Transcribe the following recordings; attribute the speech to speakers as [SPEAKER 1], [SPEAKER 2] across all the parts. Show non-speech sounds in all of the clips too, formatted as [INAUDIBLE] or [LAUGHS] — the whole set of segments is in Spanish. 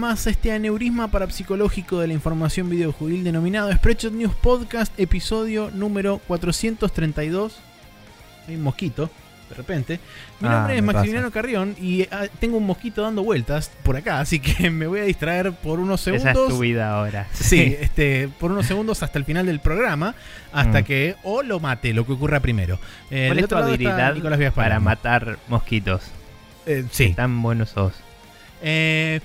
[SPEAKER 1] más a este aneurisma parapsicológico de la información videojuegil denominado Spreadshot News Podcast, episodio número 432. Hay un mosquito, de repente. Mi
[SPEAKER 2] Ah,
[SPEAKER 1] nombre es Maximiliano Carrión y ah, tengo un mosquito dando vueltas por acá, así que [LAUGHS] me voy a distraer por unos
[SPEAKER 2] Esa es
[SPEAKER 1] segundos.
[SPEAKER 2] tu vida ahora.
[SPEAKER 1] Sí, [LAUGHS] este, por unos segundos hasta el final del programa, hasta
[SPEAKER 2] Mm.
[SPEAKER 1] que o lo mate, lo que ocurra primero. Eh,
[SPEAKER 2] ¿Cuál es tu habilidad para matar mosquitos?
[SPEAKER 1] Eh, sí.
[SPEAKER 2] ¿Qué tan buenos sos?
[SPEAKER 1] Eh,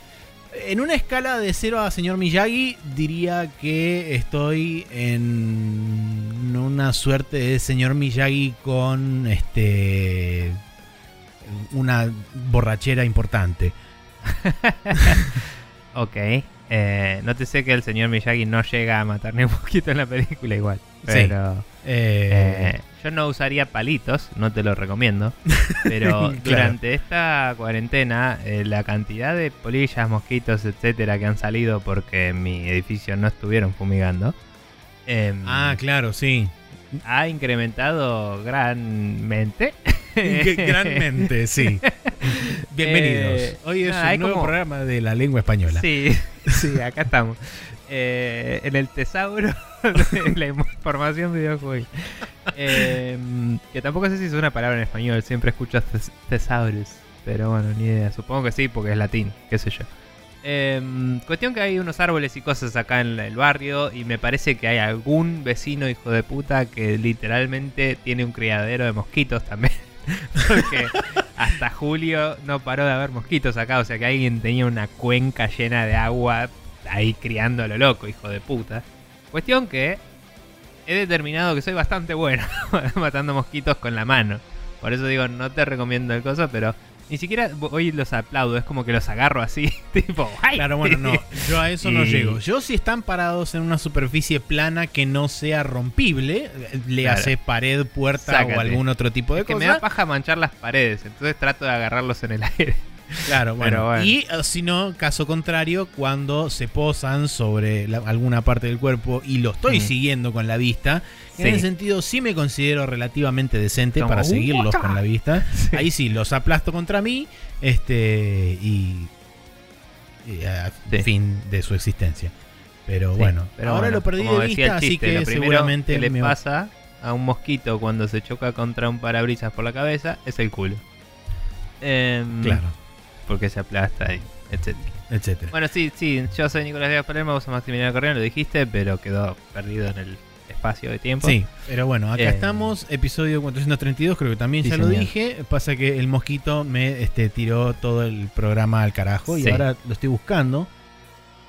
[SPEAKER 1] en una escala de 0 a señor Miyagi, diría que estoy en una suerte de señor Miyagi con este una borrachera importante. [LAUGHS]
[SPEAKER 2] Ok. Eh, no te sé que el señor Miyagi no llega a matar ni un mosquito en la película igual.
[SPEAKER 1] Sí.
[SPEAKER 2] Pero
[SPEAKER 1] Eh,
[SPEAKER 2] eh, yo no usaría palitos, no te lo recomiendo. [LAUGHS] Pero
[SPEAKER 1] Claro.
[SPEAKER 2] durante esta cuarentena, eh, la cantidad de polillas, mosquitos, etcétera, que han salido porque en mi edificio no estuvieron fumigando. em,
[SPEAKER 1] ah, claro, sí.
[SPEAKER 2] ha incrementado granmente.
[SPEAKER 1] Granmente, sí. [LAUGHS] Bienvenidos. Hoy es un nuevo
[SPEAKER 2] como-
[SPEAKER 1] programa de la lengua española.
[SPEAKER 2] Sí, [LAUGHS] sí, acá estamos. Eh, en el tesauro [LAUGHS] de la información videojuego. Eh, que tampoco sé si es una palabra en español, siempre escucho tes- thesaurus. Pero bueno, ni idea. Supongo que sí, porque es latín, qué sé yo. Eh, cuestión que hay unos árboles y cosas acá en el barrio y me parece que hay algún vecino hijo de puta que literalmente tiene un criadero de mosquitos también. [LAUGHS] Porque hasta julio no paró de haber mosquitos acá, o sea que alguien tenía una cuenca llena de agua ahí criando a lo loco, hijo de puta. Cuestión que he determinado que soy bastante bueno [LAUGHS] matando mosquitos con la mano. Por eso digo, no te recomiendo el coso, pero ni siquiera hoy los aplaudo, es como que los agarro así, [LAUGHS] tipo, ¡ay!
[SPEAKER 1] Claro, bueno, no, [LAUGHS] yo a eso no llego. Yo si están parados en una superficie plana que no sea rompible, le
[SPEAKER 2] Claro.
[SPEAKER 1] hace pared, puerta
[SPEAKER 2] Sácate.
[SPEAKER 1] o algún otro tipo de
[SPEAKER 2] Es que
[SPEAKER 1] cosa.
[SPEAKER 2] me da paja manchar las paredes, entonces trato de agarrarlos en el aire.
[SPEAKER 1] Claro, bueno. Y eh, si no, caso contrario, cuando se posan sobre la- alguna parte del cuerpo y lo estoy
[SPEAKER 2] Mm.
[SPEAKER 1] siguiendo con la vista, en ese sentido sí me considero relativamente decente
[SPEAKER 2] Como,
[SPEAKER 1] para
[SPEAKER 2] "Uh,
[SPEAKER 1] seguirlos
[SPEAKER 2] guacha".
[SPEAKER 1] con la vista. [LAUGHS]
[SPEAKER 2] Sí.
[SPEAKER 1] Ahí sí, los aplasto contra mí este y, y a
[SPEAKER 2] Sí.
[SPEAKER 1] fin de su existencia. Pero bueno,
[SPEAKER 2] pero
[SPEAKER 1] ahora
[SPEAKER 2] bueno,
[SPEAKER 1] lo perdí de vista, así que
[SPEAKER 2] lo
[SPEAKER 1] seguramente
[SPEAKER 2] que le
[SPEAKER 1] me
[SPEAKER 2] pasa a un mosquito cuando se choca contra un parabrisas por la cabeza es el culo. Em,
[SPEAKER 1] Claro,
[SPEAKER 2] Porque se aplasta y etcétera.
[SPEAKER 1] etcétera.
[SPEAKER 2] Bueno, sí, sí, yo soy Nicolás Díaz Palermo, vos sos Maximiliano Corrión, lo dijiste, pero quedó perdido en el espacio de tiempo.
[SPEAKER 1] Sí, pero bueno, acá
[SPEAKER 2] Eh,
[SPEAKER 1] estamos, episodio 432, creo que también
[SPEAKER 2] sí,
[SPEAKER 1] ya lo dije. Pasa que el mosquito me este, tiró todo el programa al carajo y ahora lo estoy buscando.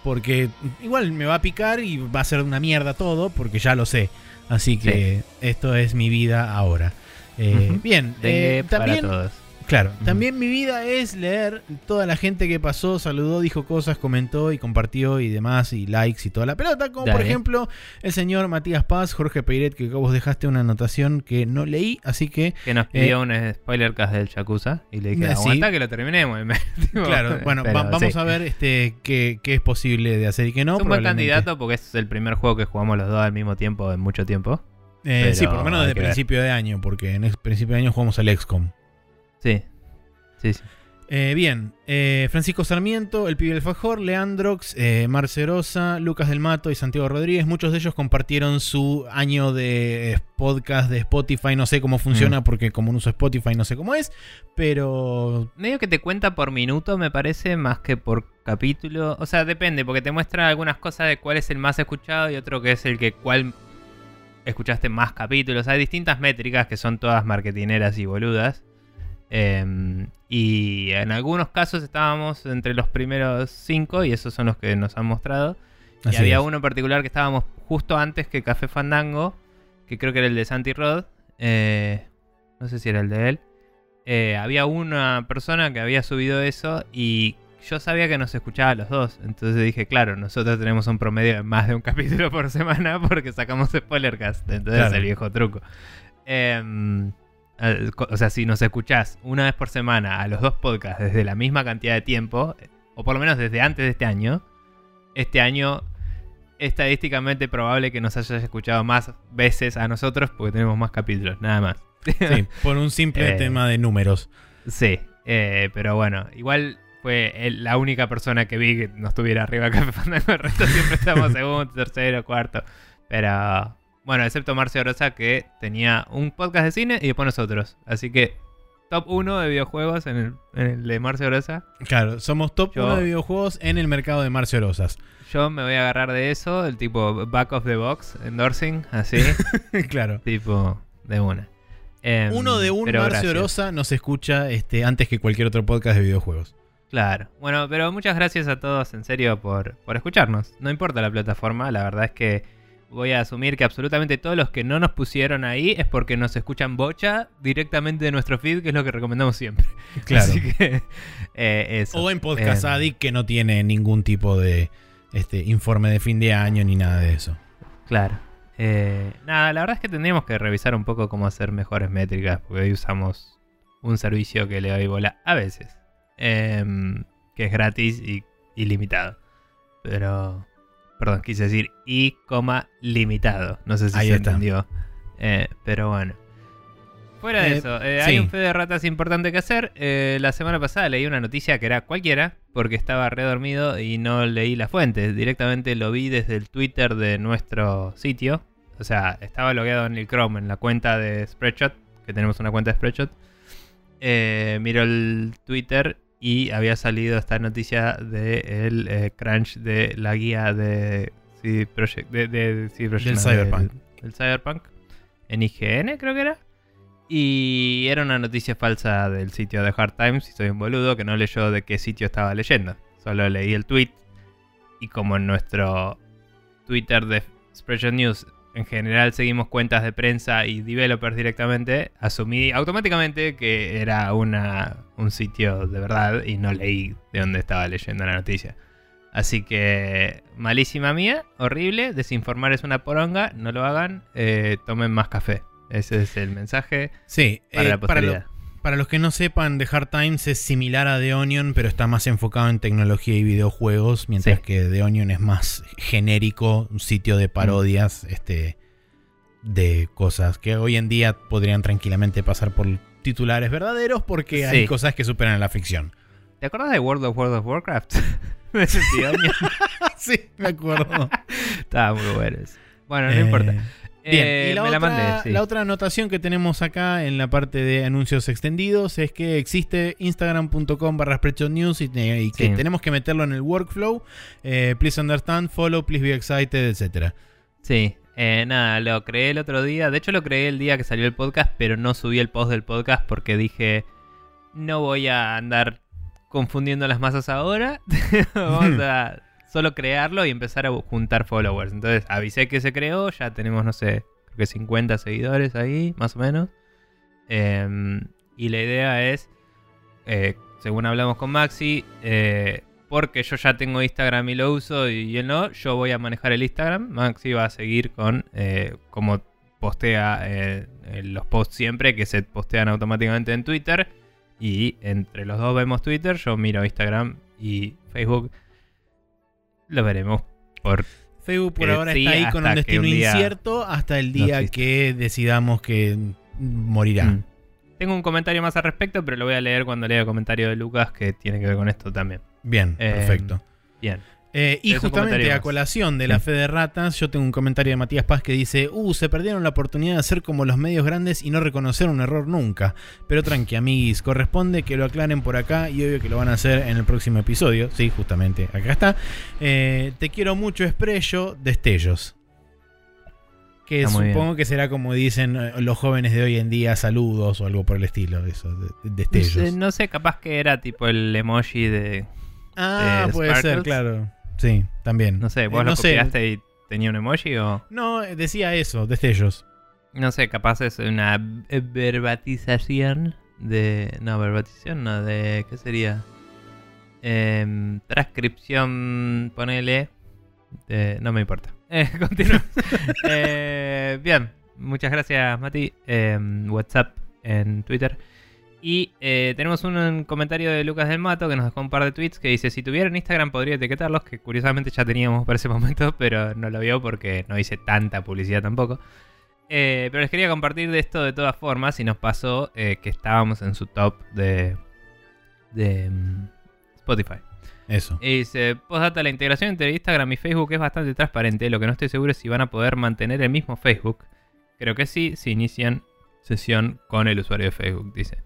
[SPEAKER 1] Porque igual me va a picar y va a ser una mierda todo, porque ya lo sé. Así que esto es mi vida ahora. Eh. Bien, eh,
[SPEAKER 2] para
[SPEAKER 1] también
[SPEAKER 2] todos.
[SPEAKER 1] Claro, también mi vida es leer toda la gente que pasó, saludó, dijo cosas, comentó y compartió y demás, y likes y toda la pelota, como por ejemplo el señor Matías Paz, Jorge Peiret, que vos dejaste una anotación que no leí, así que,
[SPEAKER 2] Que nos pidió un spoiler cast del Yakuza y le dije,
[SPEAKER 1] Eh, sí.
[SPEAKER 2] aguanta que lo terminemos. [LAUGHS] Tipo,
[SPEAKER 1] claro, bueno,
[SPEAKER 2] pero
[SPEAKER 1] va- vamos
[SPEAKER 2] sí.
[SPEAKER 1] a ver este qué, qué es posible de hacer y qué no.
[SPEAKER 2] es un buen candidato porque es el primer juego que jugamos los dos al mismo tiempo en mucho tiempo.
[SPEAKER 1] Eh, sí, por lo menos desde
[SPEAKER 2] ver.
[SPEAKER 1] principio de año, porque en el principio de año jugamos al XCOM.
[SPEAKER 2] Sí, sí, sí.
[SPEAKER 1] Eh, bien, eh, Francisco Sarmiento, el pibe del Fajor, Leandrox, eh, Marcerosa, Lucas del Mato y Santiago Rodríguez, muchos de ellos compartieron su año de eh, podcast de Spotify, no sé cómo funciona
[SPEAKER 2] Mm.
[SPEAKER 1] porque como no uso Spotify no sé cómo es, pero
[SPEAKER 2] Medio que te cuenta por minuto, me parece, más que por capítulo. O sea, depende, porque te muestra algunas cosas de cuál es el más escuchado y otro que es el que cuál escuchaste más capítulos. Hay distintas métricas que son todas marketineras y boludas. Em, y en algunos casos estábamos entre los primeros cinco y esos son los que nos han mostrado. Y había
[SPEAKER 1] es.
[SPEAKER 2] uno en particular que estábamos justo antes que Café Fandango, que creo que era el de Santi Rod. eh, no sé si era el de él. Eh, había una persona que había subido eso y yo sabía que nos escuchaba a los dos. Entonces dije, claro, nosotros tenemos un promedio de más de un [LAUGHS] capítulo por semana porque sacamos spoilercast. Entonces
[SPEAKER 1] Claro.
[SPEAKER 2] el viejo truco. Em, o sea, si nos escuchás una vez por semana a los dos podcasts desde la misma cantidad de tiempo, o por lo menos desde antes de este año, este año estadísticamente probable que nos hayas escuchado más veces a nosotros porque tenemos más capítulos, nada más.
[SPEAKER 1] Sí, [LAUGHS] por un simple
[SPEAKER 2] Eh,
[SPEAKER 1] tema de números.
[SPEAKER 2] Sí, eh, pero bueno, igual fue el- la única persona que vi que no estuviera arriba de Café [LAUGHS] Fandango. El resto siempre estamos [LAUGHS] segundo, tercero, cuarto. Pero bueno, excepto Marcio Rosa que tenía un podcast de cine y después nosotros. Así que top 1 de videojuegos en el, en el de Marcio Rosa.
[SPEAKER 1] Claro, somos top
[SPEAKER 2] Yo-
[SPEAKER 1] 1 de videojuegos en el mercado de Marcio Rosas.
[SPEAKER 2] Yo me voy a agarrar de eso, el tipo back of the box, endorsing, así, [LAUGHS]
[SPEAKER 1] claro.
[SPEAKER 2] tipo de una. Em,
[SPEAKER 1] Uno de un Marcio
[SPEAKER 2] gracias.
[SPEAKER 1] Rosa nos escucha este, antes que cualquier otro podcast de videojuegos.
[SPEAKER 2] Claro. Bueno, pero muchas gracias a todos en serio por, por escucharnos. No importa la plataforma, la verdad es que voy a asumir que absolutamente todos los que no nos pusieron ahí es porque nos escuchan bocha directamente de nuestro feed, que es lo que recomendamos siempre. [LAUGHS]
[SPEAKER 1] Claro.
[SPEAKER 2] Así que eh, eso.
[SPEAKER 1] O en Podcast
[SPEAKER 2] Em,
[SPEAKER 1] Addict que no tiene ningún tipo de este, informe de fin de año ni nada de eso.
[SPEAKER 2] Claro. Eh, nada, la verdad es que tendríamos que revisar un poco cómo hacer mejores métricas, porque hoy usamos un servicio que le doy bola a veces, em, que es gratis y ilimitado. Pero, perdón, quise decir y, coma, limitado. No sé si
[SPEAKER 1] Ahí
[SPEAKER 2] se
[SPEAKER 1] está.
[SPEAKER 2] entendió. Eh, pero bueno. Fuera de
[SPEAKER 1] Eh,
[SPEAKER 2] eso, eh,
[SPEAKER 1] sí.
[SPEAKER 2] hay un fe de ratas importante que hacer. La semana pasada leí una noticia que era cualquiera, porque estaba redormido y no leí la fuente. Directamente lo vi desde el Twitter de nuestro sitio. O sea, estaba logueado en el Chrome, en la cuenta de Spreadshot, que tenemos una cuenta de Spreadshot. Miro el Twitter y había salido esta noticia del el crunch de la guía de CD Projekt, de, de CD Projekt,
[SPEAKER 1] Del
[SPEAKER 2] no,
[SPEAKER 1] Cyberpunk.
[SPEAKER 2] Del, del Cyberpunk. En IGN, creo que era. Y era una noticia falsa del sitio de Hard Times. Y soy un boludo que no leyó de qué sitio estaba leyendo. Solo leí el tweet. Y como en nuestro Twitter de Spreadshot News en general seguimos cuentas de prensa y developers directamente, asumí automáticamente que era una, un sitio de verdad y no leí de dónde estaba leyendo la noticia. Así que malísima mía, horrible, desinformar es una poronga, no lo hagan, eh, tomen más café. Ese es el mensaje
[SPEAKER 1] Sí,
[SPEAKER 2] para
[SPEAKER 1] eh,
[SPEAKER 2] la
[SPEAKER 1] para, lo-
[SPEAKER 2] posteridad.
[SPEAKER 1] Para los que no sepan, The Hard Times es similar a The Onion, pero está más enfocado en tecnología y videojuegos, mientras
[SPEAKER 2] Sí.
[SPEAKER 1] que The Onion es más genérico, un sitio de parodias este, de cosas que hoy en día podrían tranquilamente pasar por titulares verdaderos porque hay cosas que superan a la ficción.
[SPEAKER 2] ¿Te acuerdas de World of World of Warcraft? [LAUGHS] [LAUGHS]
[SPEAKER 1] Sí, me acuerdo. [LAUGHS]
[SPEAKER 2] Estaba muy bueno eso. Bueno, no
[SPEAKER 1] Eh,
[SPEAKER 2] importa.
[SPEAKER 1] Bien,
[SPEAKER 2] Eh,
[SPEAKER 1] y la,
[SPEAKER 2] me
[SPEAKER 1] otra,
[SPEAKER 2] la mandé, sí.
[SPEAKER 1] la otra anotación que tenemos acá en la parte de anuncios extendidos es que existe instagram.com barra news y, y que
[SPEAKER 2] Sí.
[SPEAKER 1] tenemos que meterlo en el workflow. Eh, please understand, follow, please be excited, etc.
[SPEAKER 2] Sí, eh, nada, lo creé el otro día. De hecho, lo creé el día que salió el podcast, pero no subí el post del podcast porque dije, no voy a andar confundiendo las masas ahora. [LAUGHS] Vamos a solo crearlo y empezar a juntar followers. Entonces, avisé que se creó, ya tenemos, no sé, creo que 50 seguidores ahí, más o menos. Em, y la idea es, eh, según hablamos con Maxi, eh, porque yo ya tengo Instagram y lo uso y él no, yo voy a manejar el Instagram. Maxi va a seguir con eh, como postea los posts siempre, que se postean automáticamente en Twitter. Y entre los dos vemos Twitter, yo miro Instagram y Facebook. Lo veremos por...
[SPEAKER 1] Facebook por
[SPEAKER 2] Eh,
[SPEAKER 1] ahora
[SPEAKER 2] sí,
[SPEAKER 1] está ahí con un destino
[SPEAKER 2] un
[SPEAKER 1] incierto hasta el día que decidamos que morirá.
[SPEAKER 2] Mm. Tengo un comentario más al respecto, pero lo voy a leer cuando lea el comentario de Lucas que tiene que ver con esto también.
[SPEAKER 1] Bien,
[SPEAKER 2] Eh,
[SPEAKER 1] perfecto.
[SPEAKER 2] Bien.
[SPEAKER 1] Eh, y justamente a colación de la
[SPEAKER 2] Sí.
[SPEAKER 1] fe de ratas, yo tengo un comentario de Matías Paz que dice, uh, se perdieron la oportunidad de ser como los medios grandes y no reconocer un error nunca. Pero tranqui, amiguis, corresponde que lo aclaren por acá y obvio que lo van a hacer en el próximo episodio. Sí, justamente, acá está. Eh, te quiero mucho, Esprello, destellos. Que
[SPEAKER 2] Está
[SPEAKER 1] supongo que será como dicen eh, los jóvenes de hoy en día, saludos o algo por el estilo, eso, de- de- destellos.
[SPEAKER 2] No sé, capaz que era tipo el emoji de...
[SPEAKER 1] ah, puede ser, claro. Sí, también.
[SPEAKER 2] No sé,
[SPEAKER 1] Eh,
[SPEAKER 2] vos lo
[SPEAKER 1] no sé.
[SPEAKER 2] copiaste y tenía un emoji o...
[SPEAKER 1] No, decía eso, destellos.
[SPEAKER 2] No sé, capaz es una verbatización de... No, verbatización no, de... ¿Qué sería? Em, transcripción, ponele... de- no me importa. [LAUGHS] Eh, continúo. [LAUGHS] Eh, bien, muchas gracias Mati. Em, WhatsApp en Twitter. Y eh, tenemos un, comentario de Lucas del Mato que nos dejó un par de tweets que dice, si tuvieran Instagram podría etiquetarlos, que curiosamente ya teníamos para ese momento, pero no lo vio porque no hice tanta publicidad tampoco. Eh, pero les quería compartir de esto de todas formas y nos pasó eh, que estábamos en su top de, de mm, Spotify.
[SPEAKER 1] Eso.
[SPEAKER 2] Y dice, postdata, la integración entre Instagram y Facebook es bastante transparente. Lo que no estoy seguro es si van a poder mantener el mismo Facebook. Creo que sí, si inician sesión con el usuario de Facebook, dice.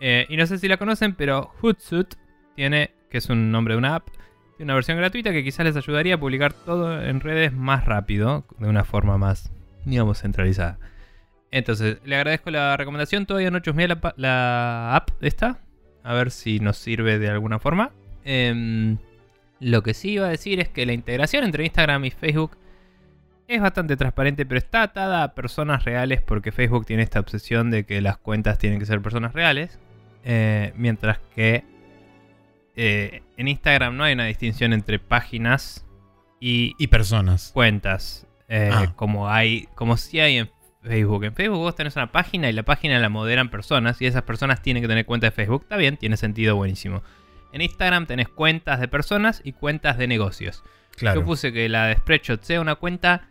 [SPEAKER 2] Eh, y no sé si la conocen, pero Hootsuite tiene, que es un nombre de una app, tiene una versión gratuita que quizás les ayudaría a publicar todo en redes más rápido, de una forma más, digamos, centralizada. Entonces, le agradezco la recomendación. Todavía no chusmeé la, la app esta. A ver si nos sirve de alguna forma. Em, lo que sí iba a decir es que la integración entre Instagram y Facebook es bastante transparente, pero está atada a personas reales porque Facebook tiene esta obsesión de que las cuentas tienen que ser personas reales. Eh, mientras que eh, en Instagram no hay una distinción entre páginas y
[SPEAKER 1] Y personas.
[SPEAKER 2] cuentas. eh,
[SPEAKER 1] Ah.
[SPEAKER 2] Como hay. Como si hay en Facebook. En Facebook vos tenés una página y la página la moderan personas. Y esas personas tienen que tener cuenta de Facebook. Está bien, tiene sentido buenísimo. En Instagram tenés cuentas de personas y cuentas de negocios.
[SPEAKER 1] Claro.
[SPEAKER 2] Yo puse que la de Spreadshot sea una cuenta,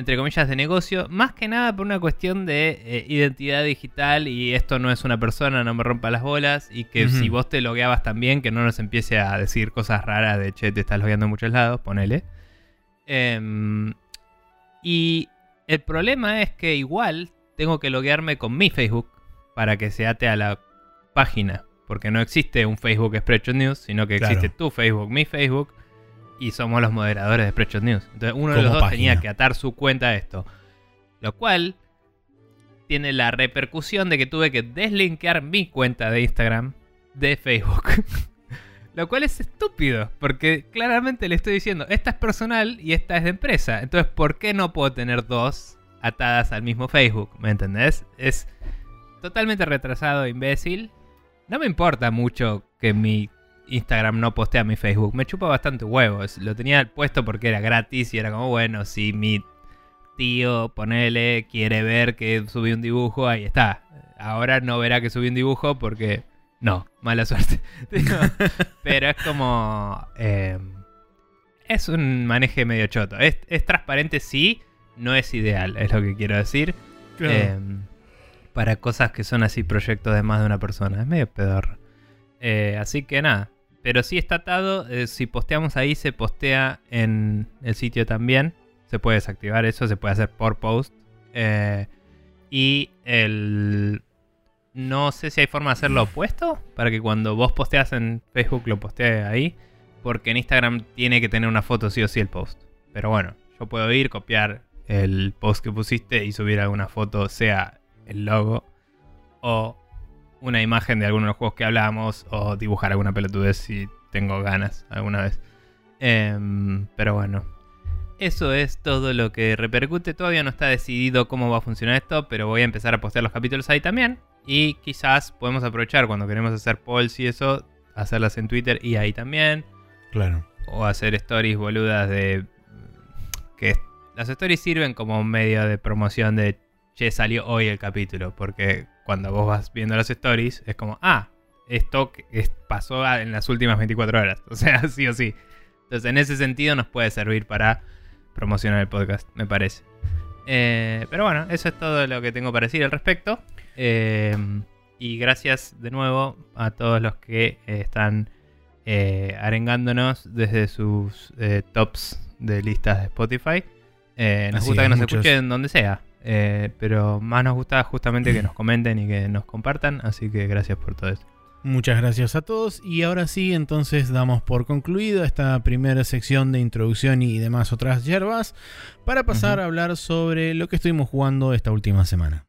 [SPEAKER 2] entre comillas, de negocio, más que nada por una cuestión de eh, identidad digital y esto no es una persona, no me rompa las bolas y que si vos te logueabas también, que no nos empiece a decir cosas raras de, che, te estás logueando en muchos lados, ponele. Em, y el problema es que igual tengo que loguearme con mi Facebook para que se ate a la página. Porque no existe un Facebook Spreadshot News, sino que
[SPEAKER 1] Claro.
[SPEAKER 2] existe tu Facebook, mi Facebook, y somos los moderadores de Spreadshot News. Entonces uno de los dos tenía que atar su cuenta a esto. Lo cual tiene la repercusión de que tuve que deslinkear mi cuenta de Instagram de Facebook. [LAUGHS] Lo cual es estúpido, porque claramente le estoy diciendo, esta es personal y esta es de empresa. Entonces, ¿por qué no puedo tener dos atadas al mismo Facebook? ¿Me entendés? Es totalmente retrasado, imbécil. No me importa mucho que mi Instagram no postea mi Facebook. Me chupa bastante huevos. Lo tenía puesto porque era gratis y era como, bueno, si mi tío, ponele, quiere ver que subí un dibujo, ahí está. Ahora no verá que subí un dibujo porque... No, mala [LAUGHS] suerte. Pero es como... eh, es un maneje medio choto. Es, es transparente, sí. No es ideal, es lo que quiero decir.
[SPEAKER 1] Claro.
[SPEAKER 2] Eh, para cosas que son así proyectos de más de una persona. Es medio pedorro. Eh, así que nada. Pero sí está atado. eh, si posteamos ahí, se postea en el sitio también. Se puede desactivar eso, se puede hacer por post. Eh, y el. No sé si hay forma de hacerlo opuesto. Para que cuando vos posteas en Facebook lo postee ahí. Porque en Instagram tiene que tener una foto sí o sí el post. Pero bueno, yo puedo ir, copiar el post que pusiste y subir alguna foto, sea el logo o una imagen de alguno de los juegos que hablamos o dibujar alguna pelotudez si tengo ganas alguna vez. Em, pero bueno, eso es todo lo que repercute. Todavía no está decidido cómo va a funcionar esto, pero voy a empezar a postear los capítulos ahí también. Y quizás podemos aprovechar cuando queremos hacer polls y eso, hacerlas en Twitter y ahí también.
[SPEAKER 1] Claro.
[SPEAKER 2] O hacer stories boludas de. Que las stories sirven como medio de promoción de. Che, salió hoy el capítulo. Porque cuando vos vas viendo las stories, es como. Ah, esto es- pasó en las últimas 24 horas. [LAUGHS] O sea, sí o sí. Entonces, en ese sentido, nos puede servir para promocionar el podcast, me parece. Eh, pero bueno, eso es todo lo que tengo para decir al respecto. Eh, y gracias de nuevo a todos los que eh, están eh, arengándonos desde sus tops de listas de Spotify. Nos
[SPEAKER 1] Así
[SPEAKER 2] gusta
[SPEAKER 1] es,
[SPEAKER 2] que nos
[SPEAKER 1] muchos.
[SPEAKER 2] escuchen donde sea. Eh, pero más nos gusta justamente que nos comenten y que nos compartan. Así que gracias por todo eso.
[SPEAKER 1] Muchas gracias a todos y ahora sí, entonces damos por concluido esta primera sección de introducción y demás otras hierbas para pasar a hablar sobre lo que estuvimos jugando esta última semana.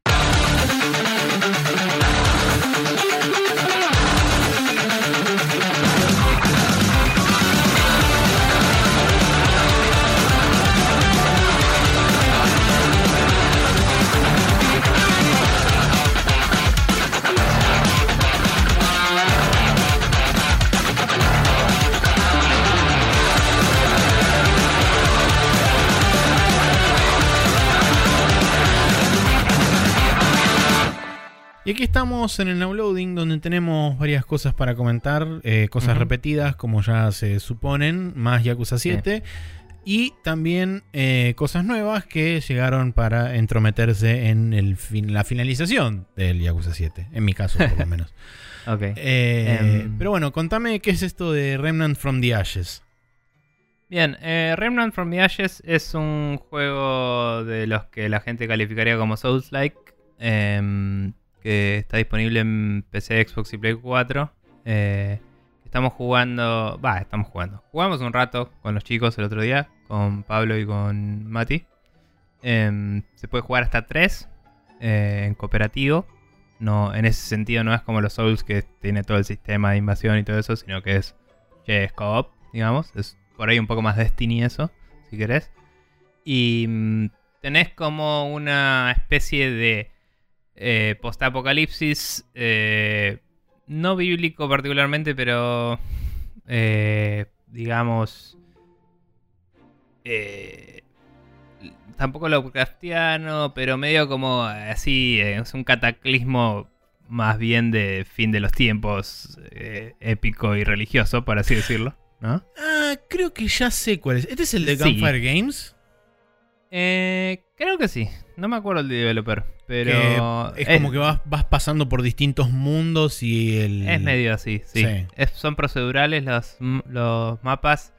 [SPEAKER 1] Y aquí estamos en el downloading donde tenemos varias cosas para comentar, eh, cosas repetidas como ya se suponen, más Yakuza 7. Y también eh, cosas nuevas que llegaron para entrometerse en el fin- la finalización del Yakuza 7. En mi caso, por lo [LAUGHS] menos.
[SPEAKER 2] Ok.
[SPEAKER 1] Eh,
[SPEAKER 2] Em.
[SPEAKER 1] pero bueno, contame qué es esto de Remnant from the Ashes.
[SPEAKER 2] Bien, eh, Remnant from the Ashes es un juego de los que la gente calificaría como Souls-like, em, que está disponible en PC, Xbox y Play 4. Eh, estamos jugando, va, estamos jugando. Jugamos un rato con los chicos el otro día, con Pablo y con Mati. Em, se puede jugar hasta 3 en cooperativo. No, en ese sentido no es como los Souls que tiene todo el sistema de invasión y todo eso, sino que es, es co-op, digamos. Es por ahí un poco más Destiny eso, si querés. Y mm, tenés como una especie de eh, postapocalipsis, eh, no bíblico particularmente, pero eh, digamos... eh, tampoco Lovecraftiano, pero medio como así, eh, es un cataclismo más bien de fin de los tiempos, eh, épico y religioso, por así decirlo, ¿no?
[SPEAKER 1] Ah, creo que ya sé cuál es. ¿Este es el de
[SPEAKER 2] Sí.
[SPEAKER 1] Gunfire Games?
[SPEAKER 2] Eh, creo que sí, no me acuerdo el developer, pero
[SPEAKER 1] Que es como que vas, vas pasando por distintos mundos y el.
[SPEAKER 2] Es medio así, sí.
[SPEAKER 1] Sí.
[SPEAKER 2] Es- son procedurales los, los mapas.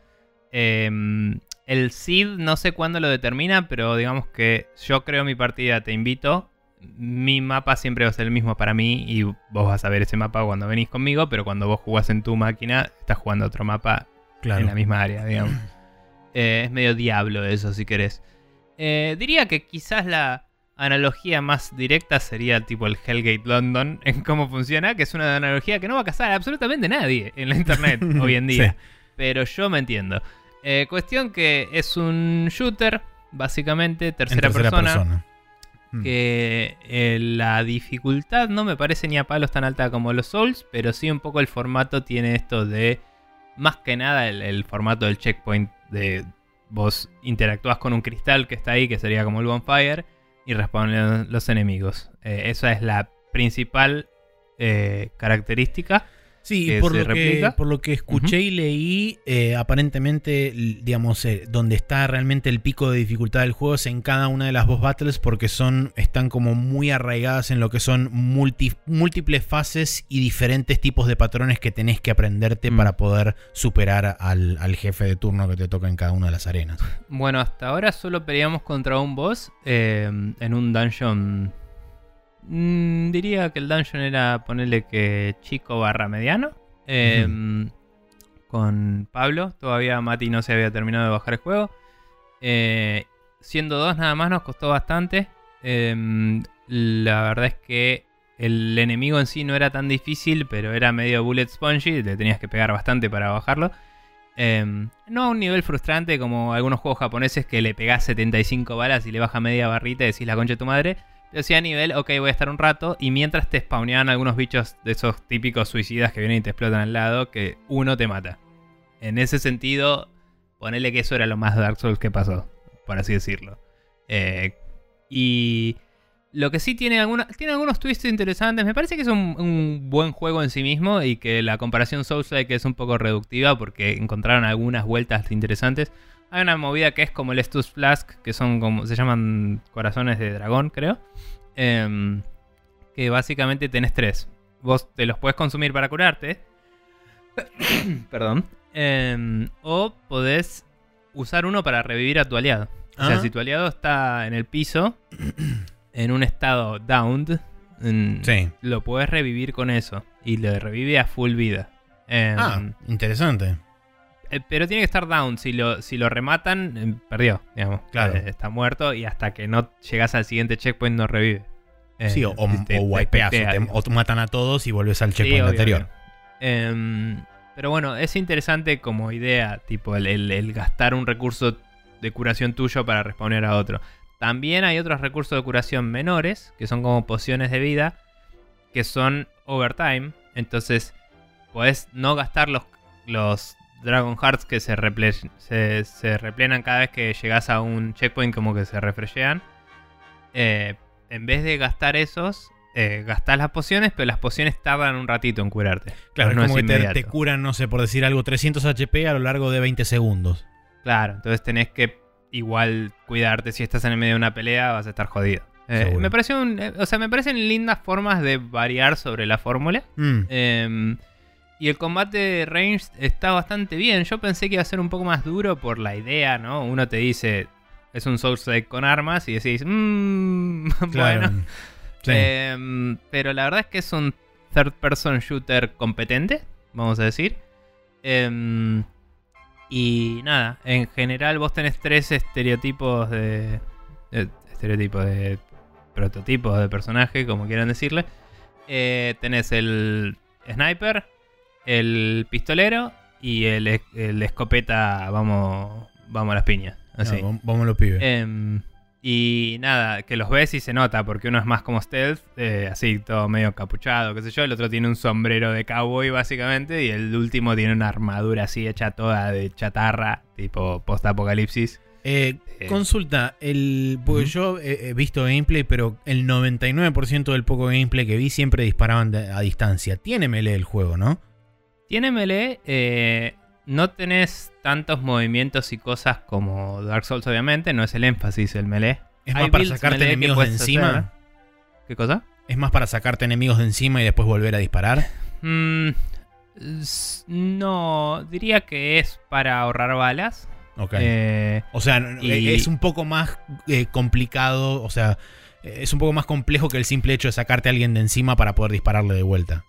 [SPEAKER 2] Em, el seed no sé cuándo lo determina, pero digamos que yo creo mi partida, te invito. Mi mapa siempre va a ser el mismo para mí y vos vas a ver ese mapa cuando venís conmigo, pero cuando vos jugás en tu máquina, estás jugando otro mapa
[SPEAKER 1] Claro.
[SPEAKER 2] en la misma área, digamos. [CLEARS THROAT] Eh, es medio diablo eso, si querés. Eh, diría que quizás la analogía más directa sería tipo el Hellgate London [LAUGHS] en cómo funciona, que es una analogía que no va a casar absolutamente nadie en la internet [LAUGHS] hoy en día.
[SPEAKER 1] Sí.
[SPEAKER 2] Pero yo me entiendo. Eh, cuestión que es un shooter, básicamente,
[SPEAKER 1] En
[SPEAKER 2] tercera, persona,
[SPEAKER 1] Mm.
[SPEAKER 2] que eh, la dificultad no me parece ni a palos tan alta como los Souls, pero sí un poco el formato tiene esto de, más que nada el, el formato del checkpoint de vos interactúas con un cristal que está ahí, que sería como el bonfire, y responden los enemigos. Eh, esa es la principal eh, característica.
[SPEAKER 1] Sí, por lo, que, por lo que escuché y leí, eh, aparentemente, digamos, eh, donde está realmente el pico de dificultad del juego es en cada una de las boss battles porque son, están como muy arraigadas en lo que son multi- múltiples fases y diferentes tipos de patrones que tenés que aprenderte
[SPEAKER 2] Mm.
[SPEAKER 1] para poder superar al, al jefe de turno que te toca en cada una de las arenas.
[SPEAKER 2] Bueno, hasta ahora solo peleamos contra un boss eh, en un dungeon. Mm, diría que el dungeon era ponerle que chico barra mediano. Eh, Con Pablo. Todavía Mati no se había terminado de bajar el juego. Eh, siendo dos nada más nos costó bastante. Eh, la verdad es que el enemigo en sí no era tan difícil, pero era medio bullet spongy. Le tenías que pegar bastante para bajarlo. Eh, no a un nivel frustrante como algunos juegos japoneses que le pegás 75 balas y le baja media barrita y decís la concha de tu madre. Pero sí a nivel, ok, voy a estar un rato. Y mientras te spawnean algunos bichos de esos típicos suicidas que vienen y te explotan al lado, que uno te mata. En ese sentido, ponele que eso era lo más Dark Souls que pasó, por así decirlo. Eh, y lo que sí tiene, alguna, tiene algunos twists interesantes. Me parece que es un, un buen juego en sí mismo y que la comparación Souls-like es un poco reductiva porque encontraron algunas vueltas interesantes. Hay una movida que es como el Estus Flask, que son como. se llaman corazones de dragón, creo. Em, que básicamente tenés tres. Vos te los puedes consumir para curarte. [COUGHS] Perdón. Em, o podés usar uno para revivir a tu aliado. O sea,
[SPEAKER 1] Ah.
[SPEAKER 2] si tu aliado está en el piso, [COUGHS] en un estado downed,
[SPEAKER 1] Sí.
[SPEAKER 2] lo puedes revivir con eso. Y le revive a full vida. Em,
[SPEAKER 1] Ah, interesante.
[SPEAKER 2] Eh, pero tiene que estar down. Si lo, si lo rematan, eh, perdió, digamos.
[SPEAKER 1] Claro.
[SPEAKER 2] Eh, está muerto y hasta que no llegas al siguiente checkpoint no revive. Eh,
[SPEAKER 1] sí, o, o,
[SPEAKER 2] te-
[SPEAKER 1] o wipeas, te- o te matan a todos y vuelves al
[SPEAKER 2] Sí,
[SPEAKER 1] checkpoint
[SPEAKER 2] obvio,
[SPEAKER 1] anterior.
[SPEAKER 2] Em, pero bueno, es interesante como idea, tipo el, el- el gastar un recurso de curación tuyo para responder a otro. También hay otros recursos de curación menores, que son como pociones de vida, que son overtime. Entonces, podés no gastar los, los Dragon Hearts que se, reple- se, se replenan cada vez que llegas a un checkpoint, como que se refreshean. Eh, en vez de gastar esos, eh, gastás las pociones, pero las pociones tardan un ratito en curarte.
[SPEAKER 1] Claro,
[SPEAKER 2] no
[SPEAKER 1] es como
[SPEAKER 2] es
[SPEAKER 1] que te, curan, no sé, por decir algo, 300 HP a lo largo de 20 segundos.
[SPEAKER 2] Claro, entonces tenés que igual cuidarte. Si estás en el medio de una pelea, vas a estar jodido. Eh, me parece un, eh, o sea, me parecen lindas formas de variar sobre la fórmula.
[SPEAKER 1] Mm,
[SPEAKER 2] Em, y el combate ranged está bastante bien. Yo pensé que iba a ser un poco más duro por la idea, ¿no? Uno te dice, es un Souls like con armas y decís, [LAUGHS] mmm,
[SPEAKER 1] claro.
[SPEAKER 2] bueno. [LAUGHS]
[SPEAKER 1] Sí.
[SPEAKER 2] Em, pero la verdad es que es un third person shooter competente, vamos a decir. Em, y nada, en general vos tenés tres estereotipos de. de- estereotipos de. prototipos de personaje, como quieran decirle. Eh, tenés el sniper, el pistolero y el, el escopeta, vamos, vamos a las piñas. Así.
[SPEAKER 1] No, vam- vamos los pibes.
[SPEAKER 2] Em, y nada, que los ves y se nota, porque uno es más como stealth, eh, así todo medio capuchado, qué sé yo. El otro tiene un sombrero de cowboy, básicamente, y el último tiene una armadura así hecha toda de chatarra, tipo post-apocalipsis.
[SPEAKER 1] Eh,
[SPEAKER 2] eh,
[SPEAKER 1] consulta, el, porque yo he, he visto gameplay, pero el 99% del poco gameplay que vi siempre disparaban de- a distancia. Tiene melee el juego, ¿no?
[SPEAKER 2] Tiene melee, eh, no tenés tantos movimientos y cosas como Dark Souls, obviamente, no es el énfasis el melee.
[SPEAKER 1] Es
[SPEAKER 2] Hay
[SPEAKER 1] más para sacarte enemigos de encima.
[SPEAKER 2] hacer. ¿Qué cosa?
[SPEAKER 1] Es más para sacarte enemigos de encima y después volver a disparar.
[SPEAKER 2] Mm, no, diría que es para ahorrar balas.
[SPEAKER 1] Ok.
[SPEAKER 2] Eh,
[SPEAKER 1] o sea,
[SPEAKER 2] y-
[SPEAKER 1] es un poco más eh, complicado. O sea, es un poco más complejo que el simple hecho de sacarte a alguien de encima para poder dispararle de vuelta.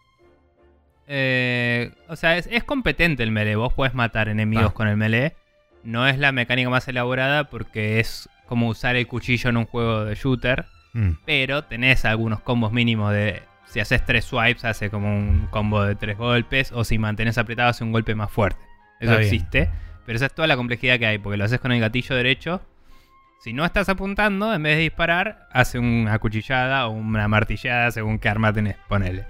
[SPEAKER 2] Eh, o sea, es, es competente el melee. Vos podés matar enemigos
[SPEAKER 1] Ah.
[SPEAKER 2] con el melee. No es la mecánica más elaborada porque es como usar el cuchillo en un juego de shooter.
[SPEAKER 1] Mm,
[SPEAKER 2] Pero tenés algunos combos mínimos de. Si haces tres swipes, hace como un combo de tres golpes. O si mantenés apretado, hace un golpe más fuerte. Eso existe. Pero esa es toda la complejidad que hay. Porque lo haces con el gatillo derecho. Si no estás apuntando, en vez de disparar, hace una cuchillada o una martillada según qué arma tenés. Ponele.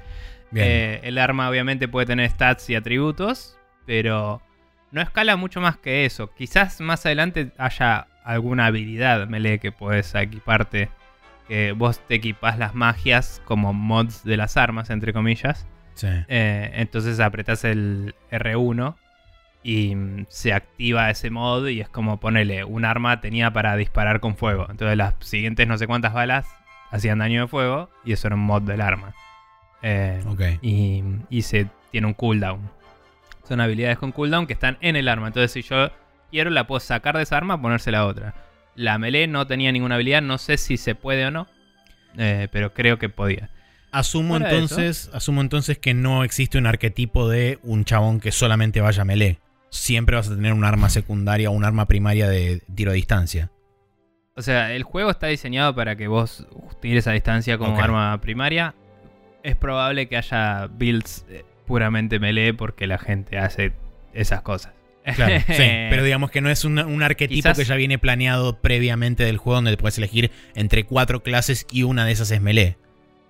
[SPEAKER 2] Eh, el arma obviamente puede tener stats y atributos, pero no escala mucho más que eso. Quizás más adelante haya alguna habilidad melee que puedes equiparte. Que vos te equipás las magias como mods de las armas, entre comillas.
[SPEAKER 1] sí.
[SPEAKER 2] Eh, entonces apretás el R1 y mm, se activa ese mod y es como ponerle un arma tenía para disparar con fuego. Entonces las siguientes no sé cuántas balas hacían daño de fuego y eso era un mod del arma. Eh, y, y se tiene un cooldown. Son habilidades con cooldown que están en el arma. Entonces, si yo quiero, la puedo sacar de esa arma, ponérsela a otra. La melee no tenía ninguna habilidad, no sé si se puede o no, eh, pero creo que podía.
[SPEAKER 1] Asumo entonces, asumo entonces que no existe un arquetipo de un chabón que solamente vaya a melee. Siempre vas a tener un arma secundaria o un arma primaria de tiro a distancia.
[SPEAKER 2] O sea, el juego está diseñado para que vos tires a distancia como arma primaria. Es probable que haya builds eh, puramente melee porque la gente hace esas cosas.
[SPEAKER 1] Claro, [LAUGHS] sí. Pero digamos que no es un, un arquetipo
[SPEAKER 2] Quizás-
[SPEAKER 1] que ya viene planeado previamente del juego donde puedes elegir entre cuatro clases y una de esas es melee.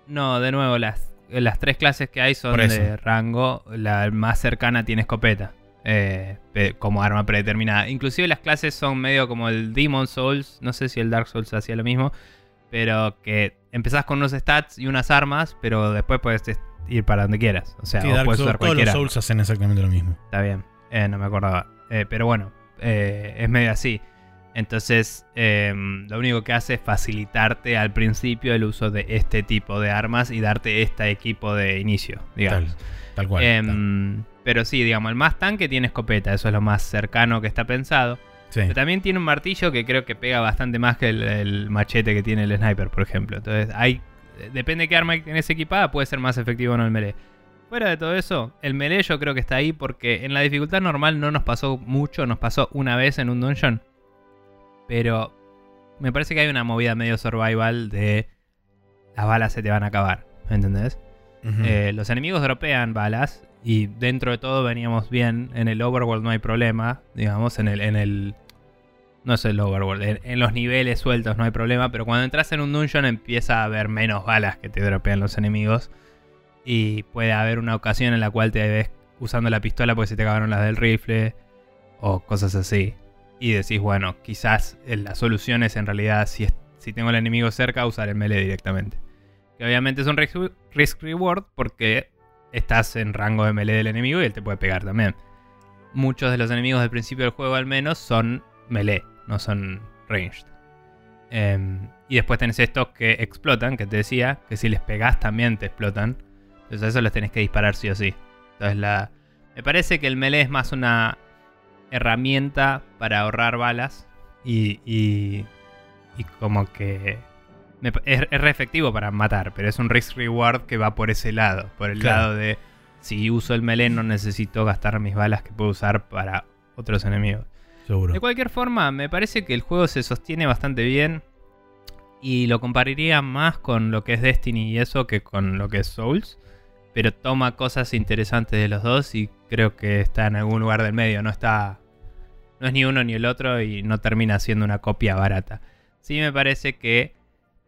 [SPEAKER 2] No, de nuevo, las, las tres clases que hay son de rango. La más cercana tiene escopeta. eh, como arma predeterminada. Inclusive las clases son medio como el Demon Souls. No sé si el Dark Souls hacía lo mismo. Pero que empezás con unos stats y unas armas. Pero después puedes ir para donde quieras. O sea,
[SPEAKER 1] Sí,
[SPEAKER 2] puedes usar
[SPEAKER 1] todos los. Souls hacen exactamente lo mismo.
[SPEAKER 2] Está bien. Eh, no me acordaba. Eh, pero bueno, eh, es medio así. Entonces, eh, lo único que hace es facilitarte al principio el uso de este tipo de armas y darte este equipo de inicio, digamos.
[SPEAKER 1] Tal, tal cual.
[SPEAKER 2] Em, pero sí, digamos, el más tanque tiene escopeta, eso es lo más cercano que está pensado.
[SPEAKER 1] Sí.
[SPEAKER 2] Pero también tiene un martillo que creo que pega bastante más que el, el machete que tiene el sniper, por ejemplo. Entonces, hay. Depende de qué arma tenés equipada, puede ser más efectivo o no el melee. Fuera de todo eso, el melee yo creo que está ahí porque en la dificultad normal no nos pasó mucho, nos pasó una vez en un dungeon. Pero me parece que hay una movida medio survival de las balas se te van a acabar, ¿me entendés? Eh, los enemigos dropean balas y dentro de todo veníamos bien. En el overworld no hay problema, digamos, en el... En el no es el overworld, en, los niveles sueltos no hay problema, pero cuando entras en un dungeon empieza a haber menos balas que te dropean los enemigos. Y puede haber una ocasión en la cual te ves usando la pistola porque se te acabaron las del rifle o cosas así. Y decís, bueno, quizás la solución es en realidad, si, si tengo el enemigo cerca, usar el melee directamente. Que obviamente es un risk reward porque estás en rango de melee del enemigo y él te puede pegar también. muchos de los enemigos del principio del juego al menos son melee, no son ranged. Em, y después tenés estos que explotan, que te decía, que si les pegás también te explotan. Entonces a eso les tenés que disparar sí o sí. Entonces la... Me parece que el melee es más una herramienta para ahorrar balas y, y, y como que me es, es re efectivo para matar, pero es un risk reward que va por ese lado, por el
[SPEAKER 1] Claro.
[SPEAKER 2] lado de si uso el melee no necesito gastar mis balas que puedo usar para otros enemigos.
[SPEAKER 1] Seguro.
[SPEAKER 2] De cualquier forma, me parece que el juego se sostiene bastante bien y lo compararía más con lo que es Destiny y eso que con lo que es Souls, pero toma cosas interesantes de los dos y creo que está en algún lugar del medio, no está no es ni uno ni el otro y no termina siendo una copia barata. Sí me parece que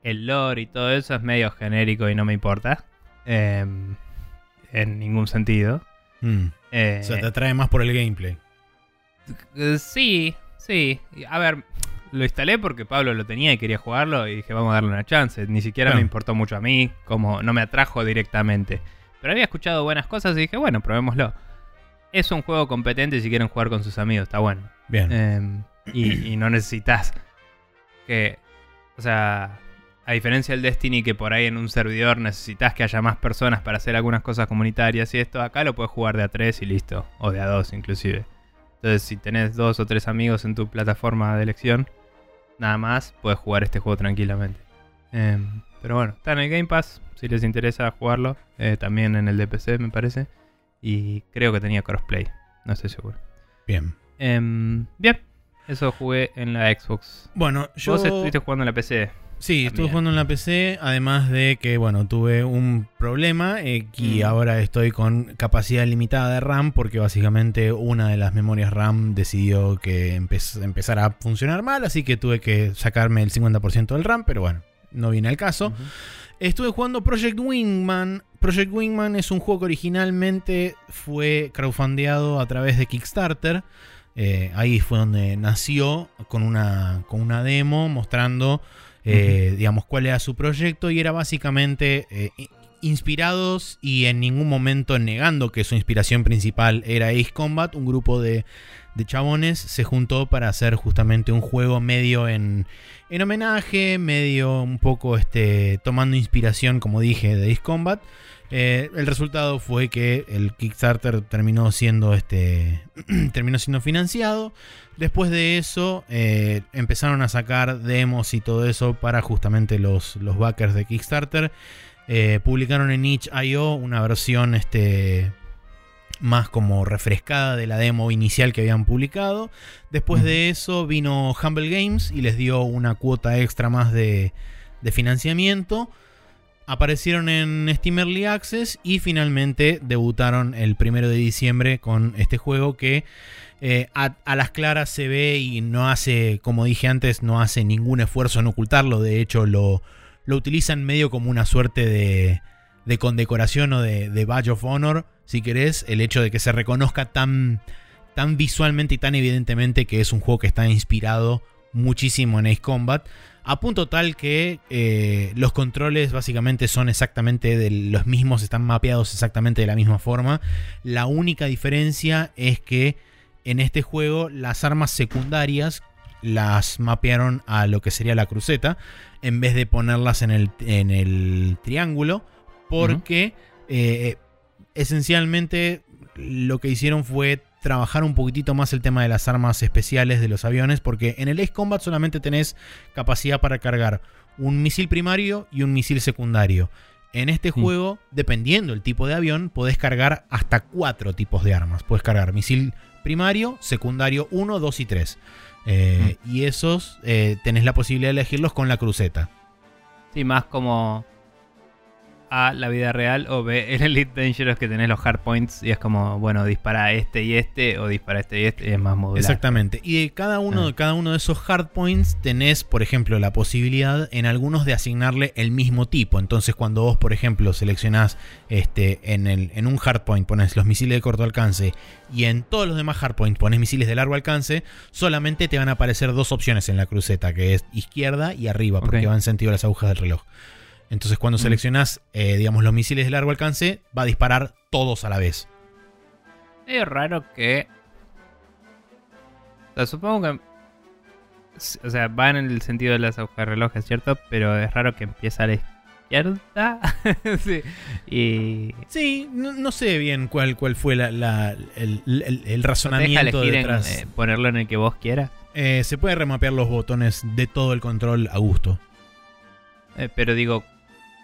[SPEAKER 2] el lore y todo eso es medio genérico y no me importa. em, en ningún sentido.
[SPEAKER 1] Mm.
[SPEAKER 2] Eh,
[SPEAKER 1] O sea, te atrae más por el gameplay.
[SPEAKER 2] Eh, sí, sí. A ver, lo instalé porque Pablo lo tenía y quería jugarlo y dije, vamos a darle una chance. Ni siquiera me importó mucho a mí, como no me atrajo directamente. Pero había escuchado buenas cosas y dije, bueno, probémoslo. Es un juego competente si quieren jugar con sus amigos, está bueno.
[SPEAKER 1] Bien.
[SPEAKER 2] Em, y, y no necesitas que. O sea, a diferencia del Destiny, que por ahí en un servidor necesitas que haya más personas para hacer algunas cosas comunitarias y esto, acá lo puedes jugar de a 3 y listo. O de a 2 inclusive. Entonces, si tenés dos o tres amigos en tu plataforma de elección, nada más, puedes jugar este juego tranquilamente. Em, pero bueno, está en el Game Pass, si les interesa jugarlo. eh, también en el DPC, me parece. Y creo que tenía crossplay, no estoy seguro.
[SPEAKER 1] Bien.
[SPEAKER 2] Em, bien, eso jugué en la Xbox.
[SPEAKER 1] Bueno, yo.
[SPEAKER 2] Vos estuviste jugando en la PC.
[SPEAKER 1] Sí, estuve jugando en la PC, además de que, bueno, tuve un problema eh, y
[SPEAKER 2] Mm.
[SPEAKER 1] ahora estoy con capacidad limitada de RAM porque básicamente una de las memorias RAM decidió que empe- empezara a funcionar mal, así que tuve que sacarme el 50% del RAM, pero bueno, no viene al caso. Estuve jugando Project Wingman. Project Wingman es un juego que originalmente fue crowdfundeado a través de Kickstarter. Eh, ahí fue donde nació con una, con una demo mostrando, eh, digamos, cuál era su proyecto y era básicamente eh, inspirados y en ningún momento negando que su inspiración principal era Ace Combat, un grupo de, de chabones se juntó para hacer justamente un juego medio en, en homenaje, medio un poco este, tomando inspiración, como dije, de Ace Combat. Eh, el resultado fue que el Kickstarter terminó siendo este [CLEARS THROAT] terminó siendo financiado. Después de eso eh, empezaron a sacar demos y todo eso para justamente los, los backers de Kickstarter. Eh, publicaron en itch.io una versión este, más como refrescada de la demo inicial que habían publicado. Después de eso vino Humble Games y les dio una cuota extra más de, de financiamiento. Aparecieron en Steam Early Access y finalmente debutaron el primero de diciembre con este juego que eh, a, las claras se ve y no hace, como dije antes, no hace ningún esfuerzo en ocultarlo. De hecho, lo, lo utilizan medio como una suerte de, de condecoración o de, de badge of honor, si querés, el hecho de que se reconozca tan, tan visualmente y tan evidentemente que es un juego que está inspirado muchísimo en Ace Combat. A punto tal que eh, los controles básicamente son exactamente de los mismos, están mapeados exactamente de la misma forma. La única diferencia es que en este juego las armas secundarias las mapearon a lo que sería la cruceta en vez de ponerlas en el, en el triángulo porque eh, esencialmente lo que hicieron fue trabajar un poquitito más el tema de las armas especiales de los aviones porque en el Ace Combat solamente tenés capacidad para cargar un misil primario y un misil secundario. En este
[SPEAKER 2] Sí.
[SPEAKER 1] juego, dependiendo del tipo de avión, podés cargar hasta cuatro tipos de armas. Puedes cargar misil primario, secundario 1, 2 y 3. Eh, Y esos eh, tenés la posibilidad de elegirlos con la cruceta.
[SPEAKER 2] Sí, más como A, la vida real, o B, en Elite Dangerous que tenés los hardpoints y es como, bueno, dispara este y este, o dispara este y este, y es más modular.
[SPEAKER 1] Exactamente. Y de cada uno,
[SPEAKER 2] Ah.
[SPEAKER 1] de cada uno de esos hardpoints tenés, por ejemplo, la posibilidad en algunos de asignarle el mismo tipo. Entonces, cuando vos, por ejemplo, seleccionás este, en, el, en un hardpoint, pones los misiles de corto alcance y en todos los demás hardpoints pones misiles de largo alcance, solamente te van a aparecer dos opciones en la cruceta, que es izquierda y arriba, porque van sentido las agujas del reloj. Entonces, cuando
[SPEAKER 2] Mm.
[SPEAKER 1] seleccionás, eh, digamos, los misiles de largo alcance, va a disparar todos a la vez.
[SPEAKER 2] Es raro que sea, supongo que. O sea, va en el sentido de las agujas relojes, ¿cierto? Pero es raro que empiece a la izquierda. [LAUGHS] sí. Y.
[SPEAKER 1] Sí, no, no sé bien cuál, cuál fue la, la- el, el- el
[SPEAKER 2] ¿Te deja
[SPEAKER 1] razonamiento
[SPEAKER 2] elegir en,
[SPEAKER 1] detrás.
[SPEAKER 2] eh, ponerlo en el que vos quieras.
[SPEAKER 1] Eh, se puede remapear los botones de todo el control a gusto.
[SPEAKER 2] Eh, pero digo,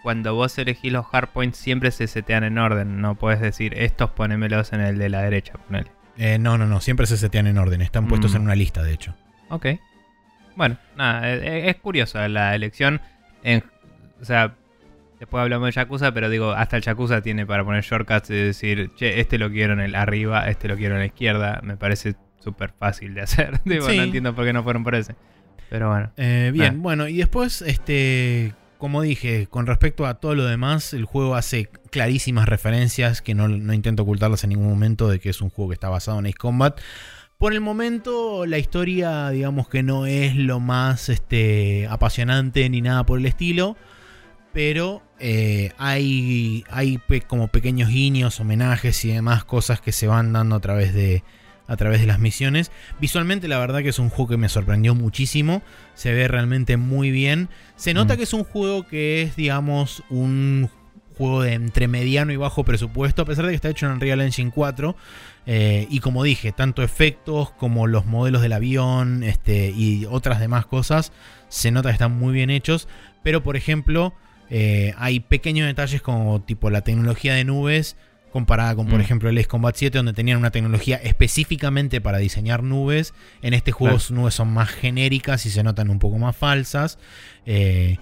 [SPEAKER 2] cuando vos elegís los hardpoints siempre se setean en orden. No puedes decir, estos ponémelos en el de la derecha, ponele.
[SPEAKER 1] Eh, no, no, no, siempre se setean en orden. Están puestos
[SPEAKER 2] Mm.
[SPEAKER 1] en una lista, de hecho.
[SPEAKER 2] Ok. Bueno, nada, eh, es curiosa la elección. En, o sea, después hablamos de Yakuza, pero digo, hasta el Yakuza tiene para poner shortcuts y decir, che, este lo quiero en el arriba, este lo quiero en la izquierda. Me parece súper fácil de hacer. [LAUGHS] Digo,
[SPEAKER 1] Sí.
[SPEAKER 2] no entiendo por qué no fueron por ese. Pero bueno.
[SPEAKER 1] Eh, bien, bueno, y después, este, como dije, con respecto a todo lo demás, el juego hace clarísimas referencias que no, intento ocultarlas en ningún momento de que es un juego que está basado en Ace Combat. Por el momento, la historia, digamos que no es lo más este, apasionante ni nada por el estilo. Pero eh, hay, hay como pequeños guiños, homenajes y demás cosas que se van dando a través de, a través de las misiones. Visualmente, la verdad que es un juego que me sorprendió muchísimo. Se ve realmente muy bien. Se nota
[SPEAKER 2] Mm.
[SPEAKER 1] que es un juego que es, digamos, un juego de entre mediano y bajo presupuesto, a pesar de que está hecho en Unreal Engine 4. Eh, y como dije, tanto efectos como los modelos del avión este, y otras demás cosas, se nota que están muy bien hechos. Pero, por ejemplo, eh, hay pequeños detalles como tipo la tecnología de nubes comparada con, por
[SPEAKER 2] Mm.
[SPEAKER 1] ejemplo, el Ace Combat 7, donde tenían una tecnología específicamente para diseñar nubes. En este juego
[SPEAKER 2] Claro.
[SPEAKER 1] sus nubes son más genéricas y se notan un poco más falsas. Eh,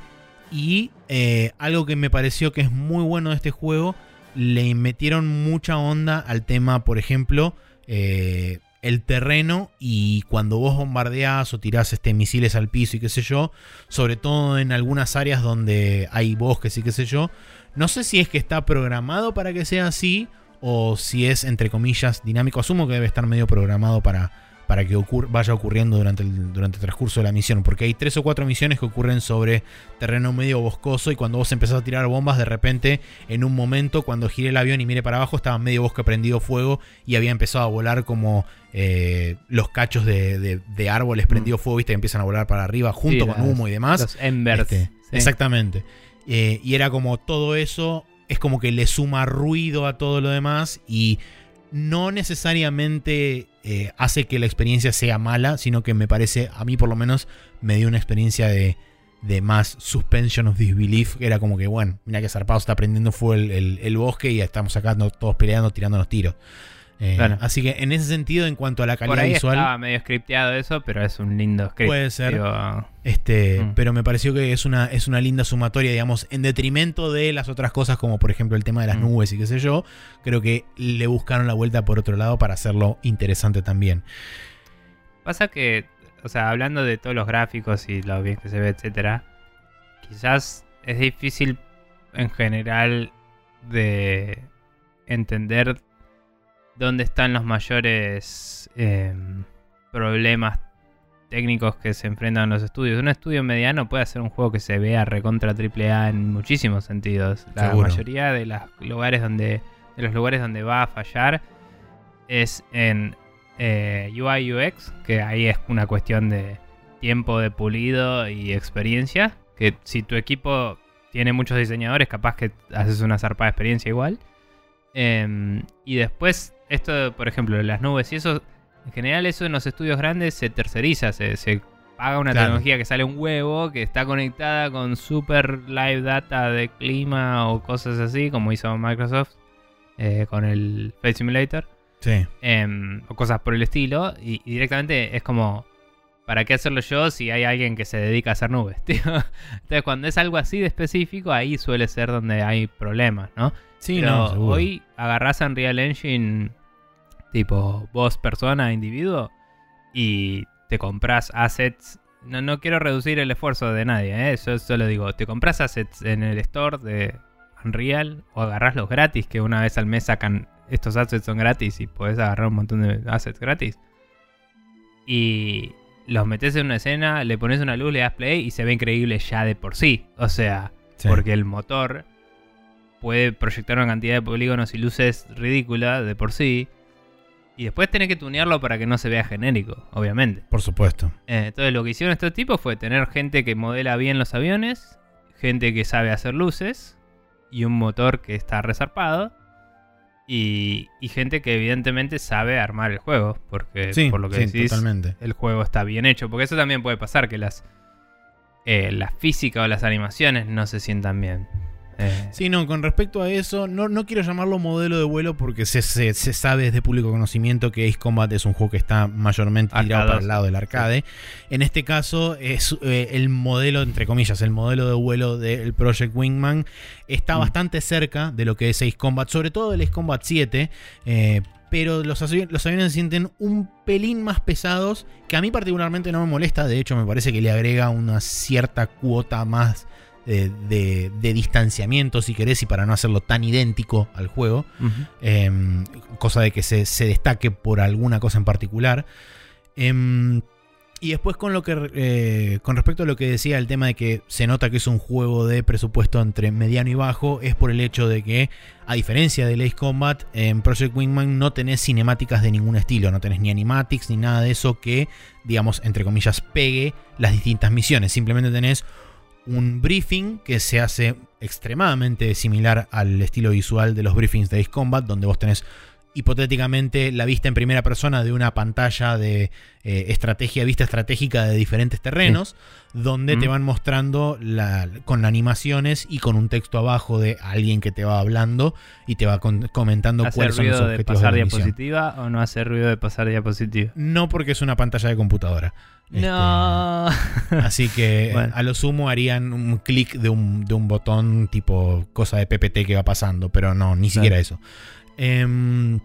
[SPEAKER 1] y eh, algo que me pareció que es muy bueno de este juego, le metieron mucha onda al tema, por ejemplo, eh, el terreno y cuando vos bombardeás o tirás este, misiles al piso y qué sé yo, sobre todo en algunas áreas donde hay bosques y qué sé yo, no sé si es que está programado para que sea así o si es, entre comillas, dinámico. Asumo que debe estar medio programado para, para que ocur- vaya ocurriendo durante el, durante el transcurso de la misión. Porque hay tres o cuatro misiones que ocurren sobre terreno medio boscoso y cuando vos empezás a tirar bombas, de repente, en un momento, cuando giré el avión y miré para abajo, estaba medio bosque prendido fuego y había empezado a volar como eh, los cachos de, de- de árboles prendidos fuego, viste, que empiezan a volar para arriba junto
[SPEAKER 2] Sí,
[SPEAKER 1] con
[SPEAKER 2] las-
[SPEAKER 1] humo y demás.
[SPEAKER 2] Los Embers.
[SPEAKER 1] Este,
[SPEAKER 2] sí.
[SPEAKER 1] Exactamente. Eh, y era como todo eso, es como que le suma ruido a todo lo demás y no necesariamente eh, hace que la experiencia sea mala, sino que me parece, a mí por lo menos, me dio una experiencia de, de más suspension of disbelief. Era como que, bueno, mira que zarpado está prendiendo fuego el, el- bosque y estamos acá todos peleando, tirándonos tiros. Eh,
[SPEAKER 2] Claro.
[SPEAKER 1] Así que en ese sentido, en cuanto a la
[SPEAKER 2] Por
[SPEAKER 1] calidad
[SPEAKER 2] ahí
[SPEAKER 1] visual,
[SPEAKER 2] estaba medio scripteado eso, pero es un lindo script.
[SPEAKER 1] Puede ser.
[SPEAKER 2] Digo,
[SPEAKER 1] Este,
[SPEAKER 2] Mm.
[SPEAKER 1] pero me pareció que es una, es una linda sumatoria, digamos, en detrimento de las otras cosas, como por ejemplo el tema de las
[SPEAKER 2] Mm.
[SPEAKER 1] nubes y qué sé yo. Creo que le buscaron la vuelta por otro lado para hacerlo interesante también.
[SPEAKER 2] Pasa que, o sea, hablando de todos los gráficos y lo bien que se ve, etcétera, quizás es difícil en general de entender dónde están los mayores eh, problemas técnicos que se enfrentan los estudios. Un estudio mediano puede hacer un juego que se vea recontra triple A en muchísimos sentidos. La
[SPEAKER 1] Seguro.
[SPEAKER 2] mayoría de los lugares donde de los lugares donde va a fallar es en eh, UI UX, que ahí es una cuestión de tiempo de pulido y experiencia. Que si tu equipo tiene muchos diseñadores, capaz que haces una zarpada experiencia igual. Em, y después, esto, por ejemplo, las nubes y eso, en general eso en los estudios grandes se terceriza, se, se paga una
[SPEAKER 1] Claro.
[SPEAKER 2] tecnología que sale un huevo, que está conectada con super live data de clima o cosas así, como hizo Microsoft eh, con el Flight Simulator
[SPEAKER 1] Sí.
[SPEAKER 2] em, o cosas por el estilo. Y, y directamente es como, ¿para qué hacerlo yo si hay alguien que se dedica a hacer nubes? [LAUGHS] tío? Entonces, cuando es algo así de específico, ahí suele ser donde hay problemas, ¿no?
[SPEAKER 1] Sí,
[SPEAKER 2] Pero
[SPEAKER 1] no,
[SPEAKER 2] hoy agarrás Unreal Engine, tipo vos, persona, individuo, y te compras assets. No, no quiero reducir el esfuerzo de nadie, ¿eh? yo solo digo, te compras assets en el store de Unreal o agarrás los gratis, que una vez al mes sacan estos assets son gratis y podés agarrar un montón de assets gratis. Y los metes en una escena, le pones una luz, le das play y se ve increíble ya de por sí. O sea,
[SPEAKER 1] Sí.
[SPEAKER 2] porque el motor puede proyectar una cantidad de polígonos y luces ridícula de por sí. Y después tenés que tunearlo para que no se vea genérico, obviamente.
[SPEAKER 1] Por supuesto.
[SPEAKER 2] Eh, entonces lo que hicieron estos tipos fue tener gente que modela bien los aviones, gente que sabe hacer luces y un motor que está resarpado. Y, y gente que evidentemente sabe armar el juego, porque
[SPEAKER 1] Sí,
[SPEAKER 2] por lo que
[SPEAKER 1] sí,
[SPEAKER 2] decís,
[SPEAKER 1] totalmente.
[SPEAKER 2] el juego está bien hecho. Porque eso también puede pasar, que las, eh, la física o las animaciones no se sientan bien. Eh,
[SPEAKER 1] Sí, no, con respecto a eso, no, no quiero llamarlo modelo de vuelo porque se, se- se sabe desde público conocimiento que Ace Combat es un juego que está mayormente tirado para el lado del arcade. En este caso, es eh, el modelo, entre comillas, el modelo de vuelo del Project Wingman está
[SPEAKER 2] Mm.
[SPEAKER 1] bastante cerca de lo que es Ace Combat, sobre todo el Ace Combat 7. eh, pero los, los aviones se sienten un pelín más pesados, que a mí particularmente no me molesta, de hecho me parece que le agrega una cierta cuota más de, de- de distanciamiento, si querés, y para no hacerlo tan idéntico al juego. Em, cosa de que se, se destaque por alguna cosa en particular. Em, y después con lo que eh, con respecto a lo que decía el tema de que se nota que es un juego de presupuesto entre mediano y bajo, es por el hecho de que, a diferencia de Ace Combat, en Project Wingman no tenés cinemáticas de ningún estilo, no tenés ni animatics ni nada de eso que, digamos, entre comillas, pegue las distintas misiones. Simplemente tenés un briefing que se hace extremadamente similar al estilo visual de los briefings de Ace Combat, donde vos tenés hipotéticamente la vista en primera persona de una pantalla de eh, estrategia, vista estratégica de diferentes terrenos, donde te van mostrando la- con animaciones y con un texto abajo de alguien que te va hablando y te va con- comentando
[SPEAKER 2] ¿Hace
[SPEAKER 1] cuáles son los
[SPEAKER 2] ruido de
[SPEAKER 1] objetivos de,
[SPEAKER 2] pasar diapositiva o no hace ruido de pasar diapositiva?
[SPEAKER 1] No porque es una pantalla de computadora. Este,
[SPEAKER 2] No. [LAUGHS]
[SPEAKER 1] Así que eh,
[SPEAKER 2] Bueno.
[SPEAKER 1] a lo sumo harían un clic de un, de un botón tipo cosa de PPT que va pasando, pero no, ni siquiera eso. Em,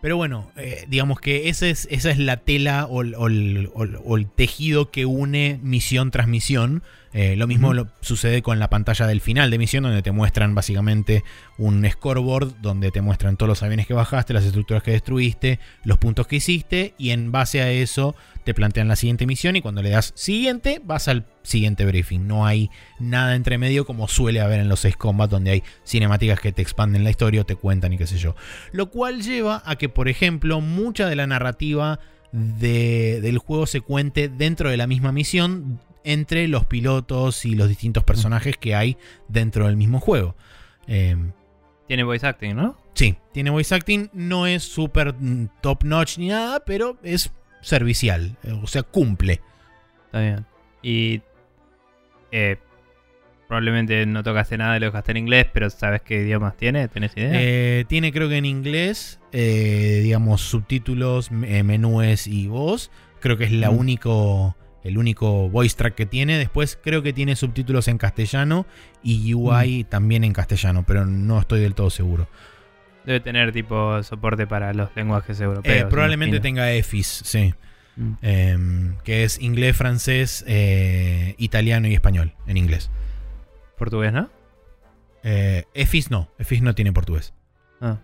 [SPEAKER 1] pero bueno, eh, digamos que ese es, esa es la tela o, o el tejido que une misión tras misión. Eh, lo mismo lo- sucede con la pantalla del final de misión, donde te muestran básicamente un scoreboard, donde te muestran todos los aviones que bajaste, las estructuras que destruiste, los puntos que hiciste, y en base a eso te plantean la siguiente misión y cuando le das siguiente vas al siguiente briefing. No hay nada entre medio como suele haber en los 6 Combat donde hay cinemáticas que te expanden la historia o te cuentan y qué sé yo. Lo cual lleva a que, por ejemplo, mucha de la narrativa de- del juego se cuente dentro de la misma misión entre los pilotos y los distintos personajes que hay dentro del mismo juego. Eh,
[SPEAKER 2] Tiene voice acting, ¿no?
[SPEAKER 1] Sí, tiene voice acting, no es súper mm, top notch ni nada, pero es servicial, eh, o sea, cumple.
[SPEAKER 2] Está bien. Y eh, probablemente no tocaste nada de lo que dejaste en inglés, pero ¿sabes qué idiomas tiene? ¿Tenés idea?
[SPEAKER 1] Eh, tiene creo que en inglés, eh, digamos, subtítulos, menúes y voz. Creo que es la
[SPEAKER 2] Mm.
[SPEAKER 1] único, el único voice track que tiene. Después creo que tiene subtítulos en castellano y UI también en castellano, pero no estoy del todo seguro.
[SPEAKER 2] Debe tener tipo soporte para los lenguajes
[SPEAKER 1] Eh,
[SPEAKER 2] europeos.
[SPEAKER 1] probablemente
[SPEAKER 2] imagino.
[SPEAKER 1] tenga EFIS, sí.
[SPEAKER 2] Mm.
[SPEAKER 1] Em, que es inglés, francés, eh, italiano y español en inglés.
[SPEAKER 2] Portugués, ¿no?
[SPEAKER 1] Eh, EFIS no, EFIS no tiene portugués.
[SPEAKER 2] Ah.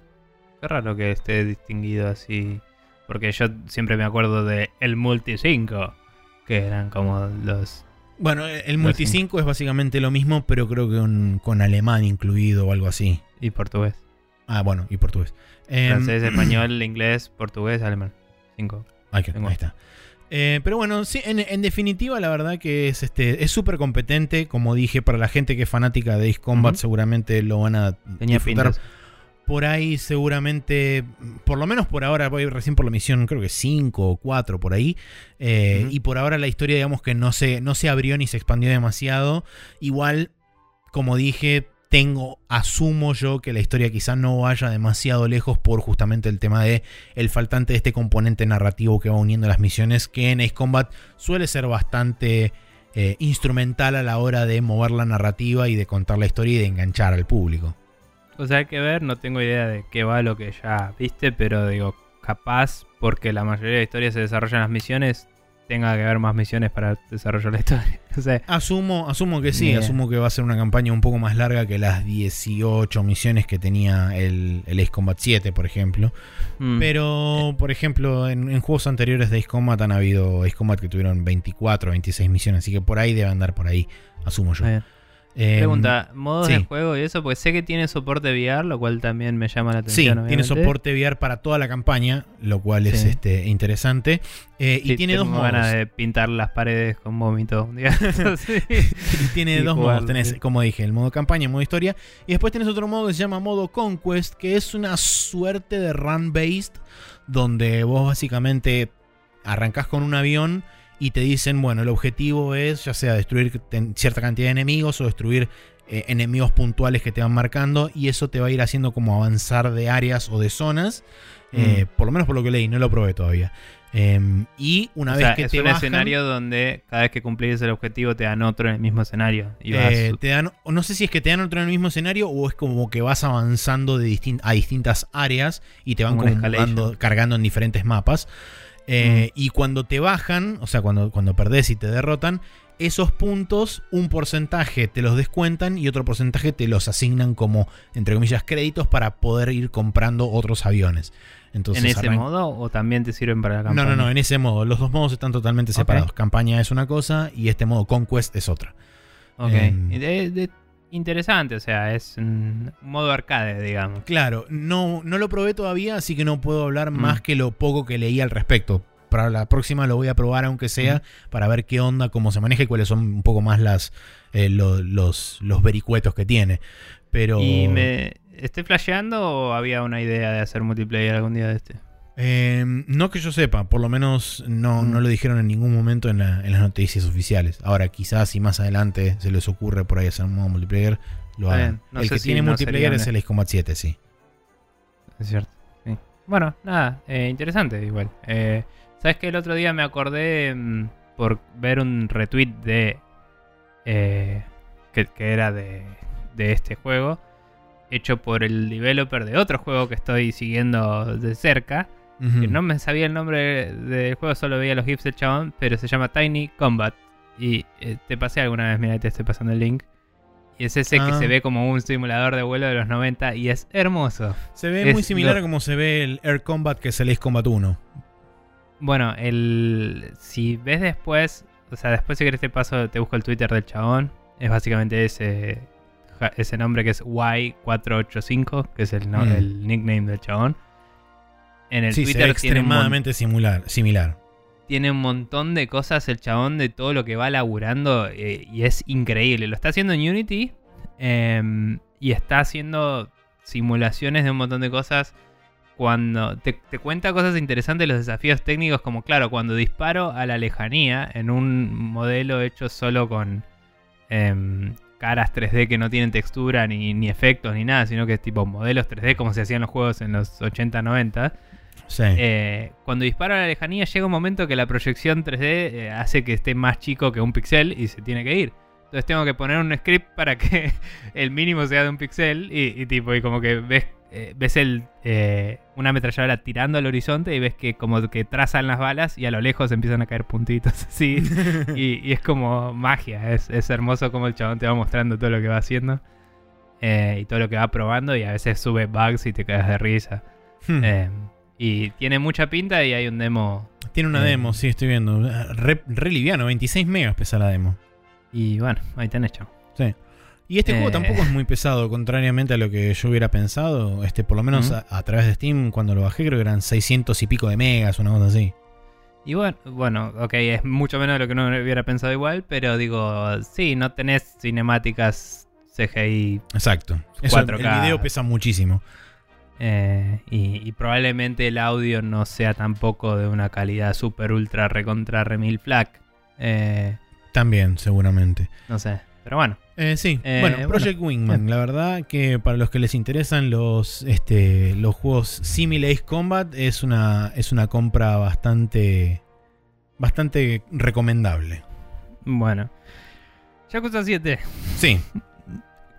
[SPEAKER 2] Qué raro que esté distinguido así. Porque yo siempre me acuerdo de el Multi 5. Que eran como los.
[SPEAKER 1] Bueno, el Multi 5 es básicamente lo mismo, pero creo que un- con alemán incluido o algo así.
[SPEAKER 2] Y portugués.
[SPEAKER 1] Ah, bueno, y portugués. Em,
[SPEAKER 2] Francés, [CLEARS THROAT] español, inglés, portugués, alemán. 5.
[SPEAKER 1] Ahí, que-
[SPEAKER 2] Tengo.
[SPEAKER 1] ahí está. Eh, pero bueno, sí, en, en definitiva, la verdad que es este es súper competente. Como dije, para la gente que es fanática de Ace Combat, seguramente lo van a
[SPEAKER 2] Tenía
[SPEAKER 1] disfrutar
[SPEAKER 2] pintas.
[SPEAKER 1] Por ahí seguramente, por lo menos por ahora, voy recién por la misión, creo que 5 o 4 por ahí. eh. Y por ahora la historia, digamos que no se, no se abrió ni se expandió demasiado. Igual, como dije, tengo, asumo yo que la historia quizá no vaya demasiado lejos por justamente el tema de el faltante de este componente narrativo que va uniendo las misiones, que en Ace Combat suele ser bastante eh, instrumental a la hora de mover la narrativa y de contar la historia y de enganchar al público.
[SPEAKER 2] O sea, hay que ver, no tengo idea de qué va lo que ya viste, pero digo, capaz, porque la mayoría de historias se desarrollan en las misiones, tenga que haber más misiones para desarrollar la historia. [LAUGHS] O sea,
[SPEAKER 1] Asumo, asumo que sí, asumo que va a ser una campaña un poco más larga que las 18 misiones que tenía el, el Ace Combat 7, por ejemplo.
[SPEAKER 2] mm,
[SPEAKER 1] Pero, por ejemplo, en, en juegos anteriores de Ace Combat han habido Ace Combat que tuvieron 24, 26 misiones, así que por ahí debe andar por ahí, asumo yo. Eh,
[SPEAKER 2] Pregunta, modos
[SPEAKER 1] sí.
[SPEAKER 2] de juego y eso, pues sé que tiene soporte VR, lo cual también me llama la
[SPEAKER 1] Sí,
[SPEAKER 2] atención.
[SPEAKER 1] tiene
[SPEAKER 2] obviamente.
[SPEAKER 1] soporte VR para toda la campaña, lo cual es
[SPEAKER 2] Sí.
[SPEAKER 1] este, interesante. Eh, y
[SPEAKER 2] Sí,
[SPEAKER 1] tiene dos modos.
[SPEAKER 2] ganas de pintar las paredes con vómito. [LAUGHS] Sí. [LAUGHS]
[SPEAKER 1] y tiene
[SPEAKER 2] y
[SPEAKER 1] dos modos. Tenés,
[SPEAKER 2] sí.
[SPEAKER 1] como dije, el modo campaña y el modo historia. Y después tenés otro modo que se llama modo conquest, que es una suerte de run-based, donde vos básicamente arrancás con un avión y te dicen, bueno, el objetivo es ya sea destruir cierta cantidad de enemigos o destruir eh, enemigos puntuales que te van marcando y eso te va a ir haciendo como avanzar de áreas o de zonas. eh,
[SPEAKER 2] Mm.
[SPEAKER 1] por lo menos por lo que leí, no lo probé todavía. Em, y una
[SPEAKER 2] O
[SPEAKER 1] vez
[SPEAKER 2] sea,
[SPEAKER 1] que
[SPEAKER 2] es
[SPEAKER 1] te
[SPEAKER 2] un
[SPEAKER 1] bajan,
[SPEAKER 2] escenario donde cada vez que cumplís el objetivo te dan otro en el mismo escenario. Y vas
[SPEAKER 1] Eh, te dan, no sé si es que te dan otro en el mismo escenario o es como que vas avanzando de distin- a distintas áreas y te van
[SPEAKER 2] Como
[SPEAKER 1] como cargando en diferentes mapas. Eh, Y cuando te bajan, o sea, cuando, cuando perdés y te derrotan, esos puntos, un porcentaje te los descuentan y otro porcentaje te los asignan como, entre comillas, créditos para poder ir comprando otros aviones. Entonces,
[SPEAKER 2] ¿En ese
[SPEAKER 1] arran-
[SPEAKER 2] modo o también te sirven para la
[SPEAKER 1] No,
[SPEAKER 2] campaña?
[SPEAKER 1] no, no, en ese modo. Los dos modos están totalmente separados. Campaña es una cosa y este modo Conquest es otra.
[SPEAKER 2] Ok.
[SPEAKER 1] Em.
[SPEAKER 2] Interesante, o sea, es un modo arcade, digamos.
[SPEAKER 1] Claro, no, no lo probé todavía, así que no puedo hablar
[SPEAKER 2] Mm.
[SPEAKER 1] más que lo poco que leí al respecto. Para la próxima lo voy a probar aunque sea, para ver qué onda, cómo se maneja y cuáles son un poco más las eh, lo- los, los vericuetos que tiene. Pero
[SPEAKER 2] ¿Y me estoy flasheando o había una idea de hacer multiplayer algún día de este?
[SPEAKER 1] Eh, no que yo sepa, por lo menos no,
[SPEAKER 2] Mm.
[SPEAKER 1] no lo dijeron en ningún momento en, la- en las noticias oficiales. Ahora quizás si más adelante se les ocurre por ahí hacer un modo multiplayer, lo hagan.
[SPEAKER 2] bien, no
[SPEAKER 1] el que
[SPEAKER 2] si
[SPEAKER 1] tiene
[SPEAKER 2] no
[SPEAKER 1] multiplayer es el Ace Combat 7, sí.
[SPEAKER 2] Es cierto. sí. Bueno, nada, eh, interesante igual. Eh, ¿Sabes que el otro día me acordé mm, por ver un retweet de. eh, que, que era de, de este juego, hecho por el developer de otro juego que estoy siguiendo de cerca. Que no me sabía el nombre del juego, solo veía los GIFs del chabón, pero se llama Tiny Combat. Y eh, te pasé alguna vez, mira, te estoy pasando el link. Y es ese que
[SPEAKER 1] Ah.
[SPEAKER 2] se ve como un simulador de vuelo de los 90 y es hermoso.
[SPEAKER 1] Se ve
[SPEAKER 2] es
[SPEAKER 1] muy similar
[SPEAKER 2] lo-
[SPEAKER 1] a como se ve el Air Combat que es el Ace Combat 1.
[SPEAKER 2] Bueno, el si ves después, o sea, después si querés te paso, te busco el Twitter del chabón. Es básicamente ese, ese nombre que es Y485, que es el, no-
[SPEAKER 1] Mm.
[SPEAKER 2] el nickname del chabón. En el
[SPEAKER 1] sí, se ve
[SPEAKER 2] Twitter tiene
[SPEAKER 1] extremadamente similar, similar.
[SPEAKER 2] tiene un montón de cosas el chabón de todo lo que va laburando eh, y es increíble. Lo está haciendo en Unity em, y está haciendo simulaciones de un montón de cosas. Cuando te, te cuenta cosas interesantes, los desafíos técnicos, como claro, cuando disparo a la lejanía en un modelo hecho solo con em, caras 3D que no tienen textura ni, ni efectos ni nada, sino que es tipo modelos 3D como se hacían los juegos en los 80-90.
[SPEAKER 1] Sí.
[SPEAKER 2] Eh, cuando disparo a la lejanía llega un momento que la proyección 3D eh, hace que esté más chico que un pixel y se tiene que ir. Entonces tengo que poner un script para que [LAUGHS] el mínimo sea de un pixel y, y tipo y como que ves eh, ves el una ametralladora tirando al horizonte y ves que como que trazan las balas y a lo lejos empiezan a caer puntitos [LAUGHS] así y, y es como magia. Es, es hermoso como el chabón te va mostrando todo lo que va haciendo y todo lo que va probando y a veces sube bugs y te quedas de risa.
[SPEAKER 1] Hmm.
[SPEAKER 2] Y tiene mucha pinta y hay un demo.
[SPEAKER 1] Tiene una
[SPEAKER 2] eh,
[SPEAKER 1] demo, sí, estoy viendo. Re, re liviano, 26 megas pesa la demo.
[SPEAKER 2] Y bueno, ahí tenés, chavo.
[SPEAKER 1] Sí. Y este juego
[SPEAKER 2] Eh.
[SPEAKER 1] tampoco es muy pesado, contrariamente a lo que yo hubiera pensado. Este, por lo menos a, a través de Steam, cuando lo bajé, creo que eran 600 y pico de megas, una cosa así.
[SPEAKER 2] Y bueno, bueno, ok, es mucho menos de lo que uno hubiera pensado igual, pero digo, sí, no tenés cinemáticas CGI
[SPEAKER 1] Exacto. Eso, el
[SPEAKER 2] 4K.
[SPEAKER 1] video pesa muchísimo.
[SPEAKER 2] Eh, y, y probablemente el audio no sea tampoco de una calidad super ultra recontra remil flag. Eh,
[SPEAKER 1] También, seguramente.
[SPEAKER 2] no sé, pero bueno.
[SPEAKER 1] Eh, sí,
[SPEAKER 2] Eh,
[SPEAKER 1] bueno,
[SPEAKER 2] bueno,
[SPEAKER 1] Project Wingman, la verdad que para los que les interesan los, este, los juegos Simil Ace Combat es una, es una compra bastante, bastante recomendable.
[SPEAKER 2] Bueno. Yakuza 7.
[SPEAKER 1] Sí, [LAUGHS]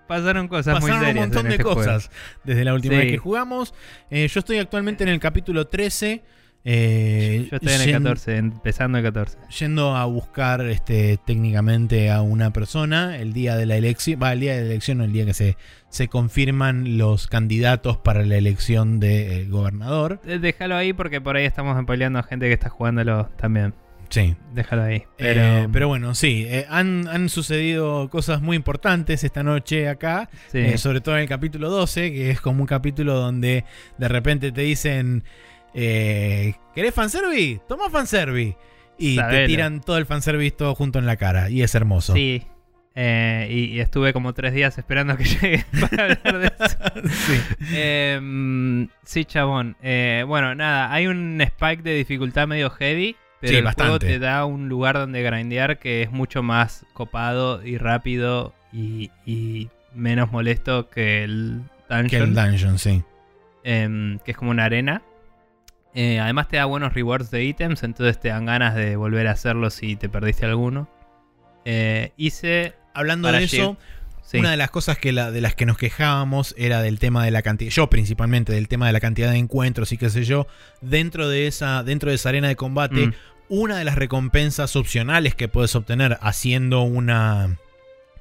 [SPEAKER 2] Pasaron cosas muy
[SPEAKER 1] pasaron un
[SPEAKER 2] serias
[SPEAKER 1] montón
[SPEAKER 2] en
[SPEAKER 1] de
[SPEAKER 2] este juego.
[SPEAKER 1] cosas desde la última
[SPEAKER 2] Sí.
[SPEAKER 1] vez que jugamos. Eh, yo estoy actualmente en el capítulo 13. eh,
[SPEAKER 2] Yo estoy en el
[SPEAKER 1] yen-
[SPEAKER 2] 14, empezando el 14.
[SPEAKER 1] Yendo a buscar este, técnicamente a una persona el día de la elección, va, el día de la elección o el día que se, se confirman los candidatos para la elección del gobernador.
[SPEAKER 2] Eh, Déjalo ahí porque por ahí estamos apoyando a gente que está jugándolo también.
[SPEAKER 1] Sí.
[SPEAKER 2] Déjalo ahí.
[SPEAKER 1] Pero,
[SPEAKER 2] Pero,
[SPEAKER 1] pero bueno, sí, eh, han, han sucedido cosas muy importantes esta noche acá,
[SPEAKER 2] sí.
[SPEAKER 1] eh, sobre todo en el capítulo 12, que es como un capítulo donde de repente te dicen, eh, ¿querés fanservice? Toma fanservice. Y te tiran todo el fanservice todo junto en la cara, y es hermoso.
[SPEAKER 2] Sí. Eh, y, y estuve como tres días esperando a que [LAUGHS] llegue para hablar de eso. [LAUGHS]
[SPEAKER 1] Sí.
[SPEAKER 2] Eh, sí, chabón. Eh, bueno, nada, hay un spike de dificultad medio heavy, pero
[SPEAKER 1] Sí,
[SPEAKER 2] el juego
[SPEAKER 1] bastante.
[SPEAKER 2] te da un lugar donde grindear que es mucho más copado y rápido y, y menos molesto que el
[SPEAKER 1] Que el
[SPEAKER 2] dungeon,
[SPEAKER 1] dungeon, sí.
[SPEAKER 2] em, que es como una arena. Eh, además te da buenos rewards de ítems, entonces te dan ganas de volver a hacerlo si te perdiste alguno. Eh, hice...
[SPEAKER 1] Hablando de eso,
[SPEAKER 2] sí.
[SPEAKER 1] una de las cosas que la, de las que nos quejábamos era del tema de la cantidad, yo principalmente, del tema de la cantidad de encuentros y qué sé yo, dentro de esa, dentro de esa arena de combate,
[SPEAKER 2] Mm.
[SPEAKER 1] una de las recompensas opcionales que puedes obtener haciendo una...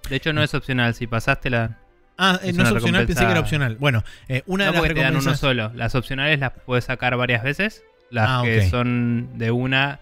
[SPEAKER 2] De hecho no es opcional, si pasaste la...
[SPEAKER 1] Ah, eh,
[SPEAKER 2] Es
[SPEAKER 1] no es opcional, pensé que era opcional. Bueno, eh, una
[SPEAKER 2] No
[SPEAKER 1] de las
[SPEAKER 2] porque te dan uno
[SPEAKER 1] recompensas...
[SPEAKER 2] solo. Las opcionales las puedes sacar varias veces. Las
[SPEAKER 1] Ah,
[SPEAKER 2] que son de una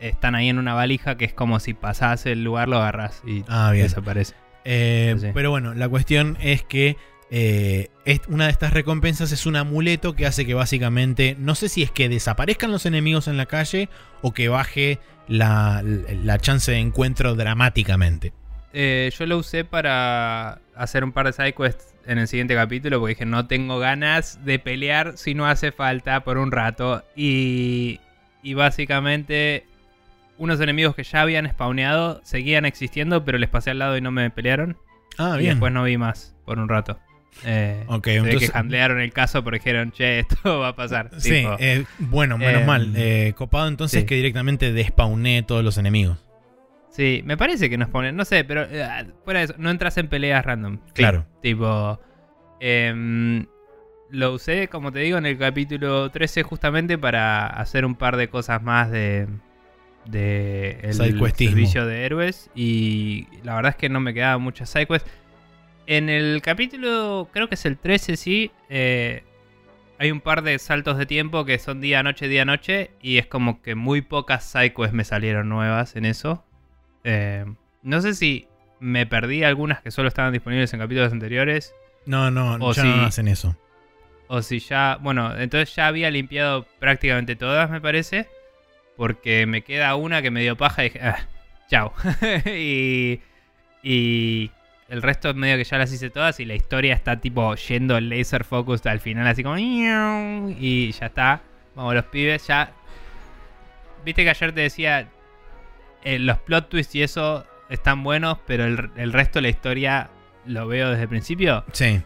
[SPEAKER 2] están ahí en una valija que es como si pasás el lugar, lo agarras y
[SPEAKER 1] Ah, bien.
[SPEAKER 2] desaparece.
[SPEAKER 1] Eh,
[SPEAKER 2] Sí.
[SPEAKER 1] Pero bueno, la cuestión es que eh, es- una de estas recompensas es un amuleto que hace que básicamente, no sé si es que desaparezcan los enemigos en la calle o que baje la, la chance de encuentro dramáticamente.
[SPEAKER 2] Eh, yo lo usé para hacer un par de sidequests en el siguiente capítulo porque dije no tengo ganas de pelear si no hace falta por un rato. Y, y básicamente unos enemigos que ya habían spawneado seguían existiendo pero les pasé al lado y no me pelearon.
[SPEAKER 1] Ah,
[SPEAKER 2] y
[SPEAKER 1] bien.
[SPEAKER 2] después no vi más por un rato. Eh,
[SPEAKER 1] ok,
[SPEAKER 2] Se ve
[SPEAKER 1] entonces...
[SPEAKER 2] que handlearon el caso porque dijeron, che, esto [LAUGHS] va a pasar.
[SPEAKER 1] Sí,
[SPEAKER 2] Tipo,
[SPEAKER 1] eh, bueno, menos
[SPEAKER 2] em,
[SPEAKER 1] mal. Eh, copado entonces
[SPEAKER 2] sí.
[SPEAKER 1] que directamente despawné todos los enemigos.
[SPEAKER 2] sí, me parece que nos ponen, no sé, pero eh, fuera de eso, no entras en peleas random. Sí,
[SPEAKER 1] Claro.
[SPEAKER 2] Tipo, em, lo usé, como te digo, en el capítulo 13 justamente para hacer un par de cosas más de, de el
[SPEAKER 1] Sidequestismo.
[SPEAKER 2] servicio de héroes y la verdad es que no me quedaban muchas sidequests. En el capítulo, creo que es el 13, sí, eh, hay un par de saltos de tiempo que son día, noche, día, noche y es como que muy pocas sidequests me salieron nuevas en eso. Eh, no sé si me perdí algunas que solo estaban disponibles en capítulos anteriores
[SPEAKER 1] No, no,
[SPEAKER 2] O
[SPEAKER 1] ya
[SPEAKER 2] sí.
[SPEAKER 1] no hacen eso.
[SPEAKER 2] o si ya, bueno, entonces ya había limpiado prácticamente todas, me parece. Porque me queda una que me dio paja y dije, ah, chao. [LAUGHS] y, y el resto medio que ya las hice todas y la historia está tipo yendo laser focus al final, así como... Y ya está. Vamos, los pibes ya... Viste que ayer te decía, eh, los plot twists y eso están buenos, pero el, el resto de la historia lo veo desde el principio.
[SPEAKER 1] Sí.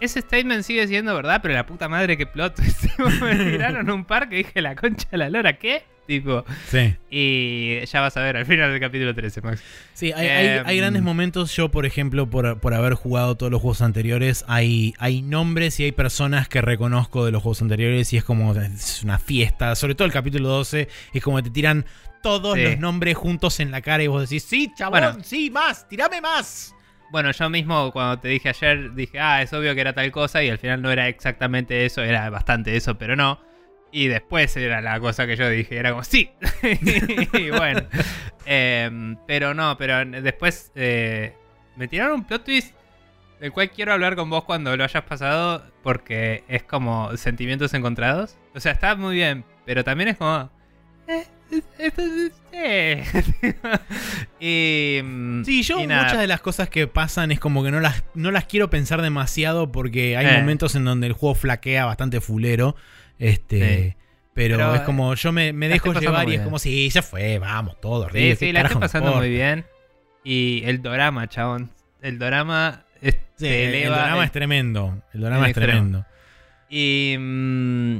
[SPEAKER 2] Ese statement sigue siendo verdad, pero la puta madre que plot twist. [LAUGHS] me tiraron un par que dije la concha de la lora, ¿qué? Tipo,
[SPEAKER 1] Sí.
[SPEAKER 2] y ya vas a ver al final del capítulo 13, Max.
[SPEAKER 1] Sí, hay, hay-
[SPEAKER 2] Em,
[SPEAKER 1] hay grandes momentos. Yo, por ejemplo, por, por haber jugado todos los juegos anteriores, hay, hay nombres y hay personas que reconozco de los juegos anteriores y es como es una fiesta. Sobre todo el capítulo 12, es como que te tiran todos
[SPEAKER 2] Sí.
[SPEAKER 1] los nombres juntos en la cara y vos decís, sí, chabón,
[SPEAKER 2] Bueno.
[SPEAKER 1] sí, más, tirame más.
[SPEAKER 2] Bueno, yo mismo cuando te dije ayer, dije, ah, es obvio que era tal cosa, y al final no era exactamente eso, era bastante eso, pero no. Y después era la cosa que yo dije, era como, sí. [LAUGHS] y bueno. Em, pero no, pero después eh, me tiraron un plot twist del cual quiero hablar con vos cuando lo hayas pasado, porque es como sentimientos encontrados. O sea, está muy bien, pero también es como... eh, [LAUGHS] y, mm,
[SPEAKER 1] Sí, yo
[SPEAKER 2] y
[SPEAKER 1] muchas de las cosas que pasan es como que no las, no las quiero pensar demasiado porque hay
[SPEAKER 2] Eh.
[SPEAKER 1] momentos en donde el juego flaquea bastante fulero. Este.
[SPEAKER 2] Sí.
[SPEAKER 1] Pero,
[SPEAKER 2] Pero,
[SPEAKER 1] es como yo me, me dejo llevar y es como, sí, ya fue, vamos, todo,
[SPEAKER 2] Sí,
[SPEAKER 1] ríe,
[SPEAKER 2] sí,
[SPEAKER 1] ¿qué
[SPEAKER 2] la estoy pasando muy bien. Y el dorama, chabón. El dorama es-
[SPEAKER 1] Sí, el
[SPEAKER 2] el-
[SPEAKER 1] es tremendo. El drama
[SPEAKER 2] el
[SPEAKER 1] es tremendo.
[SPEAKER 2] Y mm,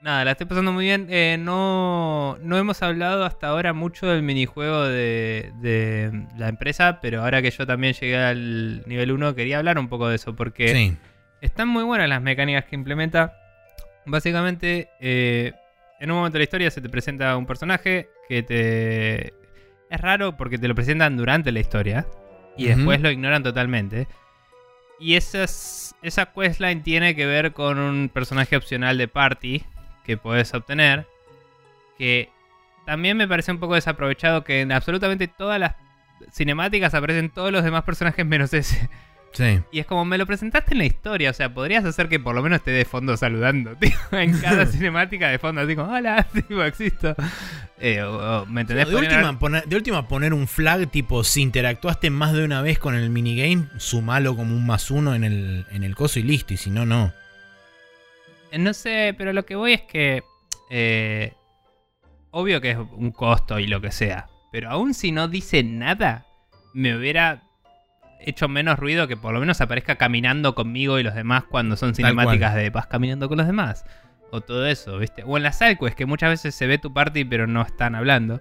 [SPEAKER 2] nada, la estoy pasando muy bien. Eh, no, no hemos hablado hasta ahora mucho del minijuego de, de la empresa, pero ahora que yo también llegué al nivel 1 quería hablar un poco de eso, porque
[SPEAKER 1] Sí.
[SPEAKER 2] están muy buenas las mecánicas que implementa. Básicamente, eh, en un momento de la historia se te presenta un personaje que te... Es raro porque te lo presentan durante la historia y después lo ignoran totalmente. Y esas, esa questline tiene que ver con un personaje opcional de party que puedes obtener que también me parece un poco desaprovechado que en absolutamente todas las cinemáticas aparecen todos los demás personajes menos ese.
[SPEAKER 1] Sí.
[SPEAKER 2] Y es como me lo presentaste en la historia, o sea, podrías hacer que por lo menos esté de fondo saludando, [LAUGHS] tío, en cada [LAUGHS] cinemática de fondo, así como, hola, [LAUGHS] tipo, existo. Eh, o- o, ¿Me entendés?
[SPEAKER 1] De
[SPEAKER 2] Poner-
[SPEAKER 1] última, poner, de última, poner un flag tipo, si interactuaste más de una vez con el minigame, sumalo como un más uno en el, en el coso y listo. Y si no, no.
[SPEAKER 2] Eh, No sé, pero lo que voy es que. eh, obvio que es un costo y lo que sea. Pero aún si no dice nada, me hubiera hecho menos ruido que por lo menos aparezca caminando conmigo y los demás cuando son cinemáticas de vas caminando con los demás. O todo eso, ¿viste? O en las sidequests, que muchas veces se ve tu party pero no están hablando.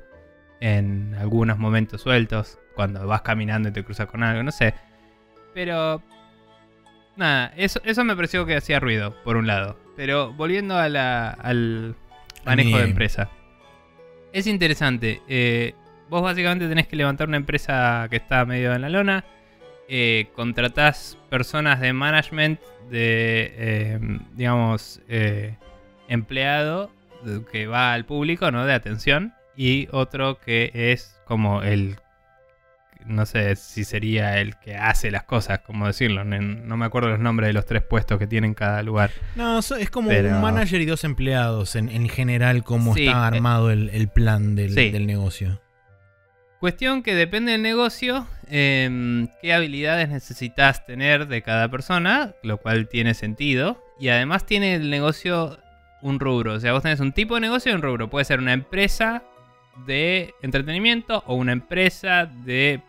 [SPEAKER 2] En algunos momentos sueltos, cuando vas caminando y te cruzas con algo, no sé. Pero Nada, eso, eso me pareció que hacía ruido, por un lado. Pero volviendo a la- al manejo de empresa. Es interesante. eh, vos básicamente tenés que levantar una empresa que está medio en la lona. Eh, contratás personas de management, de, eh, digamos, eh, empleado que va al público, ¿no? De atención. Y otro que es como el no sé si sería el que hace las cosas, como decirlo. No, no me acuerdo los nombres de los tres puestos que tiene en cada lugar.
[SPEAKER 1] No, es como
[SPEAKER 2] Pero-
[SPEAKER 1] un manager y dos empleados en, en general, cómo
[SPEAKER 2] Sí,
[SPEAKER 1] está
[SPEAKER 2] eh,
[SPEAKER 1] armado el, el plan del,
[SPEAKER 2] sí.
[SPEAKER 1] del negocio.
[SPEAKER 2] Cuestión que depende del negocio, em, qué habilidades necesitas tener de cada persona, lo cual tiene sentido. Y además tiene el negocio un rubro. O sea, vos tenés un tipo de negocio y un rubro. Puede ser una empresa de entretenimiento o una empresa de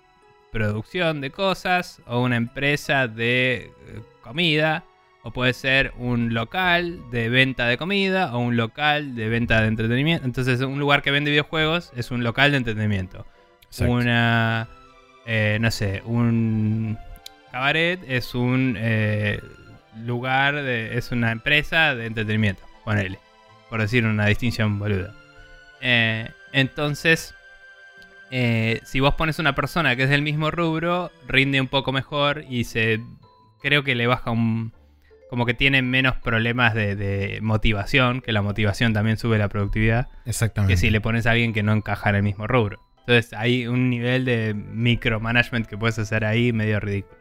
[SPEAKER 2] producción de cosas o una empresa de eh, comida. O puede ser un local de venta de comida o un local de venta de entretenimiento. Entonces, un lugar que vende videojuegos es un local de entretenimiento
[SPEAKER 1] Exacto.
[SPEAKER 2] una eh, no sé un cabaret es un eh, lugar de, es una empresa de entretenimiento ponele por decir una distinción boluda Eh, entonces eh, si vos pones una persona que es del mismo rubro rinde un poco mejor y se creo que le baja un como que tiene menos problemas de, de motivación que la motivación también sube la productividad
[SPEAKER 1] Exactamente.
[SPEAKER 2] que si le pones a alguien que no encaja en el mismo rubro. Entonces hay un nivel de micromanagement que puedes hacer ahí medio ridículo.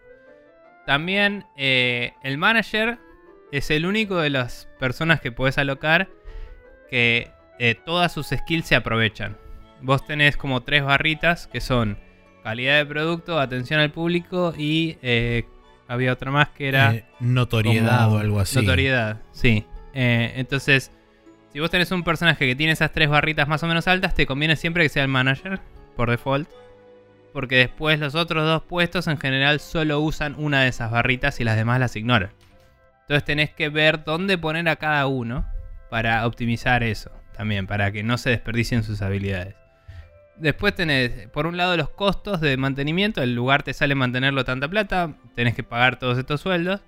[SPEAKER 2] También eh, el manager es el único de las personas que puedes alocar que eh, todas sus skills se aprovechan. Vos tenés como tres barritas que son calidad de producto, atención al público y eh, había otra más que era...
[SPEAKER 1] Notoriedad o algo así.
[SPEAKER 2] Notoriedad, sí. Entonces, si vos tenés un personaje que tiene esas tres barritas más o menos altas, te conviene siempre que sea el manager, por default. Porque después los otros dos puestos en general solo usan una de esas barritas y las demás las ignoran. Entonces tenés que ver dónde poner a cada uno para optimizar eso también, para que no se desperdicien sus habilidades. Después tenés, por un lado, los costos de mantenimiento. El lugar te sale mantenerlo tanta plata. Tenés que pagar todos estos sueldos.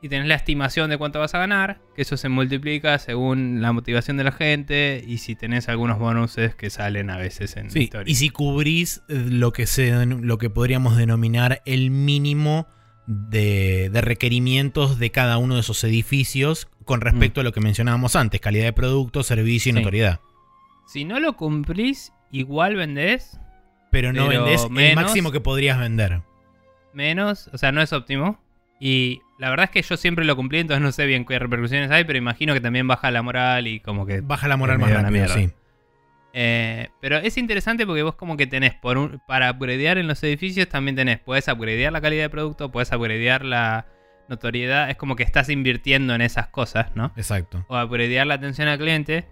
[SPEAKER 2] Y tenés la estimación de cuánto vas a ganar. Que eso se multiplica según la motivación de la gente. Y si tenés algunos bonuses que salen a veces en
[SPEAKER 1] Sí,
[SPEAKER 2] historia.
[SPEAKER 1] y si cubrís lo que, se, lo que podríamos denominar el mínimo de, de requerimientos de cada uno de esos edificios con respecto a lo que mencionábamos antes, calidad de producto, servicio y
[SPEAKER 2] Mm. Sí.
[SPEAKER 1] notoriedad.
[SPEAKER 2] Si no lo cumplís, igual vendés
[SPEAKER 1] Pero no
[SPEAKER 2] Pero
[SPEAKER 1] vendés el
[SPEAKER 2] menos-
[SPEAKER 1] máximo que podrías vender.
[SPEAKER 2] menos. O sea, no es óptimo. Y la verdad es que yo siempre lo cumplí, entonces no sé bien qué repercusiones hay, pero imagino que también baja la moral y como que
[SPEAKER 1] Baja la moral más rápido, sí.
[SPEAKER 2] Eh, pero es interesante porque vos como que tenés, por un- para upgradear en los edificios también tenés, puedes upgradear la calidad de producto, puedes upgradear la notoriedad, es como que estás invirtiendo en esas cosas, ¿no?
[SPEAKER 1] Exacto.
[SPEAKER 2] O upgradear la atención al cliente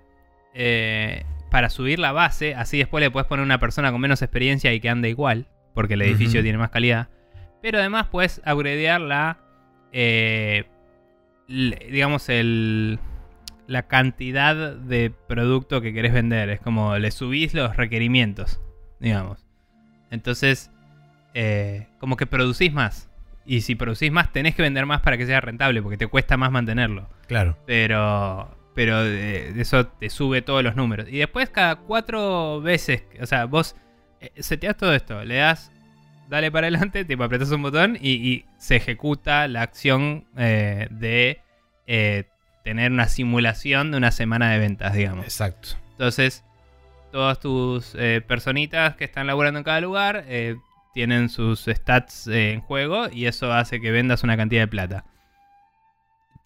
[SPEAKER 2] eh, para subir la base, así después le puedes poner una persona con menos experiencia y que ande igual, porque el edificio tiene más calidad. Pero además puedes upgradear la, eh, digamos, el, la cantidad de producto que querés vender. Es como le subís los requerimientos, digamos. Entonces, eh, como que producís más. Y si producís más, tenés que vender más para que sea rentable, porque te cuesta más mantenerlo.
[SPEAKER 1] Claro.
[SPEAKER 2] Pero, pero eh, eso te sube todos los números. Y después cada cuatro veces, o sea, vos seteas todo esto, le das, dale para adelante, tipo apretas un botón y, y se ejecuta la acción eh, de eh, tener una simulación de una semana de ventas, digamos.
[SPEAKER 1] Exacto.
[SPEAKER 2] Entonces, todas tus eh, personitas que están laburando en cada lugar tienen sus stats en juego y eso hace que vendas una cantidad de plata.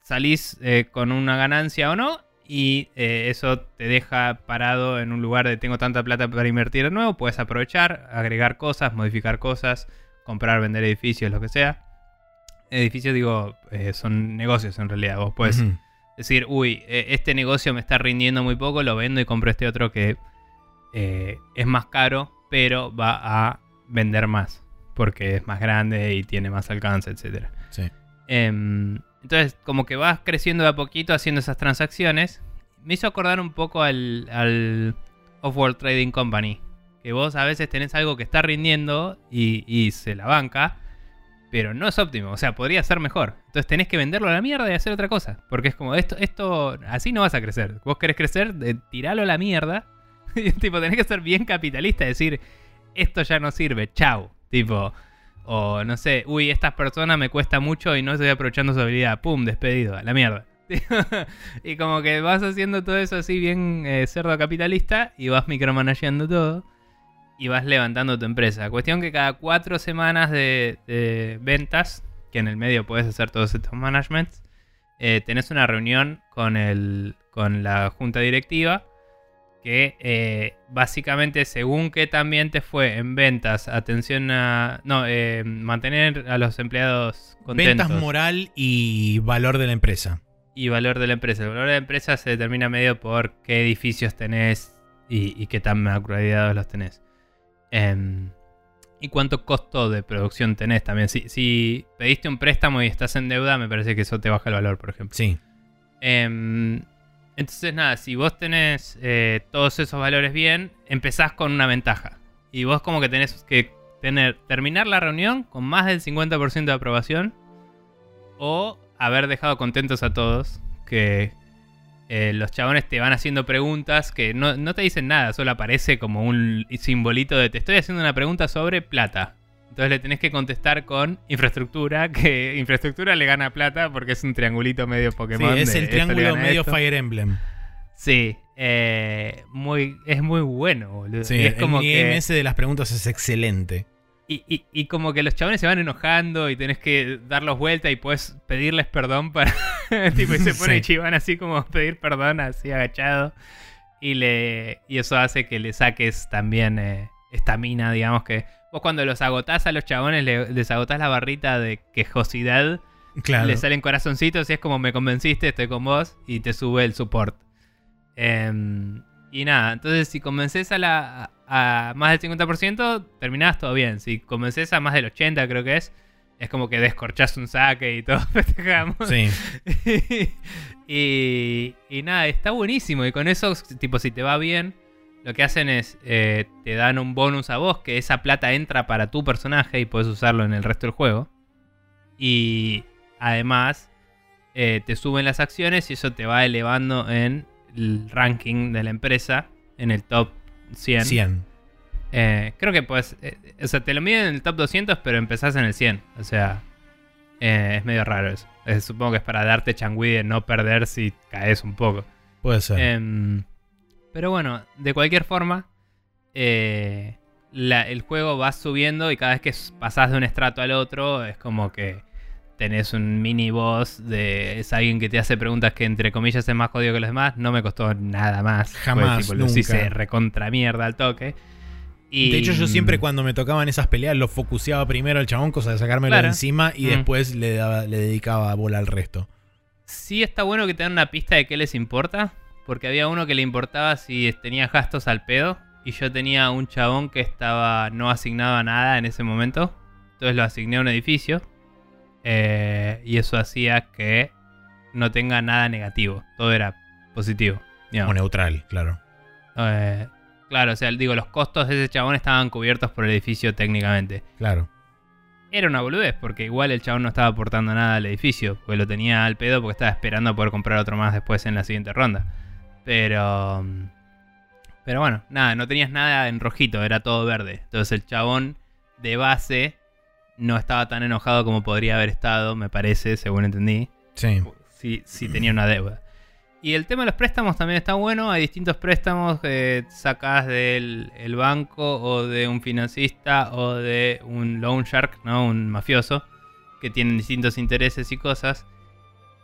[SPEAKER 2] Salís con una ganancia o no y eh, eso te deja parado en un lugar de tengo tanta plata para invertir de nuevo, puedes aprovechar, agregar cosas, modificar cosas, comprar, vender edificios, lo que sea. Edificios digo, eh, son negocios en realidad, vos puedes decir, uy, eh, este negocio me está rindiendo muy poco, lo vendo y compro este otro que eh, es más caro, pero va a vender más, porque es más grande y tiene más alcance, etc.
[SPEAKER 1] Sí.
[SPEAKER 2] Entonces, como que vas creciendo de a poquito haciendo esas transacciones. Me hizo acordar un poco al, al Off-World Trading Company. Que vos a veces tenés algo que está rindiendo y, y se la banca, pero no es óptimo. O sea, podría ser mejor. Entonces tenés que venderlo a la mierda y hacer otra cosa. Porque es como, esto, esto así no vas a crecer. Vos querés crecer, de, tiralo a la mierda. Y [LAUGHS] tipo, tenés que ser bien capitalista, decir, esto ya no sirve, chau. Tipo, o no sé, uy, esta persona me cuesta mucho y no estoy aprovechando su habilidad. Pum, despedido, a la mierda. [LAUGHS] y como que vas haciendo todo eso así bien eh, cerdo capitalista y vas micromanageando todo y vas levantando tu empresa. Cuestión que cada cuatro semanas de, de ventas, que en el medio puedes hacer todos estos managements, eh, tenés una reunión con, el, con la junta directiva que eh, básicamente según que también te fue en ventas, atención a... No, eh, mantener a los empleados contentos.
[SPEAKER 1] Ventas moral y valor de la empresa.
[SPEAKER 2] y valor de la empresa. El valor de la empresa se determina medio por qué edificios tenés y, y qué tan upgradeados los tenés. Em, y cuánto costo de producción tenés también. Si, si pediste un préstamo y estás en deuda, me parece que eso te baja el valor, por ejemplo.
[SPEAKER 1] Sí.
[SPEAKER 2] Entonces, nada, si vos tenés eh, todos esos valores bien, empezás con una ventaja. Y vos como que tenés que tener, terminar la reunión con más del 50% de aprobación. O haber dejado contentos a todos. Que eh, los chabones te van haciendo preguntas que no, no te dicen nada, solo aparece como un simbolito de te estoy haciendo una pregunta sobre plata. Entonces le tenés que contestar con infraestructura, [LAUGHS] que infraestructura le gana plata porque es un triangulito medio
[SPEAKER 1] Sí,
[SPEAKER 2] Pokémon.
[SPEAKER 1] es
[SPEAKER 2] de
[SPEAKER 1] el triángulo medio
[SPEAKER 2] esto.
[SPEAKER 1] Fire Emblem.
[SPEAKER 2] Sí, eh, muy, es muy bueno, boludo.
[SPEAKER 1] Sí,
[SPEAKER 2] y es
[SPEAKER 1] el
[SPEAKER 2] que,
[SPEAKER 1] de las preguntas es excelente.
[SPEAKER 2] y, y- y como que los chabones se van enojando y tenés que darlos vuelta y puedes pedirles perdón para. [LAUGHS] tipo, y se pone
[SPEAKER 1] Sí.
[SPEAKER 2] Chiván así como pedir perdón, así agachado. Y, le, y eso hace que le saques también eh, estamina, digamos que. Vos cuando los agotás a los chabones, le- les agotás la barrita de quejosidad,
[SPEAKER 1] Claro.
[SPEAKER 2] le salen corazoncitos y es como me convenciste, estoy con vos, y te sube el support. Em, y nada, entonces si convences a, la, a, a más del 50%, terminás todo bien. Si convences a más del 80%, creo que es, es como que descorchás un saque y todo [LAUGHS] festejamos.
[SPEAKER 1] Sí. [LAUGHS]
[SPEAKER 2] y, y nada, está buenísimo. Y con eso, tipo, si te va bien, lo que hacen es eh, te dan un bonus a vos, que esa plata entra para tu personaje y puedes usarlo en el resto del juego. Y además, eh, te suben las acciones y eso te va elevando en el ranking de la empresa, en el top 100.
[SPEAKER 1] 100.
[SPEAKER 2] Eh, creo que pues, o sea, te lo miden en el top 200, pero empezás en el 100. O sea, es medio raro eso. Supongo que es para darte changüí de no perder si caes un poco.
[SPEAKER 1] Puede ser.
[SPEAKER 2] Pero bueno, de cualquier forma, eh, la- el juego va subiendo y cada vez que pasás de un estrato al otro es como que tenés un mini boss de es alguien que te hace preguntas que entre comillas es más jodido que los demás. No me costó nada más.
[SPEAKER 1] Jamás,
[SPEAKER 2] tipo, los
[SPEAKER 1] nunca.
[SPEAKER 2] hice recontra mierda al toque. Y,
[SPEAKER 1] De hecho, yo siempre cuando me tocaban esas peleas lo focuseaba primero al chabón, cosa de sacármelo
[SPEAKER 2] Claro.
[SPEAKER 1] de encima y
[SPEAKER 2] Mm.
[SPEAKER 1] después le, daba- le dedicaba bola al resto.
[SPEAKER 2] Sí está bueno que te dan una pista de qué les importa. Porque había uno que le importaba si tenía gastos al pedo. Y yo tenía un chabón que estaba no asignado a nada en ese momento. Entonces lo asigné a un edificio. Eh, y eso hacía que no tenga nada negativo. Todo era positivo. digamos.
[SPEAKER 1] O neutral, claro.
[SPEAKER 2] Eh, claro, o sea, digo, los costos de ese chabón estaban cubiertos por el edificio técnicamente.
[SPEAKER 1] Claro.
[SPEAKER 2] Era una boludez, porque igual el chabón no estaba aportando nada al edificio, porque lo tenía al pedo porque estaba esperando a poder comprar otro más después en la siguiente ronda. Pero. mm, Pero bueno, nada, no tenías nada en rojito, era todo verde. Entonces el chabón de base no estaba tan enojado como podría haber estado, me parece, según entendí
[SPEAKER 1] Sí.
[SPEAKER 2] si, si tenía una deuda. Y el tema de los préstamos también está bueno. Hay distintos préstamos que sacas del el banco o de un financista o de un loan shark, ¿no? Un mafioso, que tienen distintos intereses y cosas.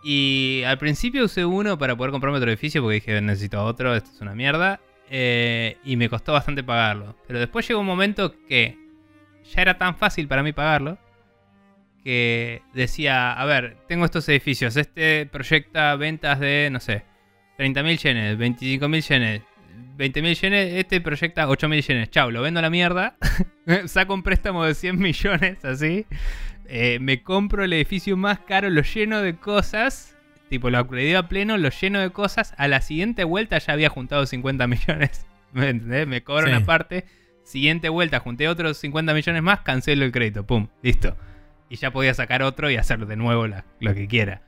[SPEAKER 2] Y al principio usé uno para poder comprarme otro edificio porque dije necesito otro, esto es una mierda. Eh, y me costó bastante pagarlo. Pero después llegó un momento que ya era tan fácil para mí pagarlo que decía, a ver, tengo estos edificios, este proyecta ventas de, no sé, 30.000 yenes, 25.000 yenes, 20.000 yenes, este proyecta 8.000 yenes, chao, lo vendo a la mierda, [LAUGHS] saco un préstamo de 100 millones, así, eh, me compro el edificio más caro, lo lleno de cosas, tipo lo upgradeo a pleno, lo lleno de cosas, a la siguiente vuelta ya había juntado 50 millones, [LAUGHS] ¿me entendés? Me cobro
[SPEAKER 1] Sí.
[SPEAKER 2] una parte, siguiente vuelta junté otros 50 millones más, cancelo el crédito, pum, listo y ya podía sacar otro y hacer de nuevo la- lo que quiera.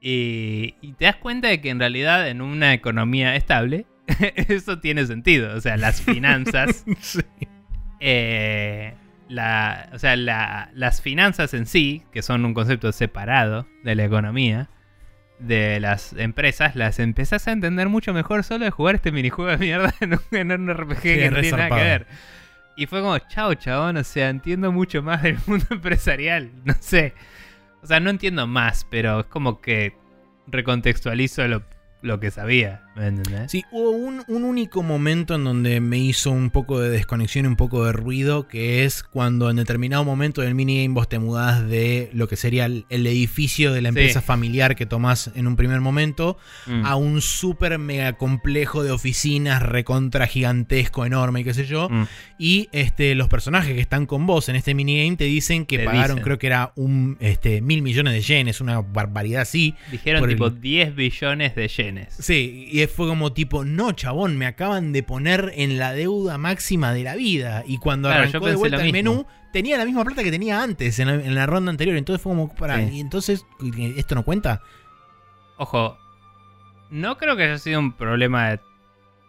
[SPEAKER 2] Y, y te das cuenta de que en realidad en una economía estable [LAUGHS] eso tiene sentido. O sea, las finanzas, [LAUGHS]
[SPEAKER 1] Sí.
[SPEAKER 2] eh, la, o sea, la- las finanzas en sí, que son un concepto separado de la economía, de las empresas, las empezás a entender mucho mejor solo de jugar este minijuego de mierda [LAUGHS] en un, en un RPG
[SPEAKER 1] Sí,
[SPEAKER 2] que no tiene nada que ver. Y fue como, chao, chabón, o sea, entiendo mucho más del mundo empresarial. No sé. O sea, no entiendo más, pero es como que recontextualizo lo, lo que sabía. ¿Me entendés?
[SPEAKER 1] Sí, hubo un, un único momento en donde me hizo un poco de desconexión y un poco de ruido, que es cuando en determinado momento del minigame vos te mudás de lo que sería el, el edificio de la
[SPEAKER 2] Sí.
[SPEAKER 1] empresa familiar que tomás en un primer momento
[SPEAKER 2] Mm.
[SPEAKER 1] a un súper mega complejo de oficinas recontra gigantesco, enorme y qué sé yo.
[SPEAKER 2] Mm.
[SPEAKER 1] Y este, los personajes que están con vos en este minigame te dicen que
[SPEAKER 2] Te
[SPEAKER 1] pagaron,
[SPEAKER 2] dicen.
[SPEAKER 1] creo que era un este, mil millones de yenes, una barbaridad así.
[SPEAKER 2] Dijeron tipo
[SPEAKER 1] el-
[SPEAKER 2] 10 billones de yenes.
[SPEAKER 1] Sí, y fue como tipo, no, chabón, me acaban de poner en la deuda máxima de la vida. Y cuando
[SPEAKER 2] Claro,
[SPEAKER 1] arrancó de vuelta el menú, tenía la misma plata que tenía antes, en la, en la ronda anterior. Entonces fue como, para,
[SPEAKER 2] Sí.
[SPEAKER 1] y entonces, ¿esto no cuenta?
[SPEAKER 2] Ojo, no creo que haya sido un problema de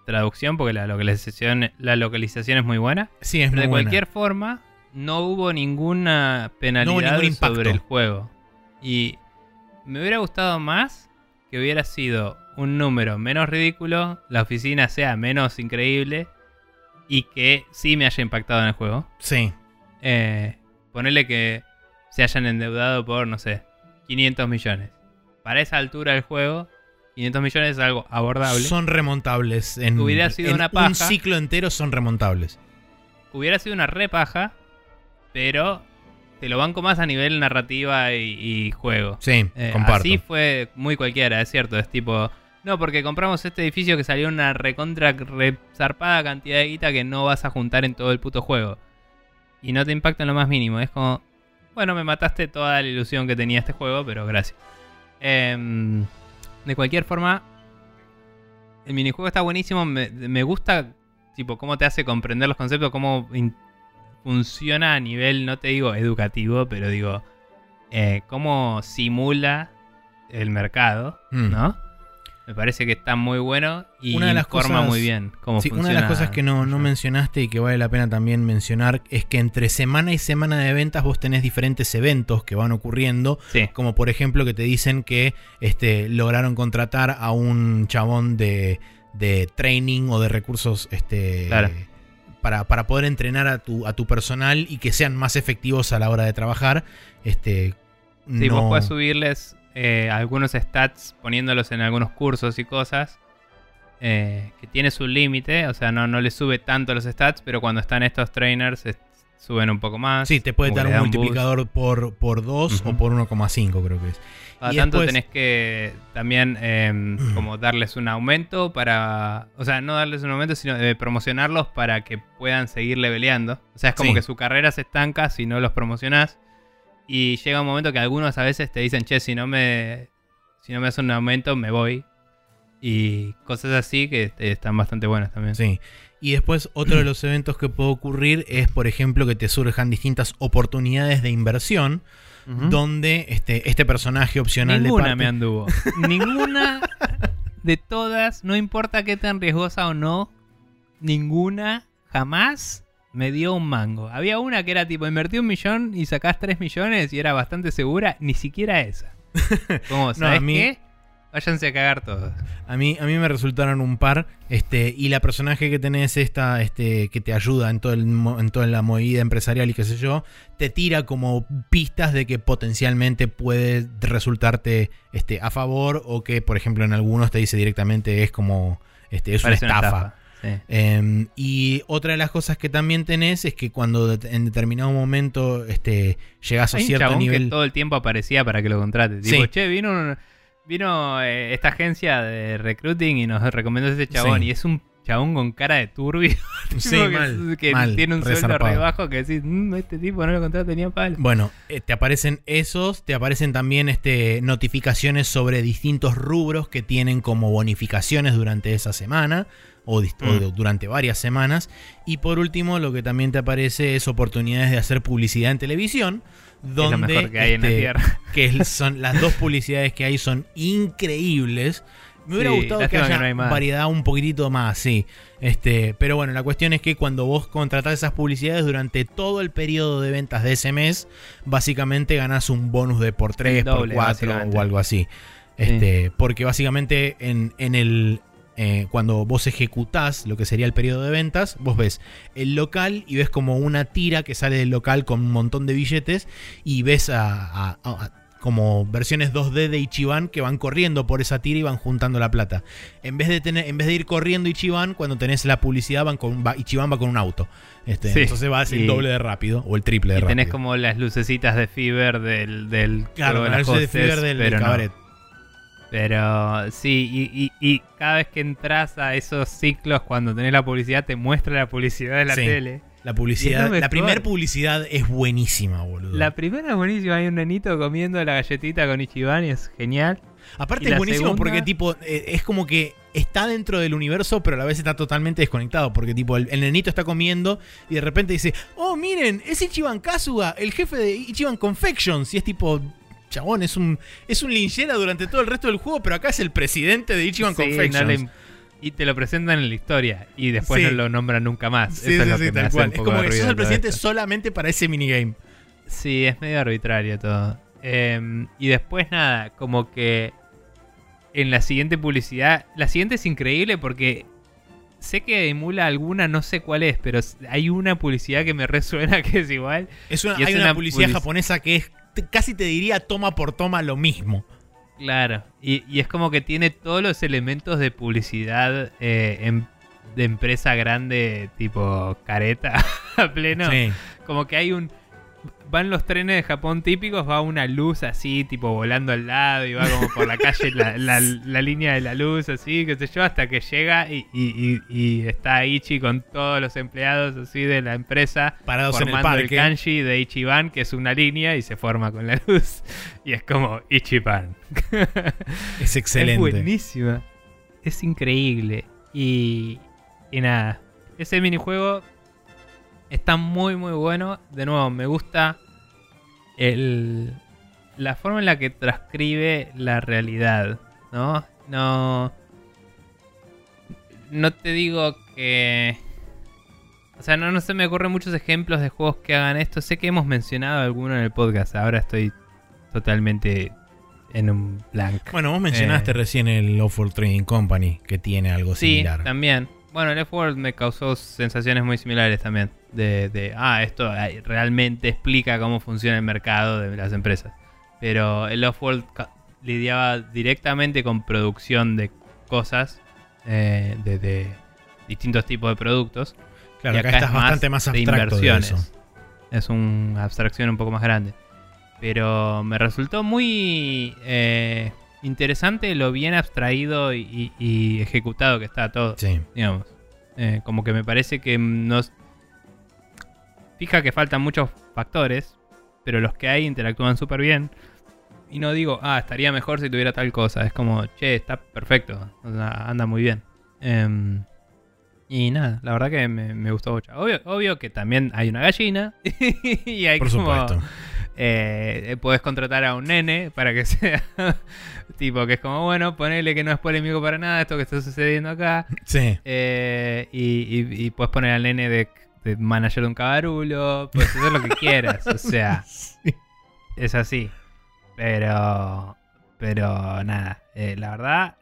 [SPEAKER 2] traducción porque la localización, la localización es muy buena.
[SPEAKER 1] Sí, es
[SPEAKER 2] Pero
[SPEAKER 1] muy
[SPEAKER 2] de
[SPEAKER 1] buena.
[SPEAKER 2] cualquier forma, no hubo ninguna penalidad
[SPEAKER 1] ningún
[SPEAKER 2] sobre el juego. Y me hubiera gustado más que hubiera sido un número menos ridículo, la oficina sea menos increíble y que sí me haya impactado en el juego.
[SPEAKER 1] Sí,
[SPEAKER 2] Eh, ponerle que se hayan endeudado por, no sé, 500 millones. Para esa altura del juego, 500 millones es algo abordable.
[SPEAKER 1] son remontables. En,
[SPEAKER 2] Hubiera sido
[SPEAKER 1] en
[SPEAKER 2] una
[SPEAKER 1] un
[SPEAKER 2] paja.
[SPEAKER 1] ciclo entero son remontables.
[SPEAKER 2] Hubiera sido una repaja, pero te lo banco más a nivel narrativa y, y juego.
[SPEAKER 1] Sí,
[SPEAKER 2] Eh,
[SPEAKER 1] comparto.
[SPEAKER 2] Así fue muy cualquiera, es cierto. Es tipo, no, porque compramos este edificio que salió una recontra re zarpada cantidad de guita que no vas a juntar en todo el puto juego. Y no te impacta en lo más mínimo. Es como, bueno, me mataste toda la ilusión que tenía este juego, pero gracias. Em, de cualquier forma, el minijuego está buenísimo. Me, me gusta, tipo, cómo te hace comprender los conceptos, cómo funciona a nivel, no te digo educativo, pero digo, eh, cómo simula el mercado,
[SPEAKER 1] Mm.
[SPEAKER 2] ¿no? Me parece que está muy bueno y
[SPEAKER 1] Una de las
[SPEAKER 2] informa
[SPEAKER 1] cosas-
[SPEAKER 2] muy bien cómo
[SPEAKER 1] Sí, una de las cosas que no, no mencionaste y que vale la pena también mencionar es que entre semana y semana de ventas vos tenés diferentes eventos que van ocurriendo
[SPEAKER 2] Sí,
[SPEAKER 1] Como por ejemplo que te dicen que este, lograron contratar a un chabón de, de training o de recursos este,
[SPEAKER 2] Claro.
[SPEAKER 1] para, para poder entrenar a tu, a tu personal y que sean más efectivos a la hora de trabajar. Este,
[SPEAKER 2] sí
[SPEAKER 1] no-
[SPEAKER 2] vos podés subirles eh, algunos stats poniéndolos en algunos cursos y cosas. eh, que tiene su límite, o sea, no, no le sube tanto los stats, pero cuando están estos trainers suben un poco más.
[SPEAKER 1] Sí, te puede dar un
[SPEAKER 2] boost.
[SPEAKER 1] multiplicador por, por 2
[SPEAKER 2] Ujú.
[SPEAKER 1] o por 1,5 creo que es.
[SPEAKER 2] Cada
[SPEAKER 1] Y
[SPEAKER 2] tanto
[SPEAKER 1] después-
[SPEAKER 2] tenés que también eh, [CLEARS THROAT] como darles un aumento para. O sea, no darles un aumento, sino eh, promocionarlos para que puedan seguir leveleando. O sea, es como
[SPEAKER 1] Sí.
[SPEAKER 2] que su carrera se estanca si no los promocionás. Y llega un momento que algunos a veces te dicen, che, si no me. Si no me hacen un aumento, me voy. Y cosas así que eh, están bastante buenas también.
[SPEAKER 1] Sí. Y después otro de los eventos que puede ocurrir es, por ejemplo, que te surjan distintas oportunidades de inversión donde este, este personaje opcional
[SPEAKER 2] Ninguna
[SPEAKER 1] de parte...
[SPEAKER 2] me anduvo. [LAUGHS] Ninguna de todas, no importa qué tan riesgosa o no, ninguna jamás me dio un mango. Había una que era tipo, invertí un millón y sacás tres millones y era bastante segura, ni siquiera esa. [LAUGHS] Como, ¿sabes
[SPEAKER 1] a mí-
[SPEAKER 2] qué? Váyanse a cagar todos.
[SPEAKER 1] A mí, a mí me resultaron un par. Este, y la personaje que tenés esta, este, que te ayuda en, todo el en toda la movida empresarial y qué sé yo, te tira como pistas de que potencialmente puede resultarte este, a favor. O que, por ejemplo, en algunos te dice directamente es como. Este, es una estafa.
[SPEAKER 2] Sí.
[SPEAKER 1] Eh, y otra de las cosas que también tenés es que cuando en determinado momento este, llegas a
[SPEAKER 2] Hay
[SPEAKER 1] cierto nivel.
[SPEAKER 2] que todo el tiempo aparecía para que lo contrate. Tipo,
[SPEAKER 1] Sí.
[SPEAKER 2] che, vino, un- vino eh, esta agencia de recruiting y nos recomendó ese chabón.
[SPEAKER 1] Sí.
[SPEAKER 2] Y es un chabón con cara de turbio. [LAUGHS]
[SPEAKER 1] Sí,
[SPEAKER 2] que,
[SPEAKER 1] mal,
[SPEAKER 2] que
[SPEAKER 1] mal,
[SPEAKER 2] tiene un sueldo re bajo que decís, "Mm, este tipo no lo contrata tenía palo.
[SPEAKER 1] Bueno, eh, te aparecen esos, te aparecen también este, notificaciones sobre distintos rubros que tienen como bonificaciones durante esa semana o, o
[SPEAKER 2] Mm.
[SPEAKER 1] durante varias semanas. Y por último, lo que también te aparece es oportunidades de hacer publicidad en televisión.
[SPEAKER 2] es lo
[SPEAKER 1] Donde,
[SPEAKER 2] mejor que hay en la
[SPEAKER 1] este,
[SPEAKER 2] tierra. [LAUGHS]
[SPEAKER 1] que es- son las dos publicidades que hay son increíbles. Me hubiera
[SPEAKER 2] Sí,
[SPEAKER 1] gustado que haya
[SPEAKER 2] que no
[SPEAKER 1] variedad un poquitito más, sí. Este, pero bueno, la cuestión es que cuando vos contratás esas publicidades durante todo el periodo de ventas de ese mes, básicamente ganás un bonus de por 3,
[SPEAKER 2] El
[SPEAKER 1] por
[SPEAKER 2] doble,
[SPEAKER 1] 4
[SPEAKER 2] básicamente.
[SPEAKER 1] o algo así. Este, Porque básicamente en, en el. Eh, cuando vos ejecutás lo que sería el periodo de ventas, vos ves el local y ves como una tira que sale del local con un montón de billetes y ves a, a- a- como versiones 2D de Ichiban que van corriendo por esa tira y van juntando la plata. En vez de tener, en vez de ir corriendo Ichiban, cuando tenés la publicidad van con va- Ichiban va con un auto. Este,
[SPEAKER 2] Sí,
[SPEAKER 1] entonces vas el doble de rápido o el triple de
[SPEAKER 2] Y tenés
[SPEAKER 1] rápido.
[SPEAKER 2] como las lucecitas de Fever del, del
[SPEAKER 1] claro,
[SPEAKER 2] las
[SPEAKER 1] de Fever del,
[SPEAKER 2] no. Pero sí, y, y- y cada vez que entras a esos ciclos, cuando tenés la publicidad, te muestra la publicidad de la
[SPEAKER 1] Sí.
[SPEAKER 2] tele.
[SPEAKER 1] La publicidad, la primera publicidad es buenísima, boludo.
[SPEAKER 2] La primera es buenísima, hay un nenito comiendo la galletita con Ichiban y es genial.
[SPEAKER 1] Aparte
[SPEAKER 2] y
[SPEAKER 1] es buenísimo
[SPEAKER 2] segunda-
[SPEAKER 1] porque tipo eh, es como que está dentro del universo, pero a la vez está totalmente desconectado. Porque tipo el, el nenito está comiendo y de repente dice, oh miren, es Ichiban Kazuga, el jefe de Ichiban Confections. Y es tipo, chabón, es un, es un linchera durante todo el resto del juego, pero acá es el presidente de Ichiban
[SPEAKER 2] Sí,
[SPEAKER 1] Confections.
[SPEAKER 2] no le- y te lo presentan en la historia y después
[SPEAKER 1] Sí.
[SPEAKER 2] no lo nombran nunca más.
[SPEAKER 1] Sí,
[SPEAKER 2] Eso es lo que me
[SPEAKER 1] tal
[SPEAKER 2] hace
[SPEAKER 1] cual.
[SPEAKER 2] un
[SPEAKER 1] Es como que sos el presidente
[SPEAKER 2] esto.
[SPEAKER 1] solamente para ese minigame.
[SPEAKER 2] Sí, es medio arbitrario todo. Eh, y después nada, como que en la siguiente publicidad, la siguiente es increíble porque sé que emula alguna, no sé cuál es, pero hay una publicidad que me resuena [LAUGHS] que es igual.
[SPEAKER 1] Es una,
[SPEAKER 2] Y
[SPEAKER 1] hay una,
[SPEAKER 2] una
[SPEAKER 1] publicidad
[SPEAKER 2] publici-
[SPEAKER 1] japonesa que es casi te diría toma por toma lo mismo.
[SPEAKER 2] Claro, y, y es como que tiene todos los elementos de publicidad eh, em- de empresa grande, tipo careta [LAUGHS] a pleno.
[SPEAKER 1] Sí.
[SPEAKER 2] Como que hay un. Van los trenes de Japón típicos, va una luz así, tipo volando al lado, y va como por la calle la, la- [LAUGHS] la línea de la luz, así, qué sé yo, hasta que llega y, y- y- y está Ichi con todos los empleados así de la empresa
[SPEAKER 1] Parados en el
[SPEAKER 2] formando el,
[SPEAKER 1] parque.
[SPEAKER 2] kanji de Ichiban, que es una línea, y se forma con la luz. [LAUGHS] Y es como Ichiban. [LAUGHS]
[SPEAKER 1] Es excelente.
[SPEAKER 2] Es buenísima. Es increíble. Y, y nada. Ese minijuego está muy, muy bueno. De nuevo, me gusta el, la forma en la que transcribe la realidad. ¿No? No. No te digo que. O sea, no, no se me ocurren muchos ejemplos de juegos que hagan esto. Sé que hemos mencionado alguno en el podcast. Ahora estoy totalmente en un blank.
[SPEAKER 1] Bueno, vos mencionaste
[SPEAKER 2] Eh.
[SPEAKER 1] recién el Awful Trading Company, que tiene algo
[SPEAKER 2] Sí,
[SPEAKER 1] similar.
[SPEAKER 2] también. Bueno, el F-World me causó sensaciones muy similares también. De, de, ah, esto eh, realmente explica cómo funciona el mercado de las empresas. Pero el Off-World lidiaba directamente con producción de cosas, eh, de, de distintos tipos de productos.
[SPEAKER 1] claro,
[SPEAKER 2] y
[SPEAKER 1] acá,
[SPEAKER 2] acá
[SPEAKER 1] estás
[SPEAKER 2] es
[SPEAKER 1] bastante más abstracto de,
[SPEAKER 2] inversiones.
[SPEAKER 1] eso.
[SPEAKER 2] Es una abstracción un poco más grande. Pero me resultó muy eh, interesante lo bien abstraído y, ejecutado que está todo
[SPEAKER 1] Sí.
[SPEAKER 2] digamos. Eh, como que me parece que nos... Fija que faltan muchos factores, pero los que hay interactúan súper bien. Y no digo, ah, estaría mejor si tuviera tal cosa. Es como, che, está perfecto. O sea, anda muy bien. Em, y nada, la verdad que me, me gustó mucho. Obvio, obvio que también hay una gallina. [LAUGHS] y hay
[SPEAKER 1] Por
[SPEAKER 2] como...
[SPEAKER 1] supuesto.
[SPEAKER 2] Eh, podés contratar a un nene para que [LAUGHS] sea tipo que es como, bueno, ponele que no es polémico para nada esto que está sucediendo acá.
[SPEAKER 1] Sí.
[SPEAKER 2] Eh, y, y, y puedes poner al nene de, de manager de un cabarulo, puedes hacer lo que quieras, o sea, [LAUGHS]
[SPEAKER 1] Sí.
[SPEAKER 2] es así. Pero Pero nada, eh, la verdad,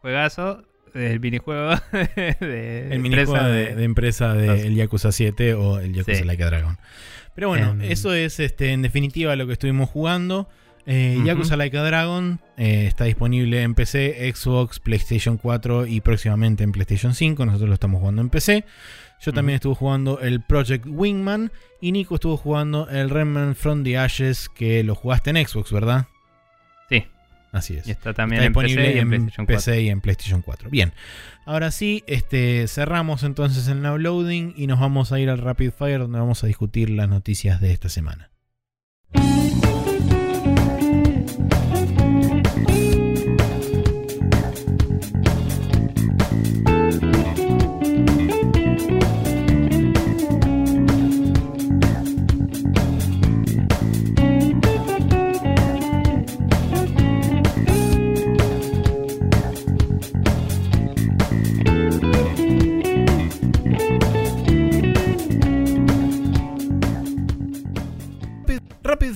[SPEAKER 2] juegazo. El minijuego [LAUGHS] de
[SPEAKER 1] El minijuego
[SPEAKER 2] empresa
[SPEAKER 1] de, de empresa de
[SPEAKER 2] Dos.
[SPEAKER 1] el Yakuza 7 o el Yakuza
[SPEAKER 2] Sí.
[SPEAKER 1] Like a Dragon. Pero bueno,
[SPEAKER 2] Em.
[SPEAKER 1] eso es este, en definitiva lo que estuvimos jugando. Eh. Yakuza Like a Dragon eh, está disponible en PC, Xbox, PlayStation 4 y próximamente en PlayStation 5. Nosotros lo estamos jugando en PC. Yo también estuve jugando el Project Wingman y Nico estuvo jugando el Remnant from the Ashes que lo jugaste en Xbox, ¿verdad?
[SPEAKER 2] Sí,
[SPEAKER 1] Así es.
[SPEAKER 2] y está también
[SPEAKER 1] Está
[SPEAKER 2] en
[SPEAKER 1] disponible
[SPEAKER 2] PC y en
[SPEAKER 1] en
[SPEAKER 2] PlayStation 4.
[SPEAKER 1] PC y en PlayStation 4. Bien. Ahora sí, este, cerramos entonces el now loading y nos vamos a ir al Rapid Fire donde vamos a discutir las noticias de esta semana.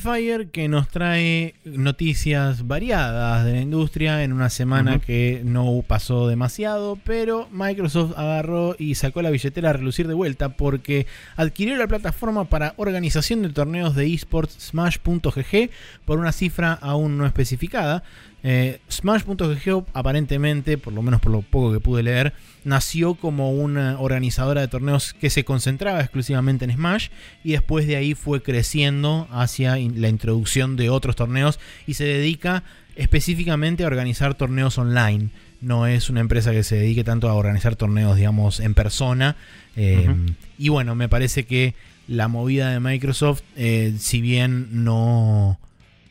[SPEAKER 1] Fire que nos trae noticias variadas de la industria en una semana que no pasó demasiado, pero Microsoft agarró y sacó la billetera a relucir de vuelta porque adquirió la plataforma para organización de torneos de esports Smash.gg por una cifra aún no especificada. Eh, Smash.gg aparentemente, por lo menos por lo poco que pude leer, nació como una organizadora de torneos que se concentraba exclusivamente en Smash y después de ahí fue creciendo hacia la introducción de otros torneos y se dedica específicamente a organizar torneos online. No es una empresa que se dedique tanto a organizar torneos, digamos, en persona. Eh. Y bueno, me parece que la movida de Microsoft, eh, si bien no,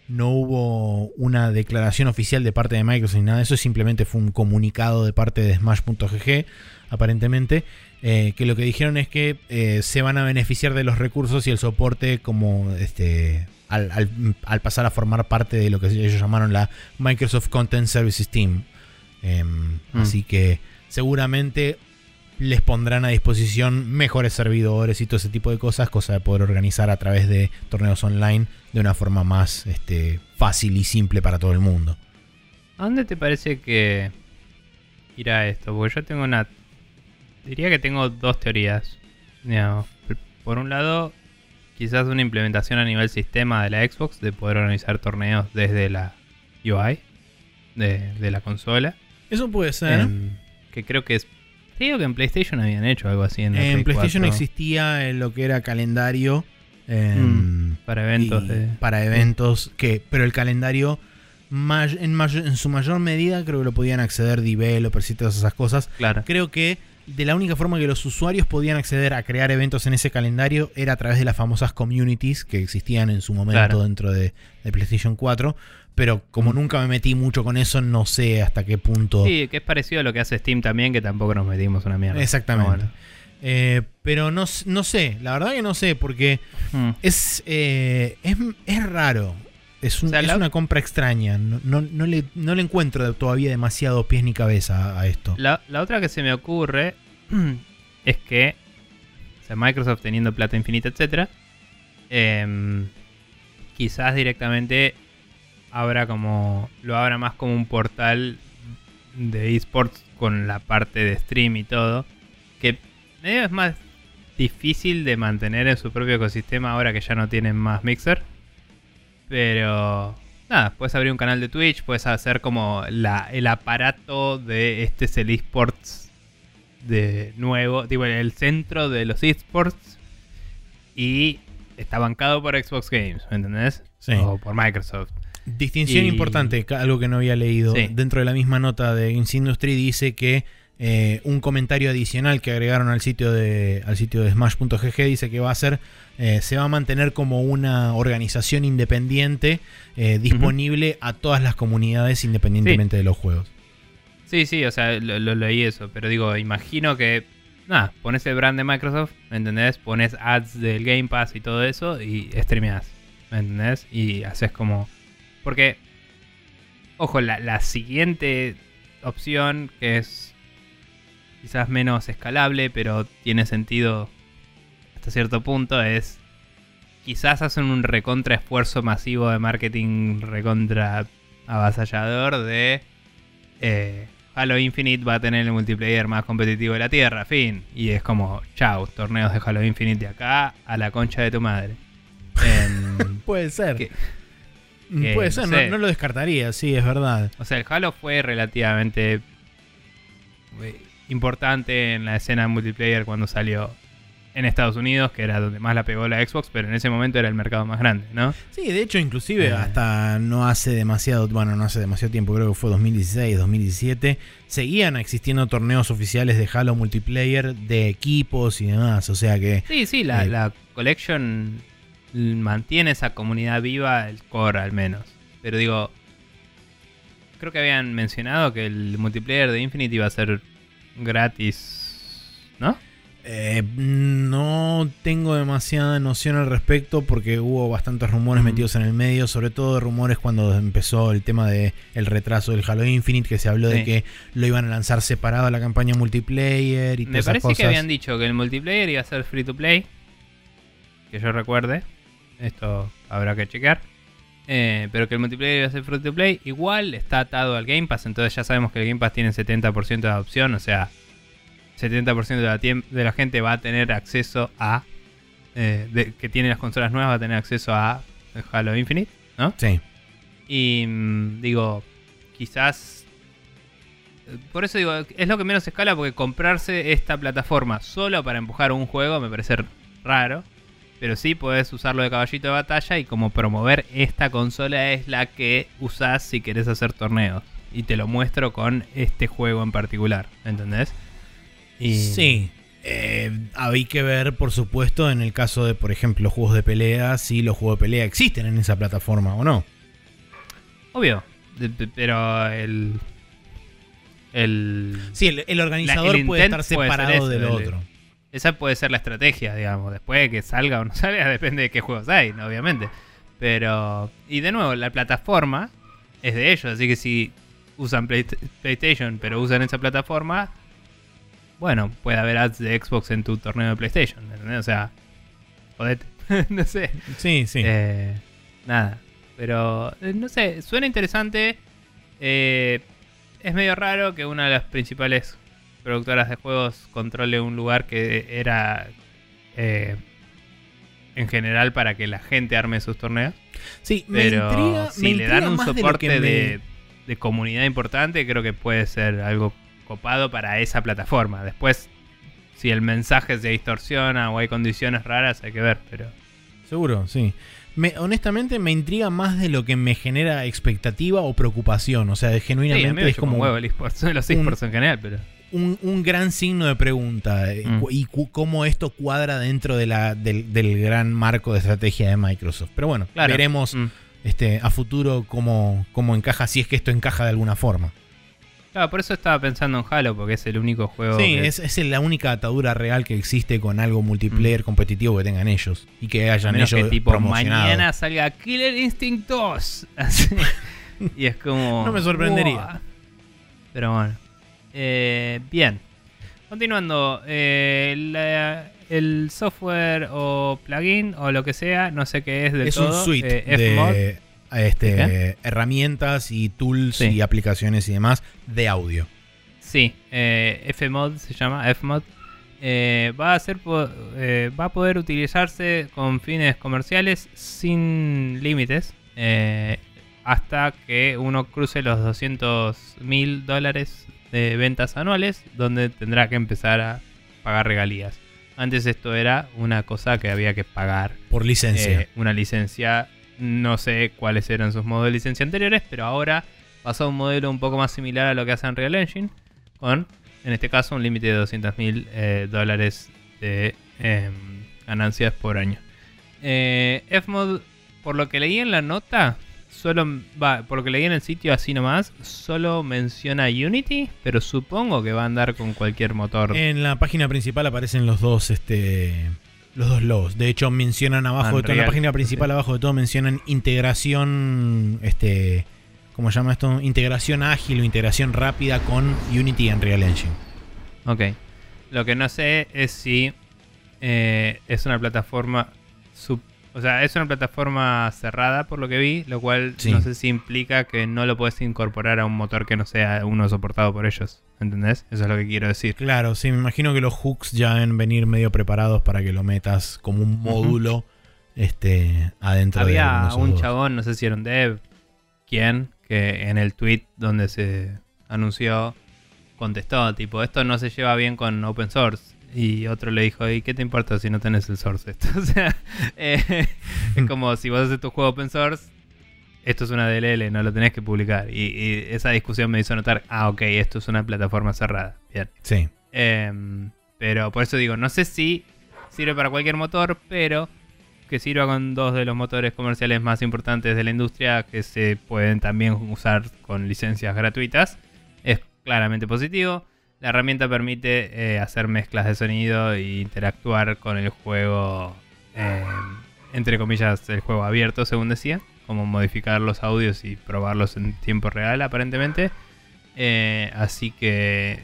[SPEAKER 1] no hubo una declaración oficial de parte de Microsoft ni nada de eso, simplemente fue un comunicado de parte de Smash.gg, aparentemente, eh, que lo que dijeron es que eh, se van a beneficiar de los recursos y el soporte como este al, al- al pasar a formar parte de lo que ellos llamaron la Microsoft Content Services Team. Em,
[SPEAKER 2] Mm.
[SPEAKER 1] Así que seguramente les pondrán a disposición mejores servidores y todo ese tipo de cosas, cosa de poder organizar a través de torneos online de una forma más este, fácil y simple para todo el mundo.
[SPEAKER 2] ¿A dónde te parece que irá esto? Porque yo tengo una... Diría que tengo dos teorías. Por un lado, quizás una implementación a nivel sistema de la Xbox de poder organizar torneos desde la UI de, de la consola.
[SPEAKER 1] Eso puede ser.
[SPEAKER 2] Em, que creo que es... Creo que en PlayStation habían hecho algo así. En,
[SPEAKER 1] en
[SPEAKER 2] Play
[SPEAKER 1] PlayStation
[SPEAKER 2] 4,
[SPEAKER 1] existía eh, lo que era calendario. em,
[SPEAKER 2] Para eventos de...
[SPEAKER 1] para eventos que pero el calendario may- en, su mayor medida creo que lo podían acceder developers y todas esas cosas
[SPEAKER 2] Claro.
[SPEAKER 1] creo que de la única forma que los usuarios podían acceder a crear eventos en ese calendario era a través de las famosas communities que existían en su momento
[SPEAKER 2] Claro.
[SPEAKER 1] dentro de, de PlayStation 4 pero como nunca me metí mucho con eso no sé hasta qué punto
[SPEAKER 2] Sí, que es parecido a lo que hace Steam también, que tampoco nos metimos una mierda.
[SPEAKER 1] exactamente
[SPEAKER 2] Pero
[SPEAKER 1] Eh, pero no, no sé la verdad que no sé porque
[SPEAKER 2] bueno. Mm.
[SPEAKER 1] Es, eh, es, es raro. Es, un-
[SPEAKER 2] O sea,
[SPEAKER 1] es
[SPEAKER 2] la-
[SPEAKER 1] una compra extraña. No, no, no le, no le encuentro todavía demasiado pies ni cabeza a, a esto.
[SPEAKER 2] La, la otra que se me ocurre [CLEARS THROAT] es que, o sea, Microsoft teniendo plata infinita, etcétera, em, quizás directamente abra como lo abra más como un portal de esports con la parte de stream y todo, que medio es más difícil de mantener en su propio ecosistema ahora que ya no tienen más Mixer, pero nada, puedes abrir un canal de Twitch, puedes hacer como la, el aparato de este es el esports de nuevo, digo, el centro de los esports y está bancado por Xbox Games, ¿me entendés?
[SPEAKER 1] Sí.
[SPEAKER 2] O por Microsoft.
[SPEAKER 1] Distinción
[SPEAKER 2] y-
[SPEAKER 1] importante, algo que no había leído.
[SPEAKER 2] Sí.
[SPEAKER 1] Dentro de la misma nota de Games Industry dice que eh, un comentario adicional que agregaron al sitio de al sitio de Smash.gg dice que va a ser eh, se va a mantener como una organización independiente eh, disponible a todas las comunidades independientemente de los juegos.
[SPEAKER 2] Sí, sí, o sea, lo, lo leí eso, pero digo, imagino que, nada, pones el brand de Microsoft, ¿me entendés? Pones ads del Game Pass y todo eso y streameas, ¿me entendés? Y haces como... Porque, ojo, la, la siguiente opción, que es quizás menos escalable, pero tiene sentido hasta cierto punto, es... Quizás hacen un recontra esfuerzo masivo de marketing recontra avasallador de eh, Halo Infinite va a tener el multiplayer más competitivo de la Tierra, fin. Y es como, chau, torneos de Halo Infinite de acá a la concha de tu madre. [LAUGHS] En-
[SPEAKER 1] Puede ser.
[SPEAKER 2] que- que,
[SPEAKER 1] Puede
[SPEAKER 2] no
[SPEAKER 1] ser,
[SPEAKER 2] sé.
[SPEAKER 1] no, no lo descartaría, sí, es verdad.
[SPEAKER 2] o sea, el Halo fue relativamente eh, importante en la escena multiplayer cuando salió en Estados Unidos, que era donde más la pegó la Xbox, pero en ese momento era el mercado más grande, ¿no?
[SPEAKER 1] Sí, de hecho, inclusive
[SPEAKER 2] Eh.
[SPEAKER 1] hasta no hace demasiado, bueno, no hace demasiado tiempo, creo que fue 2016, 2017, seguían existiendo torneos oficiales de Halo multiplayer de equipos y demás, o sea que
[SPEAKER 2] Sí, sí, la,
[SPEAKER 1] Eh.
[SPEAKER 2] la Collection mantiene esa comunidad viva, el core al menos. Pero digo, creo que habían mencionado que el multiplayer de Infinite iba a ser gratis, ¿no?
[SPEAKER 1] eh, no tengo demasiada noción al respecto porque hubo bastantes rumores metidos en el medio, sobre todo rumores cuando empezó el tema de el retraso del Halo Infinite, que se habló de que lo iban a lanzar separado a la campaña multiplayer y
[SPEAKER 2] Me
[SPEAKER 1] todas esas
[SPEAKER 2] parece
[SPEAKER 1] cosas.
[SPEAKER 2] que habían dicho que el multiplayer iba a ser free to play. Que yo recuerde. Esto habrá que chequear. Eh, pero que el multiplayer iba a ser free to play. Igual está atado al Game Pass. Entonces ya sabemos que el Game Pass tiene 70% de adopción. O sea, 70% de la, de la gente va a tener acceso a. eh, de- que tiene las consolas nuevas va a tener acceso a Halo Infinite. ¿No?
[SPEAKER 1] Sí.
[SPEAKER 2] Y mm, digo, quizás. eh, Por eso digo, es lo que menos escala porque comprarse esta plataforma solo para empujar un juego me parece raro. Pero sí puedes usarlo de caballito de batalla y como promover esta consola es la que usás si querés hacer torneos. Y te lo muestro con este juego en particular, ¿entendés? Y-
[SPEAKER 1] Sí. Eh, hay que ver, por supuesto, en el caso de, por ejemplo, juegos de pelea, si los juegos de pelea existen en esa plataforma o no.
[SPEAKER 2] Obvio. Pero el... El...
[SPEAKER 1] Sí, el, el organizador
[SPEAKER 2] La- el
[SPEAKER 1] puede estar separado del
[SPEAKER 2] el-
[SPEAKER 1] otro.
[SPEAKER 2] Esa puede ser la estrategia, digamos. Después de que salga o no [LAUGHS] salga, depende de qué juegos hay, ¿no? obviamente. Pero. Y de nuevo, la plataforma es de ellos. Así que si usan Play- PlayStation, pero usan esa plataforma. Bueno, puede haber ads de Xbox en tu torneo de PlayStation. ¿entendés? O sea, jodete. [LAUGHS] no sé.
[SPEAKER 1] Sí, sí.
[SPEAKER 2] Eh, nada. Pero, eh, no sé, suena interesante. Eh, es medio raro que una de las principales productoras de juegos controle un lugar que era eh, en general para que la gente arme sus torneos.
[SPEAKER 1] sí, me intriga.
[SPEAKER 2] si
[SPEAKER 1] me
[SPEAKER 2] le dan un
[SPEAKER 1] de
[SPEAKER 2] soporte
[SPEAKER 1] me-
[SPEAKER 2] de, de comunidad importante, creo que puede ser algo copado para esa plataforma. Después, si el mensaje se distorsiona o hay condiciones raras, hay que ver, pero...
[SPEAKER 1] Seguro, sí. Me, honestamente me intriga más de lo que me genera expectativa o preocupación. O sea, genuinamente es
[SPEAKER 2] un
[SPEAKER 1] como
[SPEAKER 2] huevo el esports, [LAUGHS] los
[SPEAKER 1] un-
[SPEAKER 2] esports en general, pero...
[SPEAKER 1] un, un gran signo de pregunta. eh,
[SPEAKER 2] Mm.
[SPEAKER 1] Y cómo esto cuadra dentro de la, del, del gran marco de estrategia de Microsoft. Pero bueno,
[SPEAKER 2] Claro.
[SPEAKER 1] veremos
[SPEAKER 2] Mm.
[SPEAKER 1] este, a futuro cómo, cómo encaja, si es que esto encaja de alguna forma.
[SPEAKER 2] Claro, por eso estaba pensando en Halo, porque es el único juego.
[SPEAKER 1] Sí,
[SPEAKER 2] que-
[SPEAKER 1] es, es la única atadura real que existe con algo multiplayer competitivo que tengan ellos y que hayan
[SPEAKER 2] menos
[SPEAKER 1] ellos
[SPEAKER 2] que tipo
[SPEAKER 1] promocionado.
[SPEAKER 2] mañana salga Killer Instinct 2. [LAUGHS] Así. y es como.
[SPEAKER 1] No me sorprendería.
[SPEAKER 2] "Wow". Pero bueno. Eh, bien. Continuando. eh, la- el software o plugin o lo que sea, no sé qué es del
[SPEAKER 1] es
[SPEAKER 2] todo.
[SPEAKER 1] un suite
[SPEAKER 2] eh, Fmod.
[SPEAKER 1] de este,
[SPEAKER 2] ¿De
[SPEAKER 1] herramientas y tools
[SPEAKER 2] Sí.
[SPEAKER 1] y aplicaciones y demás de audio.
[SPEAKER 2] Sí, eh, Fmod se llama, Fmod. Eh, va, a ser, eh, va a poder utilizarse con fines comerciales sin límites eh, hasta que uno cruce los 200 mil dólares de ventas anuales, donde tendrá que empezar a pagar regalías. Antes esto era una cosa que había que pagar
[SPEAKER 1] Por licencia.
[SPEAKER 2] eh, una licencia. No sé cuáles eran sus modos de licencia anteriores, pero ahora pasó a un modelo un poco más similar a lo que hace Unreal Engine, con, en este caso, un límite de 200 mil dólares de em, ganancias por año. Eh, Fmod, por lo que leí en la nota, solo va, por lo que leí en el sitio así nomás, solo menciona Unity, pero supongo que va a andar con cualquier motor.
[SPEAKER 1] En la página principal aparecen los dos, este, los dos logos. De hecho, mencionan abajo de todo, en la página principal
[SPEAKER 2] sí.
[SPEAKER 1] abajo de todo mencionan integración, este, ¿cómo se llama esto? Integración ágil o integración rápida con Unity y Unreal Engine.
[SPEAKER 2] Ok. Lo que no sé es si eh, es una plataforma. sup- O sea, es una plataforma cerrada por lo que vi, lo cual
[SPEAKER 1] Sí.
[SPEAKER 2] no sé si implica que no lo puedes incorporar a un motor que no sea uno soportado por ellos. ¿Entendés? Eso es lo que quiero decir.
[SPEAKER 1] Claro, sí, me imagino que los hooks ya deben venir medio preparados para que lo metas como un módulo este, adentro de
[SPEAKER 2] Había un chabón, no sé si era un dev, quién, que en el tweet donde se anunció contestó, tipo, esto no se lleva bien con open source. Y otro le dijo, ¿y qué te importa si no tenés el source esto? [LAUGHS] o sea, eh, es como si vos haces tu juego open source, esto es una DLL, no lo tenés que publicar. Y, y esa discusión me hizo notar, ah, ok, esto es una plataforma cerrada. Bien.
[SPEAKER 1] Sí,
[SPEAKER 2] Em, pero por eso digo, no sé si sirve para cualquier motor, pero que sirva con dos de los motores comerciales más importantes de la industria que se pueden también usar con licencias gratuitas, es claramente positivo. La herramienta permite eh, hacer mezclas de sonido e interactuar con el juego, em, entre comillas, el juego abierto, según decía, como modificar los audios y probarlos en tiempo real, aparentemente. Eh, así que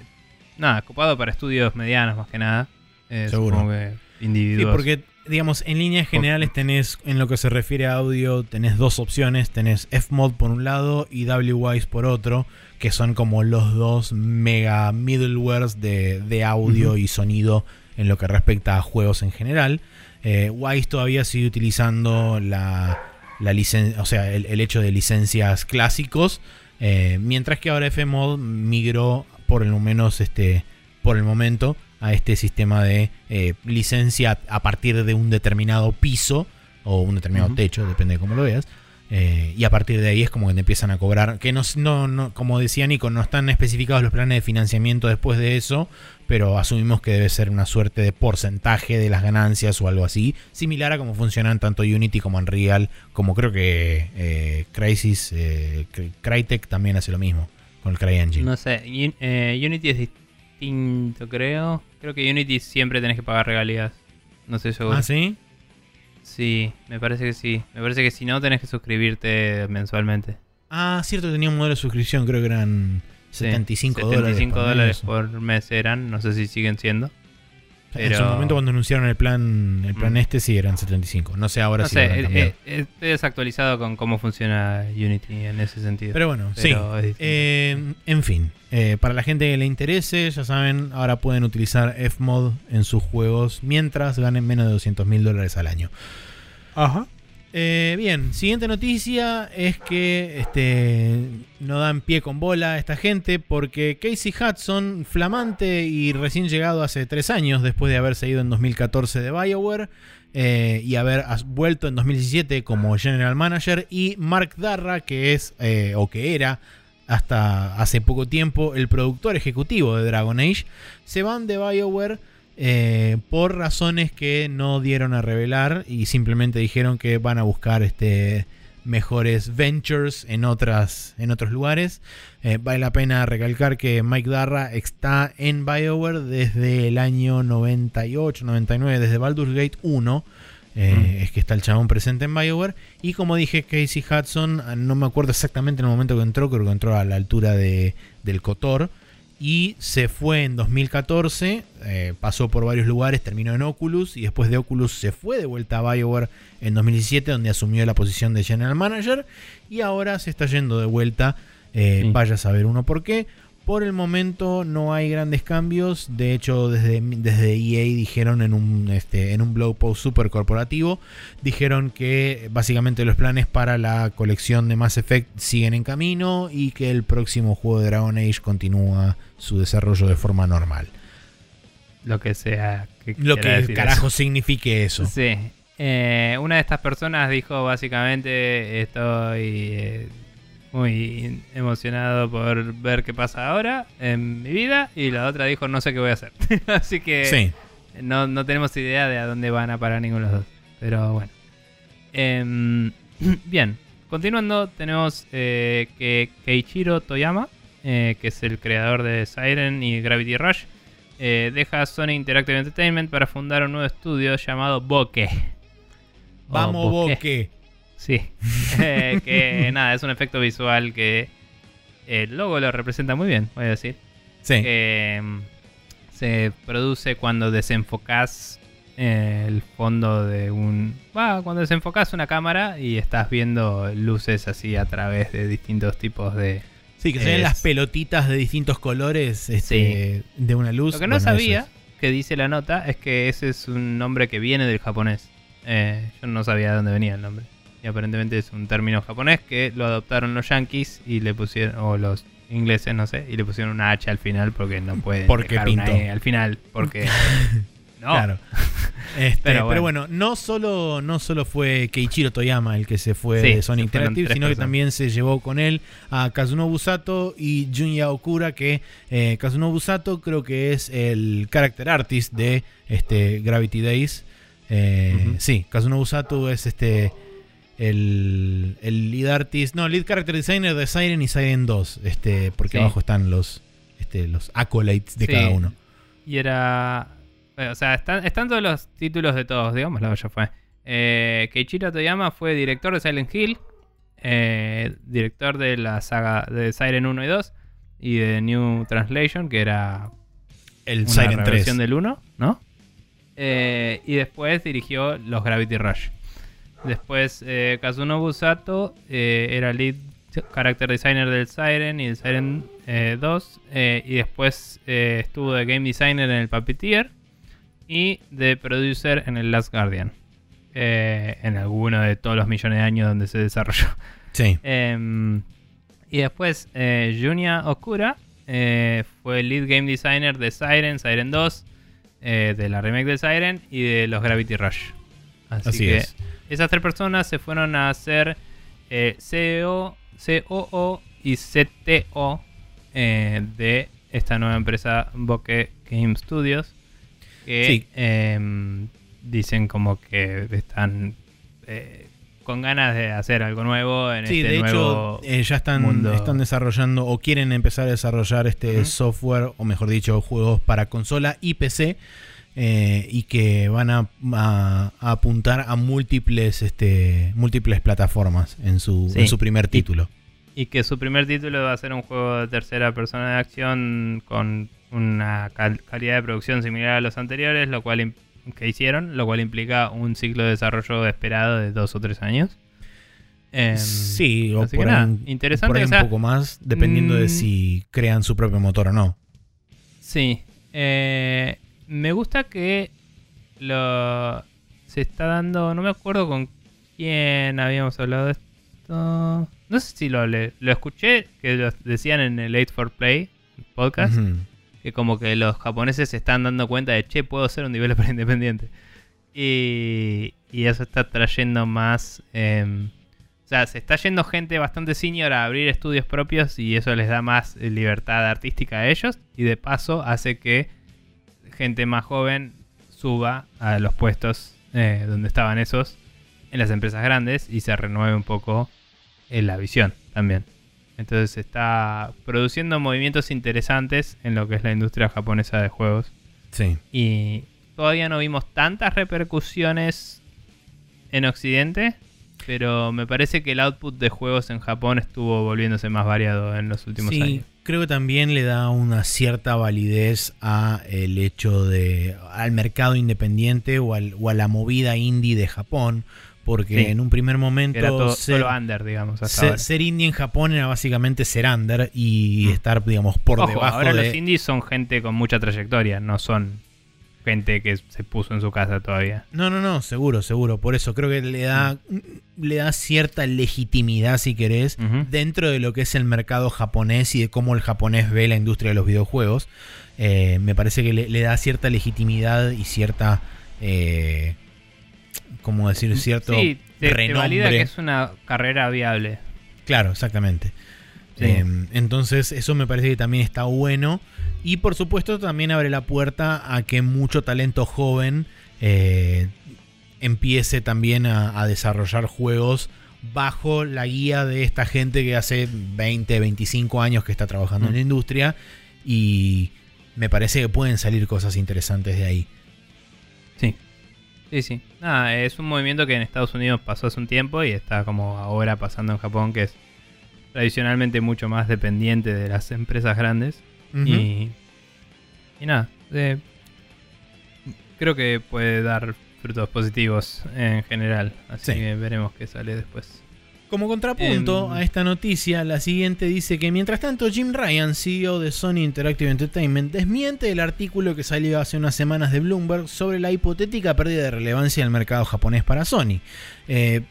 [SPEAKER 2] nada, copado para estudios medianos más que nada. Eh,
[SPEAKER 1] Seguro.
[SPEAKER 2] que
[SPEAKER 1] Sí,
[SPEAKER 2] individuos.
[SPEAKER 1] porque, digamos, en líneas generales tenés, en lo que se refiere a audio, tenés dos opciones. Tenés Fmod por un lado y WWise por otro, que son como los dos mega middlewares de, de audio y sonido en lo que respecta a juegos en general. Eh, Wise todavía sigue utilizando la, la licen- o sea, el, el hecho de licencias clásicos, eh, mientras que ahora Fmod migró por lo menos este, por el momento a este sistema de eh, licencia a partir de un determinado piso o un determinado techo, depende de cómo lo veas. eh, y a partir de ahí es como que te empiezan a cobrar. Que no, no, no- como decía Nico, no están especificados los planes de financiamiento después de eso, pero asumimos que debe ser una suerte de porcentaje de las ganancias o algo así, similar a cómo funcionan tanto Unity como Unreal, como creo que eh, Crysis, eh, Cry- Crytek también hace lo mismo con el CryEngine.
[SPEAKER 2] No sé, Un- Unity es distinto, creo. Creo que Unity siempre tenés que pagar regalías. No sé seguro.
[SPEAKER 1] ¿Ah, sí?
[SPEAKER 2] Sí, me parece que sí. Me parece que si no tenés que suscribirte mensualmente.
[SPEAKER 1] Ah, cierto, tenía un modelo de suscripción, creo que eran
[SPEAKER 2] Sí,
[SPEAKER 1] 75 dólares.
[SPEAKER 2] 75
[SPEAKER 1] por
[SPEAKER 2] dólares
[SPEAKER 1] mes.
[SPEAKER 2] por mes eran, no sé si siguen siendo.
[SPEAKER 1] En su momento cuando anunciaron el plan, el plan
[SPEAKER 2] Mm.
[SPEAKER 1] este sí eran 75. No sé ahora
[SPEAKER 2] no
[SPEAKER 1] si
[SPEAKER 2] sé,
[SPEAKER 1] lo habrán
[SPEAKER 2] eh,
[SPEAKER 1] cambiado.
[SPEAKER 2] eh, estoy desactualizado con cómo funciona Unity en ese sentido.
[SPEAKER 1] Pero bueno, sí.
[SPEAKER 2] Pero.
[SPEAKER 1] Eh, en fin, eh, para la gente que le interese, ya saben, ahora pueden utilizar Fmod en sus juegos mientras ganen menos de 200 mil dólares al año.
[SPEAKER 2] Ajá.
[SPEAKER 1] Eh, bien, siguiente noticia es que este, no dan pie con bola a esta gente porque Casey Hudson, flamante y recién llegado hace tres años después de haberse ido en 2014 de Bioware eh, y haber vuelto en 2017 como General Manager, y Mark Darra, que es eh, o que era hasta hace poco tiempo el productor ejecutivo de Dragon Age, se van de Bioware eh, por razones que no dieron a revelar y simplemente dijeron que van a buscar este, mejores ventures en, otras, en otros lugares. Eh, vale la pena recalcar que Mike Darra está en BioWare desde el año 98, 99, desde Baldur's Gate 1. Eh,
[SPEAKER 2] Mm.
[SPEAKER 1] Es que está el chabón presente en BioWare. Y como dije, Casey Hudson, no me acuerdo exactamente en el momento que entró, creo que entró a la altura de, del Cotor y se fue en 2014, eh, pasó por varios lugares, terminó en Oculus y después de Oculus se fue de vuelta a BioWare en 2017 donde asumió la posición de General Manager y ahora se está yendo de vuelta, eh,
[SPEAKER 2] Sí.
[SPEAKER 1] vaya a saber uno por qué. Por el momento no hay grandes cambios, de hecho desde, desde EA dijeron en un, este, en un blog post super corporativo, dijeron que básicamente los planes para la colección de Mass Effect siguen en camino y que el próximo juego de Dragon Age continúa su desarrollo de forma normal.
[SPEAKER 2] Lo que sea. Que
[SPEAKER 1] Lo que
[SPEAKER 2] decir
[SPEAKER 1] carajo signifique eso.
[SPEAKER 2] Sí. Eh, una de estas personas dijo básicamente estoy eh, muy emocionado por ver qué pasa ahora en mi vida y la otra dijo no sé qué voy a hacer. [LAUGHS] Así que
[SPEAKER 1] Sí,
[SPEAKER 2] no, no tenemos idea de a dónde van a parar ninguno de los dos. Pero bueno. Em, [CLEARS THROAT] bien, continuando, tenemos eh, que Keiichiro Toyama, eh, que es el creador de Siren y Gravity Rush, eh, deja Sony Interactive Entertainment para fundar un nuevo estudio llamado Bokeh. [LAUGHS]
[SPEAKER 1] Vamos
[SPEAKER 2] Bokeh.
[SPEAKER 1] Boque.
[SPEAKER 2] Sí. [LAUGHS] Eh, que [LAUGHS] nada, es un efecto visual que el logo lo representa muy bien, voy a decir
[SPEAKER 1] Sí,
[SPEAKER 2] que mm, se produce cuando desenfocás eh, el fondo de un... Cuando desenfocas una cámara y estás viendo luces así a través de distintos tipos de...
[SPEAKER 1] Sí, que se ven
[SPEAKER 2] Es-
[SPEAKER 1] las pelotitas de distintos colores este, de una luz.
[SPEAKER 2] Lo que no
[SPEAKER 1] Bueno,
[SPEAKER 2] sabía,
[SPEAKER 1] es.
[SPEAKER 2] que dice la nota, es que ese es un nombre que viene del japonés. Eh, yo no sabía de dónde venía el nombre. Y aparentemente es un término japonés que lo adoptaron los yankees y le pusieron, o los ingleses, no sé, y le pusieron una H al final porque no pueden
[SPEAKER 1] Porque
[SPEAKER 2] dejar una
[SPEAKER 1] pinto.
[SPEAKER 2] E al final, porque... [LAUGHS] no,
[SPEAKER 1] Claro. [LAUGHS] Este,
[SPEAKER 2] Pero
[SPEAKER 1] pero,
[SPEAKER 2] bueno.
[SPEAKER 1] no solo, no solo fue Keiichiro Toyama el que se fue
[SPEAKER 2] Sí,
[SPEAKER 1] de Sony Interactive, sino que también se llevó con él a Kazunobu Sato y Junya Okura, que eh, Kazunobu Sato creo que es el character artist de este, Gravity Days. Eh. Sí, Kazunobu Sato es este el, el lead artist, no, lead character designer de Siren y Siren 2, este, porque
[SPEAKER 2] Sí.
[SPEAKER 1] abajo están los, este, los accolades de
[SPEAKER 2] Sí.
[SPEAKER 1] cada uno.
[SPEAKER 2] Y era. Eh, O sea, están, están todos los títulos de todos, digámoslo, ya fue. Eh, Keiichiro Toyama fue director de Silent Hill, eh, director de la saga de Siren 1 y 2 y de New Translation, que era
[SPEAKER 1] El
[SPEAKER 2] una
[SPEAKER 1] Siren 3.
[SPEAKER 2] reversión del 1, ¿no? Eh, y después dirigió los Gravity Rush. Después eh, Kazunobu Sato era lead character designer del Siren y del Siren eh, 2. eh, y después estuvo de game designer en el Puppeteer y de producer en el Last Guardian. eh, en alguno de todos los millones de años donde se desarrolló.
[SPEAKER 1] Sí. [LAUGHS]
[SPEAKER 2] Em, y después eh, Junya Okura eh, fue lead game designer de Siren, Siren 2, eh, de la remake de Siren y de los Gravity Rush. Así,
[SPEAKER 1] Así
[SPEAKER 2] que
[SPEAKER 1] es.
[SPEAKER 2] esas tres personas se fueron a hacer CEO, COO y CTO de esta nueva empresa Bokeh Game Studios. Que
[SPEAKER 1] Sí.
[SPEAKER 2] em, dicen como que están eh, con ganas de hacer algo nuevo en
[SPEAKER 1] Sí,
[SPEAKER 2] este
[SPEAKER 1] de
[SPEAKER 2] nuevo
[SPEAKER 1] hecho, eh, ya están,
[SPEAKER 2] mundo.
[SPEAKER 1] están desarrollando o quieren empezar a desarrollar este software, o mejor dicho, juegos para consola y PC, eh, y que van a, a- a apuntar a múltiples, este, múltiples plataformas en su,
[SPEAKER 2] Sí.
[SPEAKER 1] en su primer título.
[SPEAKER 2] Y que su primer título va a ser un juego de tercera persona de acción con una cal- calidad de producción similar a los anteriores, lo cual que hicieron, lo cual implica un ciclo de desarrollo esperado de dos o tres años. Em,
[SPEAKER 1] sí, o por ahí,
[SPEAKER 2] interesante,
[SPEAKER 1] por ahí
[SPEAKER 2] o
[SPEAKER 1] un poco más, dependiendo de
[SPEAKER 2] mm,
[SPEAKER 1] si crean su propio motor o no.
[SPEAKER 2] Sí. eh, me gusta que lo se está dando. No me acuerdo con quién habíamos hablado de esto. No sé si lo hablé. Lo escuché que lo decían en el 8 for Play podcast.
[SPEAKER 1] Ujú.
[SPEAKER 2] Que como que los japoneses se están dando cuenta de che, puedo ser un developer [LAUGHS] independiente. Y, y eso está trayendo más. em, o sea, se está yendo gente bastante senior a abrir estudios propios y eso les da más eh, libertad artística a ellos. Y de paso hace que gente más joven suba a los puestos eh, donde estaban esos en las empresas grandes y se renueve un poco en la visión también. Entonces está produciendo movimientos interesantes en lo que es la industria japonesa de juegos.
[SPEAKER 1] Sí.
[SPEAKER 2] Y todavía no vimos tantas repercusiones en Occidente, pero me parece que el output de juegos en Japón estuvo volviéndose más variado en los últimos
[SPEAKER 1] Sí,
[SPEAKER 2] años.
[SPEAKER 1] creo que también le da una cierta validez a el hecho de al mercado independiente o, al- o a la movida indie de Japón, porque
[SPEAKER 2] Sí.
[SPEAKER 1] en un primer momento
[SPEAKER 2] Era todo,
[SPEAKER 1] ser,
[SPEAKER 2] solo under, digamos, hasta
[SPEAKER 1] ser-
[SPEAKER 2] ahora.
[SPEAKER 1] ser indie en Japón era básicamente ser under y
[SPEAKER 2] Mm.
[SPEAKER 1] estar, digamos, por
[SPEAKER 2] Ojo,
[SPEAKER 1] debajo
[SPEAKER 2] ahora
[SPEAKER 1] de
[SPEAKER 2] los indies son gente con mucha trayectoria, no son gente que se puso en su casa todavía.
[SPEAKER 1] No, no, no, seguro, seguro. Por eso creo que le da, le da cierta legitimidad, si querés, dentro de lo que es el mercado japonés y de cómo el japonés ve la industria de los videojuegos. Eh, me parece que le, le da cierta legitimidad y cierta, eh, ¿cómo decir? Cierto
[SPEAKER 2] Sí, te, valida que es una carrera viable.
[SPEAKER 1] Claro, exactamente.
[SPEAKER 2] Sí.
[SPEAKER 1] Eh, entonces, eso me parece que también está bueno. Y por supuesto, también abre la puerta a que mucho talento joven eh, empiece también a, a desarrollar juegos bajo la guía de esta gente que hace 20, 25 años que está trabajando en
[SPEAKER 2] Mm.
[SPEAKER 1] la industria. Y me parece que pueden salir cosas interesantes de ahí.
[SPEAKER 2] Sí. Sí. Nada, es un movimiento que en Estados Unidos pasó hace un tiempo y está como ahora pasando en Japón, que es tradicionalmente mucho más dependiente de las empresas grandes. Y, y nada. eh, creo que puede dar frutos positivos en general. Así
[SPEAKER 1] Sí.
[SPEAKER 2] que veremos qué sale después.
[SPEAKER 1] Como contrapunto
[SPEAKER 2] Em.
[SPEAKER 1] a esta noticia, la siguiente dice que mientras tanto Jim Ryan, CEO de Sony Interactive Entertainment, desmiente el artículo que salió hace unas semanas de Bloomberg sobre la hipotética pérdida de relevancia del mercado japonés para Sony. Eh,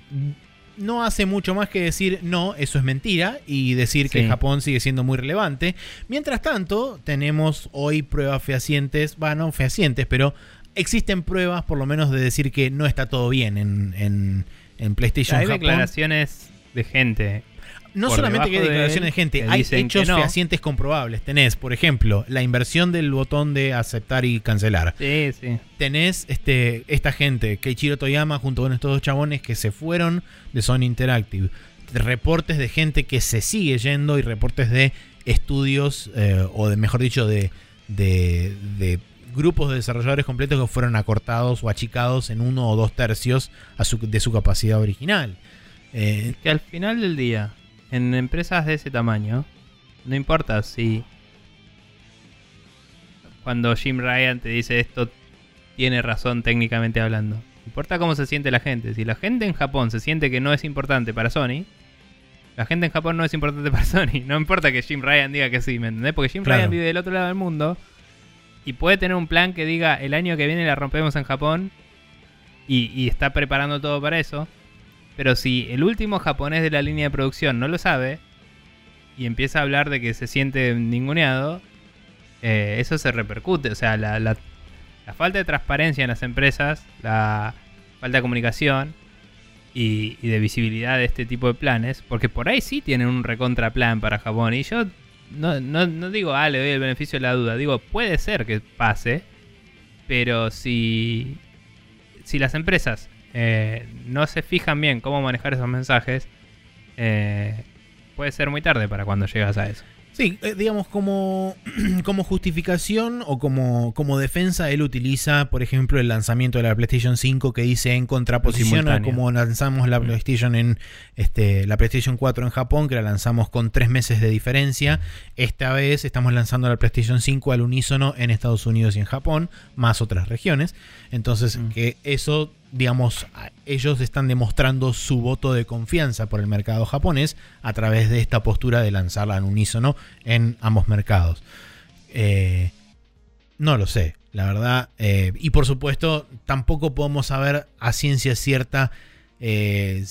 [SPEAKER 1] no hace mucho más que decir no, eso es mentira y decir que. Japón sigue siendo muy relevante. Mientras tanto, tenemos hoy pruebas fehacientes, bueno, no fehacientes, pero existen pruebas por lo menos de decir que no está todo bien en, en- en PlayStation
[SPEAKER 2] Hay
[SPEAKER 1] Japón.
[SPEAKER 2] declaraciones de gente.
[SPEAKER 1] No
[SPEAKER 2] por
[SPEAKER 1] solamente que hay
[SPEAKER 2] de
[SPEAKER 1] declaraciones de gente, hay hechos
[SPEAKER 2] no.
[SPEAKER 1] fehacientes comprobables. Tenés, por ejemplo, la inversión del botón de aceptar y cancelar.
[SPEAKER 2] Sí, sí.
[SPEAKER 1] Tenés este, esta gente, Keiichiro Toyama junto con estos dos chabones que se fueron de Sony Interactive. Reportes de gente que se sigue yendo y reportes de estudios, eh, o de mejor dicho, de, de, de grupos de desarrolladores completos que fueron acortados o achicados en uno o dos tercios a su- de su capacidad original. Eh,
[SPEAKER 2] Que al final del día, en empresas de ese tamaño, no importa si cuando Jim Ryan te dice esto tiene razón técnicamente hablando. Importa cómo se siente la gente. Si la gente en Japón se siente que no es importante para Sony, la gente en Japón no es importante [LAUGHS] para Sony. No importa que Jim Ryan diga que sí, ¿me entendés? Porque Jim
[SPEAKER 1] Claro.
[SPEAKER 2] Ryan vive del otro lado del mundo y puede tener un plan que diga el año que viene la rompemos en Japón y, y está preparando todo para eso. Pero si el último japonés de la línea de producción no lo sabe y empieza a hablar de que se siente ninguneado, eh, eso se repercute. O sea, la, falta de transparencia en las empresas, la falta de comunicación y, y de visibilidad de este tipo de planes, porque por ahí sí tienen un recontraplan para Japón. Y yo no, no, no digo, ah, le doy el beneficio de la duda, digo, puede ser que pase, pero si, si las empresas eh, no se fijan bien cómo manejar esos mensajes, eh, puede ser muy tarde para cuando llegas a eso.
[SPEAKER 1] Sí, eh, digamos, como, [CLEARS THROAT] como justificación o como, como defensa, él utiliza, por ejemplo, el lanzamiento de la PlayStation 5 que dice en contraposición a como lanzamos la
[SPEAKER 2] Mm.
[SPEAKER 1] PlayStation en este, la PlayStation 4 en Japón, que la lanzamos con tres meses de diferencia. Esta vez estamos lanzando la PlayStation 5 al unísono en Estados Unidos y en Japón, más otras regiones. Entonces,
[SPEAKER 2] Mm.
[SPEAKER 1] que eso, digamos, ellos están demostrando su voto de confianza por el mercado japonés a través de esta postura de lanzarla al unísono en ambos mercados. Eh, no lo sé, la verdad. eh, y por supuesto, tampoco podemos saber a ciencia cierta eh,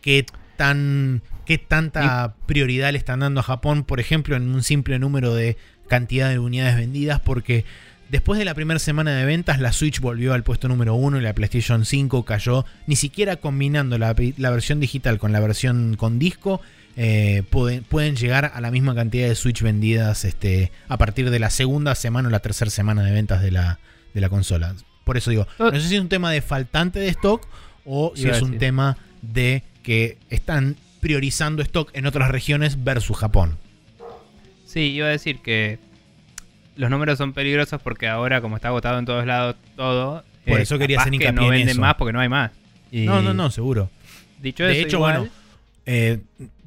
[SPEAKER 1] qué tan qué tanta prioridad le están dando a Japón, por ejemplo, en un simple número de cantidad de unidades vendidas, porque después de la primera semana de ventas, la Switch volvió al puesto número uno y la PlayStation 5 cayó, ni siquiera combinando la, la versión digital con la versión con disco, eh, pueden, pueden llegar a la misma cantidad de Switch vendidas este, a partir de la segunda semana o la tercera semana de ventas de la, de la consola. Por eso digo, no sé si es un tema de faltante de stock o si es un tema de que están priorizando stock en otras regiones versus Japón.
[SPEAKER 2] Sí, iba a decir que los números son peligrosos porque ahora, como está agotado en todos lados todo, eh,
[SPEAKER 1] Por eso quería hacer
[SPEAKER 2] que
[SPEAKER 1] hincapié
[SPEAKER 2] no
[SPEAKER 1] en
[SPEAKER 2] venden
[SPEAKER 1] eso.
[SPEAKER 2] más porque no hay más. Y
[SPEAKER 1] No, no, no, seguro.
[SPEAKER 2] Dicho
[SPEAKER 1] De
[SPEAKER 2] eso,
[SPEAKER 1] hecho,
[SPEAKER 2] igual,
[SPEAKER 1] bueno, eh,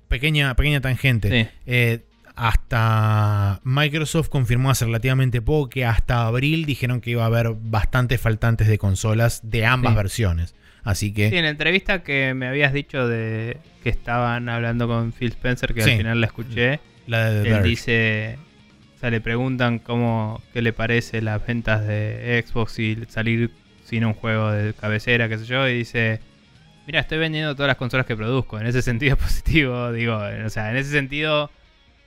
[SPEAKER 1] pequeña, pequeña tangente.
[SPEAKER 2] sí,
[SPEAKER 1] Eh, hasta Microsoft confirmó hace relativamente poco que hasta abril dijeron que iba a haber bastantes faltantes de consolas de ambas
[SPEAKER 2] Sí.
[SPEAKER 1] versiones. Así que
[SPEAKER 2] Sí, en la entrevista que me habías dicho de que estaban hablando con Phil Spencer, que
[SPEAKER 1] Sí.
[SPEAKER 2] al final la escuché,
[SPEAKER 1] la de
[SPEAKER 2] él dice, sea, le preguntan cómo, qué le parece las ventas de Xbox y salir sin un juego de cabecera, qué sé yo, y dice, mira, estoy vendiendo todas las consolas que produzco, en ese sentido es [LAUGHS] positivo, digo, o sea, en ese sentido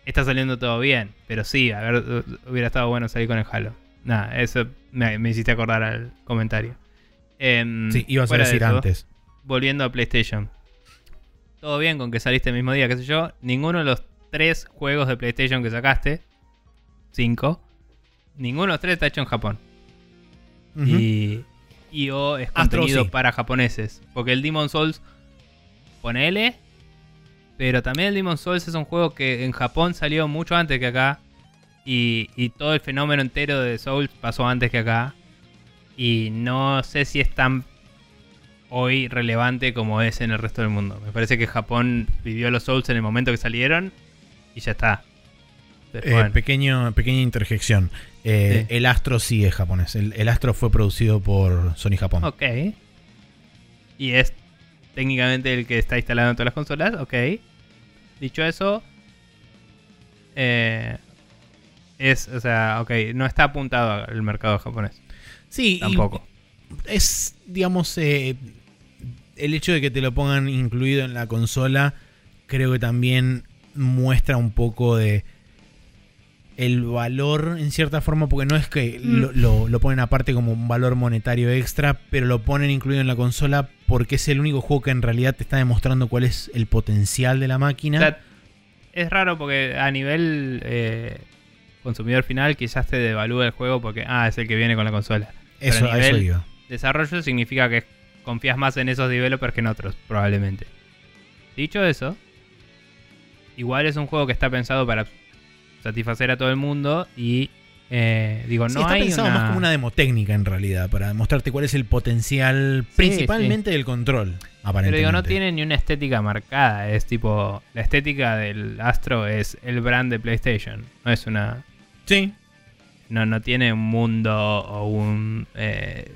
[SPEAKER 2] está saliendo todo bien, pero sí, a ver, hubiera estado bueno salir con el Halo. Nada, eso me, me hiciste acordar al comentario. Em,
[SPEAKER 1] Sí, ibas a
[SPEAKER 2] de
[SPEAKER 1] decir
[SPEAKER 2] eso,
[SPEAKER 1] antes.
[SPEAKER 2] volviendo a PlayStation. Todo bien con que saliste el mismo día, qué sé yo. Ninguno de los tres juegos de PlayStation que sacaste, cinco, ninguno de los tres está hecho en Japón. Y, y o es
[SPEAKER 1] Astro
[SPEAKER 2] contenido
[SPEAKER 1] sí.
[SPEAKER 2] para japoneses. Porque el Demon Souls, ponele. Pero también el Demon Souls es un juego que en Japón salió mucho antes que acá. Y, y todo el fenómeno entero de Souls pasó antes que acá. Y no sé si es tan hoy relevante como es en el resto del mundo. Me parece que Japón vivió los Souls en el momento que salieron y ya está.
[SPEAKER 1] Eh, pequeño, pequeña interjección. Eh,
[SPEAKER 2] Sí.
[SPEAKER 1] El Astro sí es japonés. El, el Astro fue producido por Sony Japón.
[SPEAKER 2] Ok. Y es técnicamente el que está instalado en todas las consolas. Ok. Dicho eso. eh, es, o sea, ok, no está apuntado al mercado japonés.
[SPEAKER 1] Sí,
[SPEAKER 2] Tampoco.
[SPEAKER 1] es, digamos, el hecho de que te lo pongan incluido en la consola, creo que también muestra un poco de el valor en cierta forma, porque no es que
[SPEAKER 2] Mm.
[SPEAKER 1] lo, lo- lo ponen aparte como un valor monetario extra, pero lo ponen incluido en la consola porque es el único juego que en realidad te está demostrando cuál es el potencial de la máquina.
[SPEAKER 2] O sea, es raro porque a nivel eh, consumidor final quizás te devalúa el juego porque, ah, es el que viene con la consola. pero
[SPEAKER 1] eso,
[SPEAKER 2] a
[SPEAKER 1] eso iba.
[SPEAKER 2] Desarrollo significa que confías más en esos developers que en otros, probablemente. Dicho eso, igual es un juego que está pensado para satisfacer a todo el mundo y eh, digo,
[SPEAKER 1] Sí,
[SPEAKER 2] no
[SPEAKER 1] está
[SPEAKER 2] hay
[SPEAKER 1] pensado
[SPEAKER 2] una...
[SPEAKER 1] más como una demo técnica en realidad, para demostrarte cuál es el potencial, principalmente del control, aparentemente.
[SPEAKER 2] Pero digo, no tiene ni una estética marcada. Es tipo. La estética del Astro es el brand de PlayStation. No es una.
[SPEAKER 1] Sí,
[SPEAKER 2] No, no tiene un mundo o un. Eh,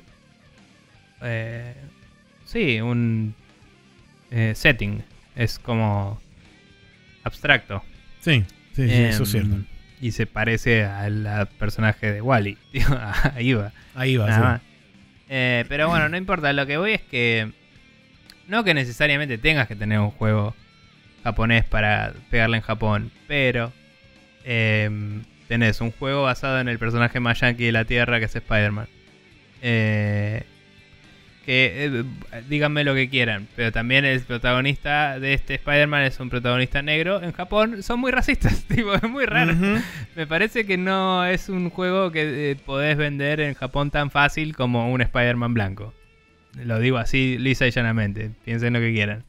[SPEAKER 2] eh, sí, un. eh, setting. Es como. abstracto.
[SPEAKER 1] sí, sí, sí, eso es
[SPEAKER 2] Em,
[SPEAKER 1] cierto.
[SPEAKER 2] Y se parece al personaje de Wally. [LAUGHS] Ahí va.
[SPEAKER 1] Ahí va,
[SPEAKER 2] Nada
[SPEAKER 1] sí.
[SPEAKER 2] más. Eh, pero bueno, no importa. Lo que voy es que. No que necesariamente tengas que tener un juego japonés para pegarle en Japón. Pero. em, tenés un juego basado en el personaje más yankee de la Tierra que es Spider-Man. Eh, que eh, díganme lo que quieran. Pero también el protagonista de este Spider-Man es un protagonista negro. En Japón son muy racistas. [LAUGHS] Tipo, es muy raro. Me parece que no es un juego que eh, podés vender en Japón tan fácil como un Spider-Man blanco. Lo digo así lisa y llanamente. Piensen lo que quieran.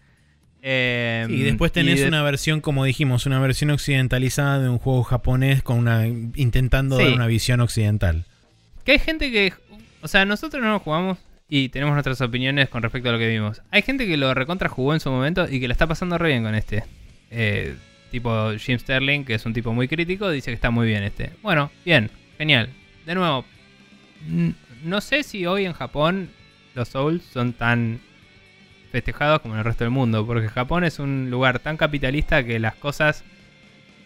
[SPEAKER 2] Eh,
[SPEAKER 1] Y después tenés
[SPEAKER 2] y de-
[SPEAKER 1] una versión, como dijimos, una versión occidentalizada de un juego japonés con una intentando
[SPEAKER 2] Sí.
[SPEAKER 1] dar una visión occidental.
[SPEAKER 2] Que hay gente que... O sea, nosotros no lo jugamos y tenemos nuestras opiniones con respecto a lo que vimos. Hay gente que lo recontra jugó en su momento y que la está pasando re bien con este. Eh, tipo Jim Sterling, que es un tipo muy crítico, dice que está muy bien este. Bueno, bien, genial. De nuevo, no sé si hoy en Japón los Souls son tan festejados como en el resto del mundo, porque Japón es un lugar tan capitalista que las cosas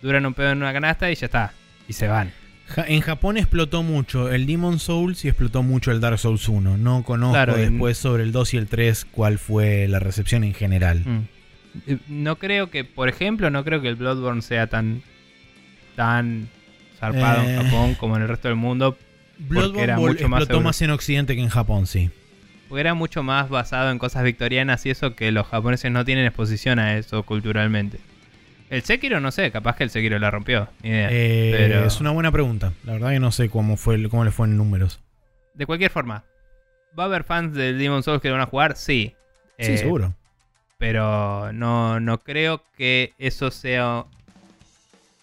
[SPEAKER 2] duran un pedo en una canasta y ya está, y se van.
[SPEAKER 1] Ja- en Japón explotó mucho el Demon Souls y explotó mucho el Dark Souls 1. No conozco
[SPEAKER 2] Claro,
[SPEAKER 1] después sobre el 2 y el 3 cuál fue la recepción en general.
[SPEAKER 2] Mm. Eh, No creo que, por ejemplo, no creo que el Bloodborne sea tan tan zarpado
[SPEAKER 1] Eh.
[SPEAKER 2] en Japón como en el resto del mundo,
[SPEAKER 1] Bloodborne
[SPEAKER 2] era mucho más
[SPEAKER 1] explotó más en Occidente que en Japón, sí.
[SPEAKER 2] porque era mucho más basado en cosas victorianas y eso que los japoneses no tienen exposición a eso culturalmente. El Sekiro, no sé, capaz que el Sekiro la rompió, ni idea.
[SPEAKER 1] Eh,
[SPEAKER 2] pero-
[SPEAKER 1] Es una buena pregunta. La verdad que no sé cómo fue el- cómo le fue en números.
[SPEAKER 2] De cualquier forma, ¿va a haber fans del Demon Souls que lo van a jugar? Sí.
[SPEAKER 1] Sí,
[SPEAKER 2] Eh,
[SPEAKER 1] seguro.
[SPEAKER 2] Pero no, no creo que eso sea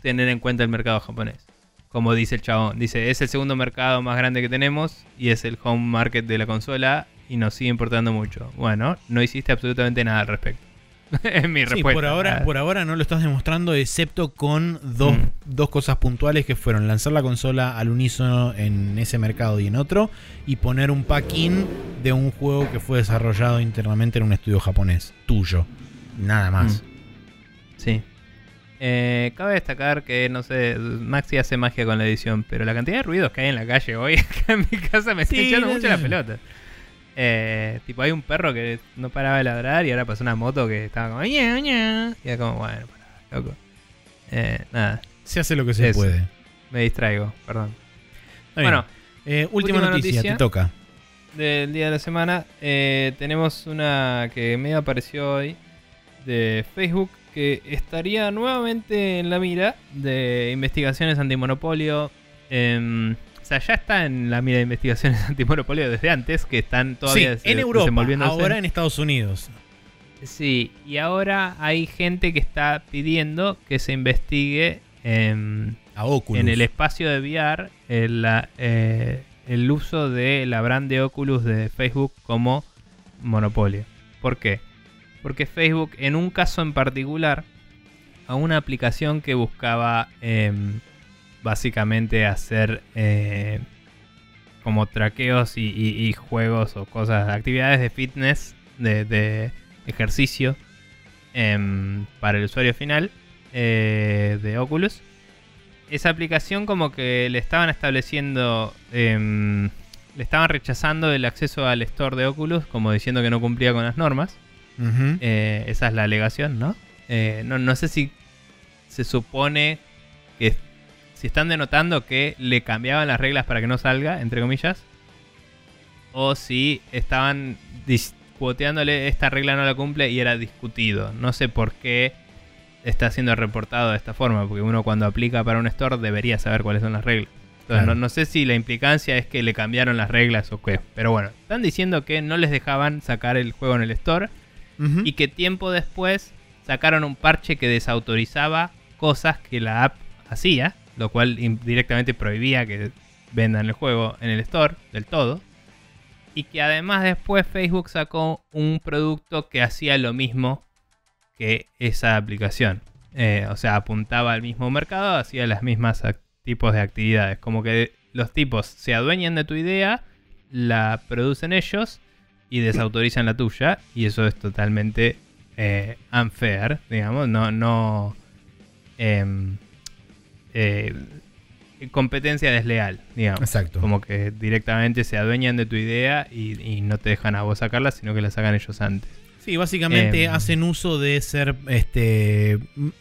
[SPEAKER 2] tener en cuenta el mercado japonés. Como dice el chabón. Dice, es el segundo mercado más grande que tenemos y es el home market de la consola y nos sigue importando mucho. Bueno, no hiciste absolutamente nada al respecto. [LAUGHS] es mi
[SPEAKER 1] Sí,
[SPEAKER 2] respuesta.
[SPEAKER 1] por ahora, por ahora no lo estás demostrando, excepto con dos,
[SPEAKER 2] Mm.
[SPEAKER 1] dos cosas puntuales que fueron lanzar la consola al unísono en ese mercado y en otro, y poner un pack-in de un juego que fue desarrollado internamente en un estudio japonés, tuyo. Nada más.
[SPEAKER 2] Mm. Sí. Eh, cabe destacar que, no sé, Maxi hace magia con la edición, pero la cantidad de ruidos que hay en la calle hoy [LAUGHS] acá en mi casa me está
[SPEAKER 1] Sí,
[SPEAKER 2] echando mucho la pelota. Eh, tipo, hay un perro que no paraba de ladrar y ahora pasó una moto que estaba como... "Ña, ña", Y era como, bueno, pará, loco. Eh, nada,
[SPEAKER 1] Se hace lo que se
[SPEAKER 2] Eso.
[SPEAKER 1] puede.
[SPEAKER 2] me distraigo, perdón.
[SPEAKER 1] Está.
[SPEAKER 2] Bueno,
[SPEAKER 1] Eh, última,
[SPEAKER 2] última
[SPEAKER 1] noticia,
[SPEAKER 2] noticia.
[SPEAKER 1] te toca.
[SPEAKER 2] del día de la semana eh, tenemos una que me apareció hoy de Facebook que estaría nuevamente en la mira de investigaciones antimonopolio. o sea, ya está en la mira de investigaciones [LAUGHS] antimonopolio desde antes, que están todavía
[SPEAKER 1] sí, en Europa, ahora en Estados Unidos.
[SPEAKER 2] Sí, y ahora hay gente que está pidiendo que se investigue em,
[SPEAKER 1] A
[SPEAKER 2] en el espacio de VR el, eh, el uso de la brand de Oculus de Facebook como monopolio. ¿Por qué? Porque Facebook, en un caso en particular, a una aplicación que buscaba em, básicamente hacer eh, como traqueos y, y- y juegos o cosas, actividades de fitness, de, de ejercicio em, para el usuario final eh, de Oculus. Esa aplicación como que le estaban estableciendo, em, le estaban rechazando el acceso al store de Oculus como diciendo que no cumplía con las normas. Eh, esa es la alegación, ¿no? No, no sé si se supone que si están denotando que le cambiaban las reglas para que no salga, entre comillas, o si estaban cuoteándole esta regla no la cumple y era discutido. No sé por qué está siendo reportado de esta forma, porque uno cuando aplica para un store debería saber cuáles son las reglas. Entonces,
[SPEAKER 1] Claro.
[SPEAKER 2] no, no sé si la implicancia es que le cambiaron las reglas o qué. Pero bueno, están diciendo que no les dejaban sacar el juego en el store y que tiempo después sacaron un parche que desautorizaba cosas que la app hacía, lo cual directamente prohibía que vendan el juego en el store del todo. Y que además después Facebook sacó un producto que hacía lo mismo que esa aplicación. Eh, o sea, apuntaba al mismo mercado, hacía las mismas tipos de actividades. Como que los tipos se adueñan de tu idea, la producen ellos y desautorizan la tuya. Y eso es totalmente eh, unfair, digamos. No, no. em, eh, competencia desleal, digamos.
[SPEAKER 1] Exacto.
[SPEAKER 2] Como que directamente se adueñan de tu idea y, y no te dejan a vos sacarla, sino que la sacan ellos antes.
[SPEAKER 1] Sí, básicamente
[SPEAKER 2] Em.
[SPEAKER 1] hacen uso de ser este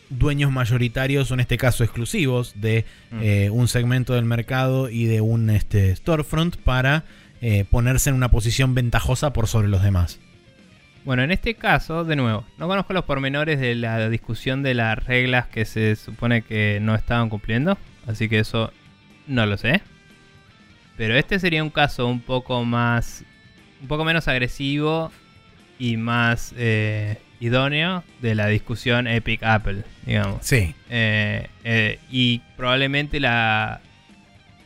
[SPEAKER 1] dueños mayoritarios, o en este caso exclusivos, de
[SPEAKER 2] Mm.
[SPEAKER 1] eh, un segmento del mercado y de un este, storefront para eh, ponerse en una posición ventajosa por sobre los demás.
[SPEAKER 2] Bueno, en este caso, de nuevo, no conozco los pormenores de la discusión de las reglas que se supone que no estaban cumpliendo, así que eso no lo sé. Pero este sería un caso un poco más, un poco menos agresivo y más eh, idóneo de la discusión Epic Apple, digamos.
[SPEAKER 1] Sí.
[SPEAKER 2] Eh, eh, y probablemente la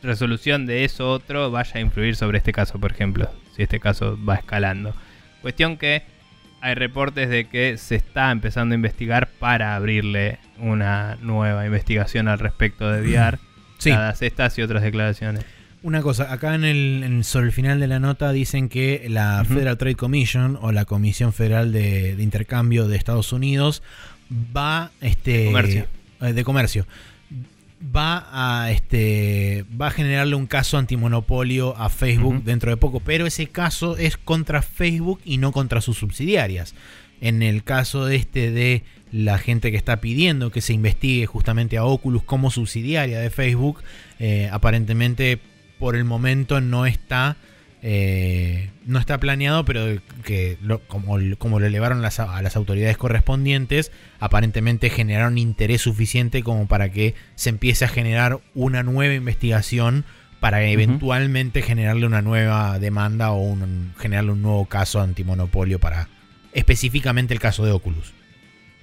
[SPEAKER 2] resolución de eso otro vaya a influir sobre este caso, por ejemplo, si este caso va escalando. Cuestión que hay reportes de que se está empezando a investigar para abrirle una nueva investigación al respecto de VR, [CLEARS THROAT]
[SPEAKER 1] Sí.
[SPEAKER 2] dadas estas y otras declaraciones.
[SPEAKER 1] Una cosa, acá en el, en- sobre el final de la nota dicen que la. Federal Trade Commission o la Comisión Federal de, de Intercambio de Estados Unidos va este
[SPEAKER 2] De comercio.
[SPEAKER 1] eh, de comercio va a este va a generarle un caso antimonopolio a Facebook dentro de poco, pero ese caso es contra Facebook y no contra sus subsidiarias. En el caso de este de la gente que está pidiendo que se investigue justamente a Oculus como subsidiaria de Facebook, eh, aparentemente por el momento no está eh, no está planeado, pero que lo- como, como lo elevaron las- a las autoridades correspondientes, aparentemente generaron interés suficiente como para que se empiece a generar una nueva investigación para eventualmente generarle una nueva demanda o un, generarle un nuevo caso antimonopolio para específicamente el caso de Oculus.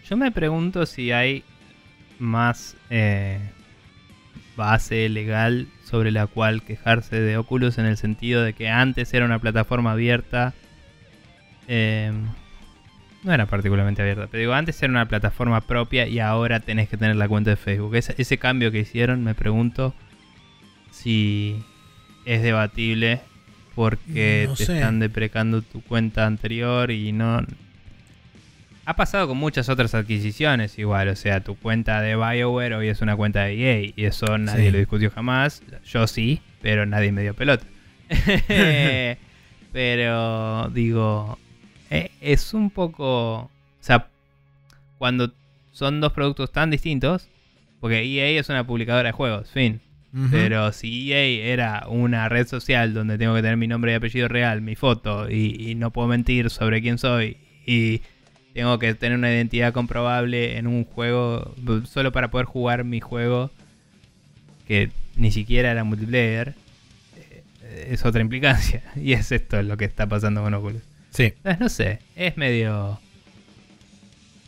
[SPEAKER 2] Yo me pregunto si hay más eh, base legal sobre la cual quejarse de Oculus en el sentido de que antes era una plataforma abierta. eh, no era particularmente abierta, pero digo, antes era una plataforma propia y ahora tenés que tener la cuenta de Facebook. Ese, ese cambio que hicieron, me pregunto si es debatible porque
[SPEAKER 1] No
[SPEAKER 2] te
[SPEAKER 1] sé.
[SPEAKER 2] están deprecando tu cuenta anterior y no, ha pasado con muchas otras adquisiciones igual, o sea, tu cuenta de BioWare hoy es una cuenta de EA y eso nadie
[SPEAKER 1] Sí.
[SPEAKER 2] lo discutió jamás. Yo sí, pero nadie me dio pelota. [LAUGHS] pero digo, eh, es un poco, o sea, cuando son dos productos tan distintos, porque EA es una publicadora de juegos, fin. Pero si EA era una red social donde tengo que tener mi nombre y apellido real, mi foto, y, y no puedo mentir sobre quién soy, y tengo que tener una identidad comprobable en un juego solo para poder jugar mi juego, que ni siquiera era multiplayer, eh, es otra implicancia. [LAUGHS] Y es esto lo que está pasando con Oculus.
[SPEAKER 1] Sí.
[SPEAKER 2] Entonces, no sé, es medio...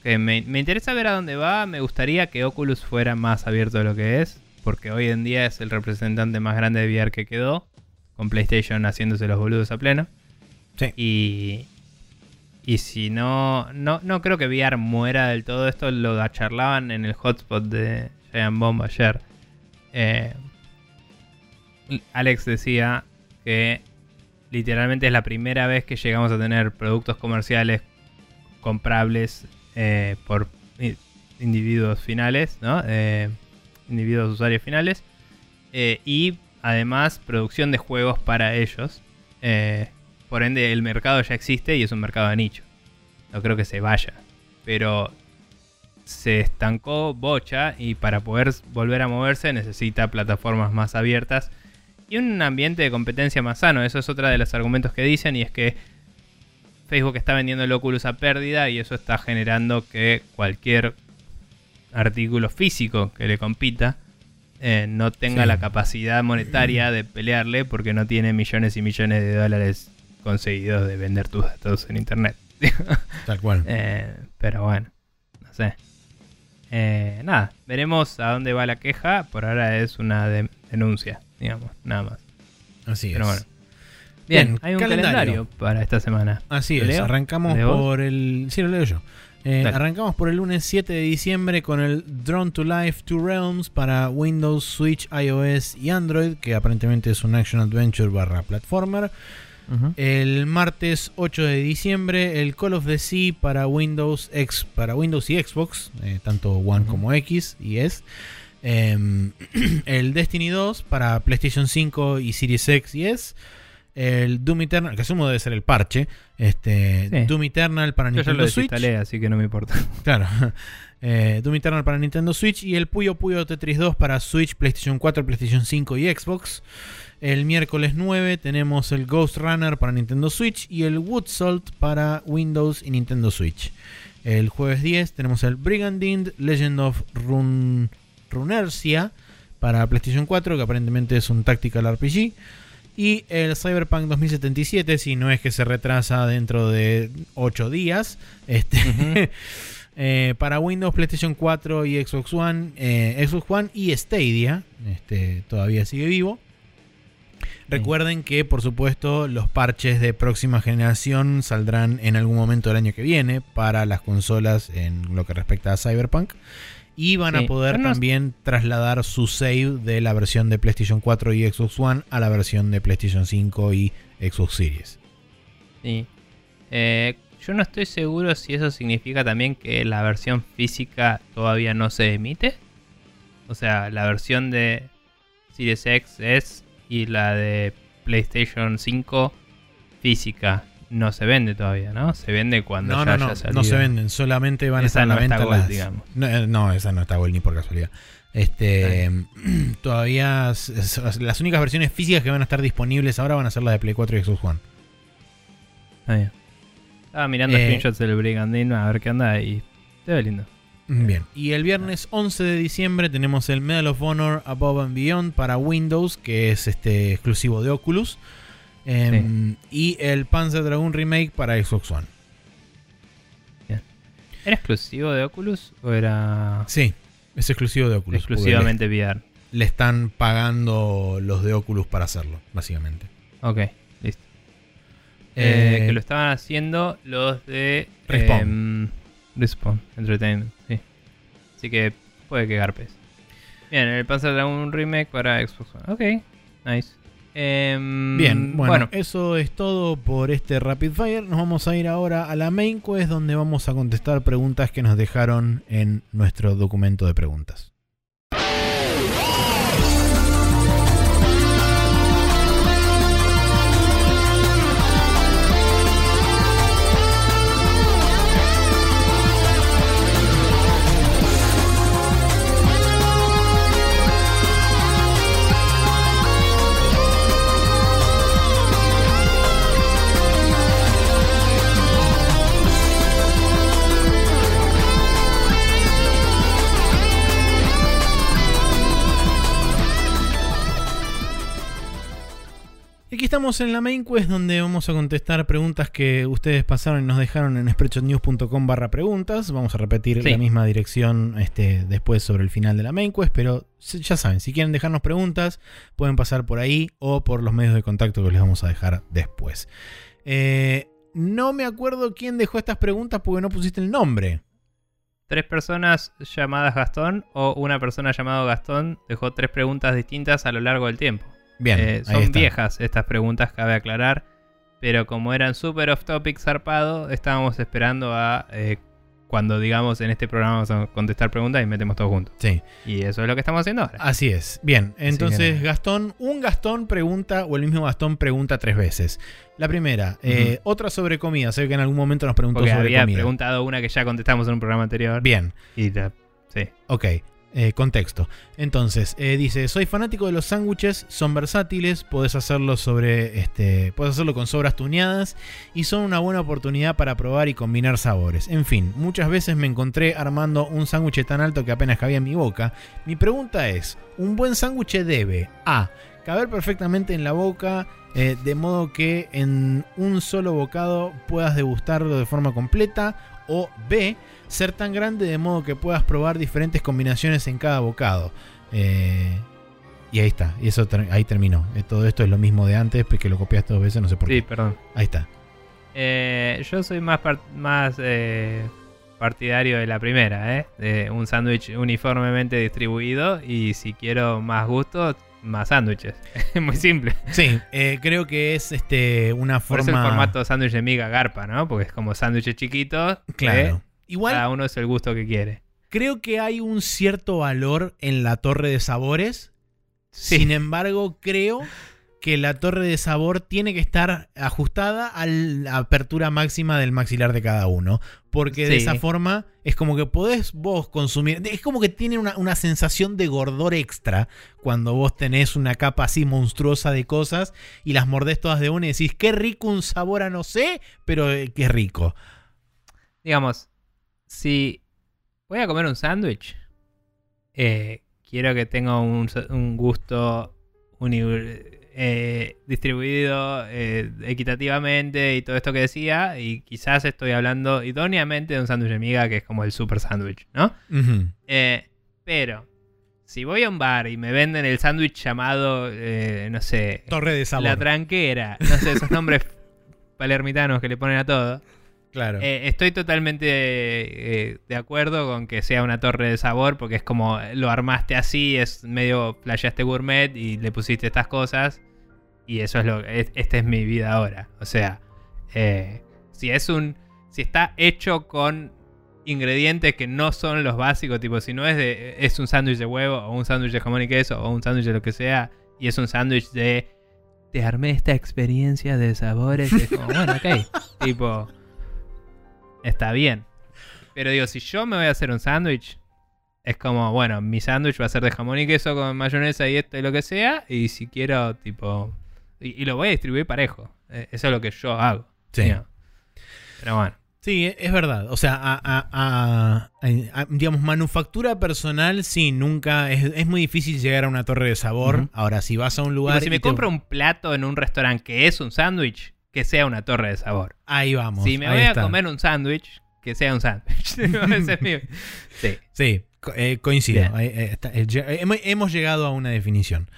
[SPEAKER 2] Que me, me interesa ver a dónde va. Me gustaría que Oculus fuera más abierto de lo que es. Porque hoy en día es el representante más grande de VR que quedó. Con PlayStation haciéndose los boludos a pleno.
[SPEAKER 1] Sí.
[SPEAKER 2] Y, y si no, no, no creo que VR muera del todo. Esto lo charlaban en el hotspot de Giant Bomb ayer. Eh, Alex decía que literalmente es la primera vez que llegamos a tener productos comerciales comprables eh, por individuos finales, ¿no? Eh, individuos usuarios finales. y además producción de juegos para ellos. Por ende, el mercado ya existe y es un mercado de nicho. No creo que se vaya. Pero se estancó Bocha y para poder volver a moverse necesita plataformas más abiertas y un ambiente de competencia más sano. Eso es otra de los argumentos que dicen y es que Facebook está vendiendo el Oculus a pérdida y eso está generando que cualquier artículo físico que le compita eh, no tenga la capacidad monetaria de pelearle porque no tiene millones y millones de dólares conseguidos de vender tus datos en internet. [LAUGHS]
[SPEAKER 1] Tal cual.
[SPEAKER 2] Eh, pero bueno, no sé. Eh, nada, veremos a dónde va la queja. Por ahora es una denuncia, digamos, nada más.
[SPEAKER 1] Así
[SPEAKER 2] Pero
[SPEAKER 1] es.
[SPEAKER 2] bueno. Bien, hay un calendario. para esta semana.
[SPEAKER 1] Así es, arrancamos por el. Sí, lo leo yo. Eh, arrancamos por el lunes 7 de diciembre con el Drawn to Life Two Realms para Windows, Switch, iOS y Android, que aparentemente es un action adventure barra platformer. El martes 8 de diciembre, el Call of the Sea para Windows, X, para Windows y Xbox, eh, tanto One como X y S. Em, [CLEARS THROAT] el Destiny 2 para PlayStation 5 y Series X y S. El Doom Eternal, que asumo debe ser el parche. Este, Doom Eternal para Nintendo Switch.
[SPEAKER 2] así que no me importa. [LAUGHS]
[SPEAKER 1] Claro. [LAUGHS] Eh, Doom Eternal para Nintendo Switch y el Puyo Puyo Tetris 2 para Switch, PlayStation 4, PlayStation 5 y Xbox. El miércoles 9 tenemos el Ghost Runner para Nintendo Switch y el Wood Salt para Windows y Nintendo Switch. El jueves 10 tenemos el Brigandine Legend of Run Runercia para PlayStation 4, que aparentemente es un tactical RPG. Y el Cyberpunk 2077, si no es que se retrasa dentro de 8 días. Este, [LAUGHS] eh, para Windows, PlayStation 4 y Xbox One, eh, Xbox One y Stadia. Este, todavía sigue vivo. Recuerden que, por supuesto, los parches de próxima generación saldrán en algún momento del año que viene para las consolas en lo que respecta a Cyberpunk. Y van a poder también trasladar su save de la versión de PlayStation 4 y Xbox One a la versión de PlayStation 5 y Xbox Series.
[SPEAKER 2] Sí. Eh, yo no estoy seguro si eso significa también que la versión física todavía no se emite. O sea, la versión de Series X es y la de PlayStation 5 física no se vende todavía, ¿no? Se vende cuando
[SPEAKER 1] no,
[SPEAKER 2] ya
[SPEAKER 1] no,
[SPEAKER 2] haya salido.
[SPEAKER 1] No se venden, solamente van a estar en la venta las... digamos. Eh, no, esa no está Gold ni por casualidad. Este, [CLEARS THROAT] todavía las únicas versiones físicas que van a estar disponibles ahora van a ser las de Play 4 y Xbox One.
[SPEAKER 2] Estaba mirando eh, screenshots del Brigandine a ver qué anda y se ve lindo.
[SPEAKER 1] Bien. Y el viernes 11 de diciembre tenemos el Medal of Honor Above and Beyond para Windows, que es este exclusivo de Oculus. Em, y el Panzer Dragon Remake para Xbox One.
[SPEAKER 2] ¿Era exclusivo de Oculus o era.?
[SPEAKER 1] Sí, es exclusivo de Oculus.
[SPEAKER 2] Exclusivamente VR.
[SPEAKER 1] Le están pagando los de Oculus para hacerlo, básicamente.
[SPEAKER 2] Ok, listo. Eh, que lo estaban haciendo los de.
[SPEAKER 1] Respawn.
[SPEAKER 2] Respawn Entertainment, sí. Así que puede que garpes. Bien, el Panzer Dragon Remake para Xbox One. Ok, nice. Em,
[SPEAKER 1] Bien, bueno, eso es todo por este Rapid Fire. Nos vamos a ir ahora a la main quest donde vamos a contestar preguntas que nos dejaron en nuestro documento de preguntas. Estamos en la main quest donde vamos a contestar preguntas que ustedes pasaron y nos dejaron en spreadshotnews.com barra preguntas. Vamos a repetir la misma dirección este, después sobre el final de la main quest, pero ya saben, si quieren dejarnos preguntas, pueden pasar por ahí o por los medios de contacto que les vamos a dejar después. Eh, no me acuerdo quién dejó estas preguntas porque no pusiste el nombre.
[SPEAKER 2] tres personas llamadas Gastón o una persona llamada Gastón dejó tres preguntas distintas a lo largo del tiempo.
[SPEAKER 1] Bien,
[SPEAKER 2] Eh, son viejas estas preguntas, cabe aclarar. Pero como eran super off topic zarpado, estábamos esperando a eh, cuando digamos en este programa vamos a contestar preguntas y metemos todo juntos.
[SPEAKER 1] Sí,
[SPEAKER 2] Y eso es lo que estamos haciendo ahora.
[SPEAKER 1] así es. Bien, entonces Gastón, un Gastón pregunta o el mismo Gastón pregunta tres veces. La primera, eh, otra sobre comida. Sé que en algún momento nos preguntó
[SPEAKER 2] Porque
[SPEAKER 1] sobre
[SPEAKER 2] había
[SPEAKER 1] comida.
[SPEAKER 2] preguntado una que ya contestamos en un programa anterior.
[SPEAKER 1] Bien,
[SPEAKER 2] Y la- sí.
[SPEAKER 1] ok. Eh, contexto. Entonces, eh, dice, soy fanático de los sándwiches, son versátiles, podés hacerlo sobre, este, puedes hacerlo con sobras tuneadas y son una buena oportunidad para probar y combinar sabores. En fin, muchas veces me encontré armando un sándwich tan alto que apenas cabía en mi boca. Mi pregunta es, ¿un buen sándwich debe A. caber perfectamente en la boca, eh, de modo que en un solo bocado puedas degustarlo de forma completa? O B, ser tan grande de modo que puedas probar diferentes combinaciones en cada bocado. Eh, y ahí está, y eso ter- ahí terminó. Eh, todo esto es lo mismo de antes, porque lo copiaste dos veces, no sé por
[SPEAKER 2] Sí,
[SPEAKER 1] qué.
[SPEAKER 2] perdón.
[SPEAKER 1] Ahí está.
[SPEAKER 2] Eh, yo soy más, más eh, partidario de la primera, ¿eh? De un sándwich uniformemente distribuido y si quiero más gusto, más sándwiches. [LAUGHS] Es muy simple.
[SPEAKER 1] Sí, eh, creo que es este una
[SPEAKER 2] Por
[SPEAKER 1] forma.
[SPEAKER 2] eso el formato sándwich de miga garpa, ¿no? Porque es como sándwiches chiquitos. que
[SPEAKER 1] Claro. Igual
[SPEAKER 2] Cada uno es el gusto que quiere.
[SPEAKER 1] creo que hay un cierto valor en la torre de sabores.
[SPEAKER 2] Sí.
[SPEAKER 1] Sin embargo, creo que la torre de sabor tiene que estar ajustada a la apertura máxima del maxilar de cada uno. Porque de esa forma es como que podés vos consumir. Es como que tiene una, una sensación de gordor extra cuando vos tenés una capa así monstruosa de cosas y las mordés todas de una y decís, qué rico un sabor a no sé, pero eh, qué rico.
[SPEAKER 2] Digamos, si voy a comer un sándwich, eh, quiero que tenga un, un gusto uni- eh, distribuido eh, equitativamente y todo esto que decía. Y quizás estoy hablando idóneamente de un sándwich de miga que es como el super sándwich, ¿no? Eh, pero, si voy a un bar y me venden el sándwich llamado, eh, no sé,
[SPEAKER 1] Torre de sabor.
[SPEAKER 2] la tranquera, no sé, esos nombres [LAUGHS] palermitanos que le ponen a todo. Eh, estoy totalmente eh, de acuerdo con que sea una torre de sabor, porque es como lo armaste así, es medio flasheaste gourmet y le pusiste estas cosas. Y eso es lo es- esta es mi vida ahora. O sea, eh, si es un. Si está hecho con ingredientes que no son los básicos, tipo, si no es de. es un sándwich de huevo, o un sándwich de jamón y queso, o un sándwich de lo que sea, y es un sándwich de. Te armé esta experiencia de sabores. Es como, bueno, ok. [LAUGHS] tipo está bien. Pero digo, si yo me voy a hacer un sándwich, es como, bueno, mi sándwich va a ser de jamón y queso con mayonesa y esto y lo que sea. Y si quiero, tipo. Y, y lo voy a distribuir parejo. Eh, Eso es lo que yo hago.
[SPEAKER 1] Sí.
[SPEAKER 2] Pero bueno.
[SPEAKER 1] Sí, e- es verdad. O sea, a, a- a- a- a- digamos, manufactura personal, sí, nunca. Es, es muy difícil llegar a una torre de sabor. Ahora, si vas a un lugar.
[SPEAKER 2] si
[SPEAKER 1] y
[SPEAKER 2] me
[SPEAKER 1] te-
[SPEAKER 2] compro un plato en un restaurante que es un sándwich, que sea una torre de sabor.
[SPEAKER 1] Ahí vamos.
[SPEAKER 2] si me voy
[SPEAKER 1] está.
[SPEAKER 2] a comer un sándwich, que sea un sándwich. [LAUGHS] [LAUGHS] Sí.
[SPEAKER 1] Sí, eh, coincido. Eh, está, eh, hemos, llegado a una definición.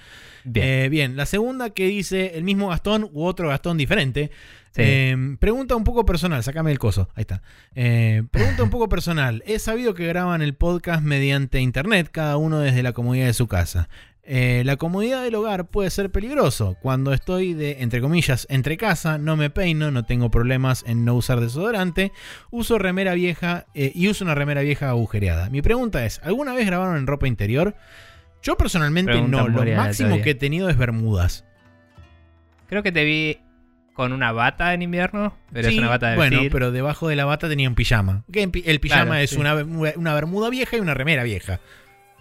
[SPEAKER 2] Bien.
[SPEAKER 1] Bien, la segunda que dice el mismo Gastón u otro Gastón diferente.
[SPEAKER 2] Sí.
[SPEAKER 1] Eh, pregunta un poco personal, sacame el coso. Ahí está. Pregunta un poco personal. He sabido que graban el podcast mediante internet, cada uno desde la comodidad de su casa. Eh, la comodidad del hogar puede ser peligroso. Cuando estoy de, entre comillas, entre casa, no me peino, no tengo problemas en no usar desodorante, uso remera vieja eh, y uso una remera vieja agujereada. Mi pregunta es, ¿alguna vez grabaron en ropa interior? Yo personalmente
[SPEAKER 2] Pregunta
[SPEAKER 1] no, lo máximo que he tenido es bermudas.
[SPEAKER 2] Creo que te vi con una bata en invierno, pero es una bata de
[SPEAKER 1] Bueno,
[SPEAKER 2] vestir.
[SPEAKER 1] pero debajo de la bata tenía un pijama. El pijama
[SPEAKER 2] Claro,
[SPEAKER 1] es
[SPEAKER 2] sí.
[SPEAKER 1] una, una bermuda vieja y una remera vieja.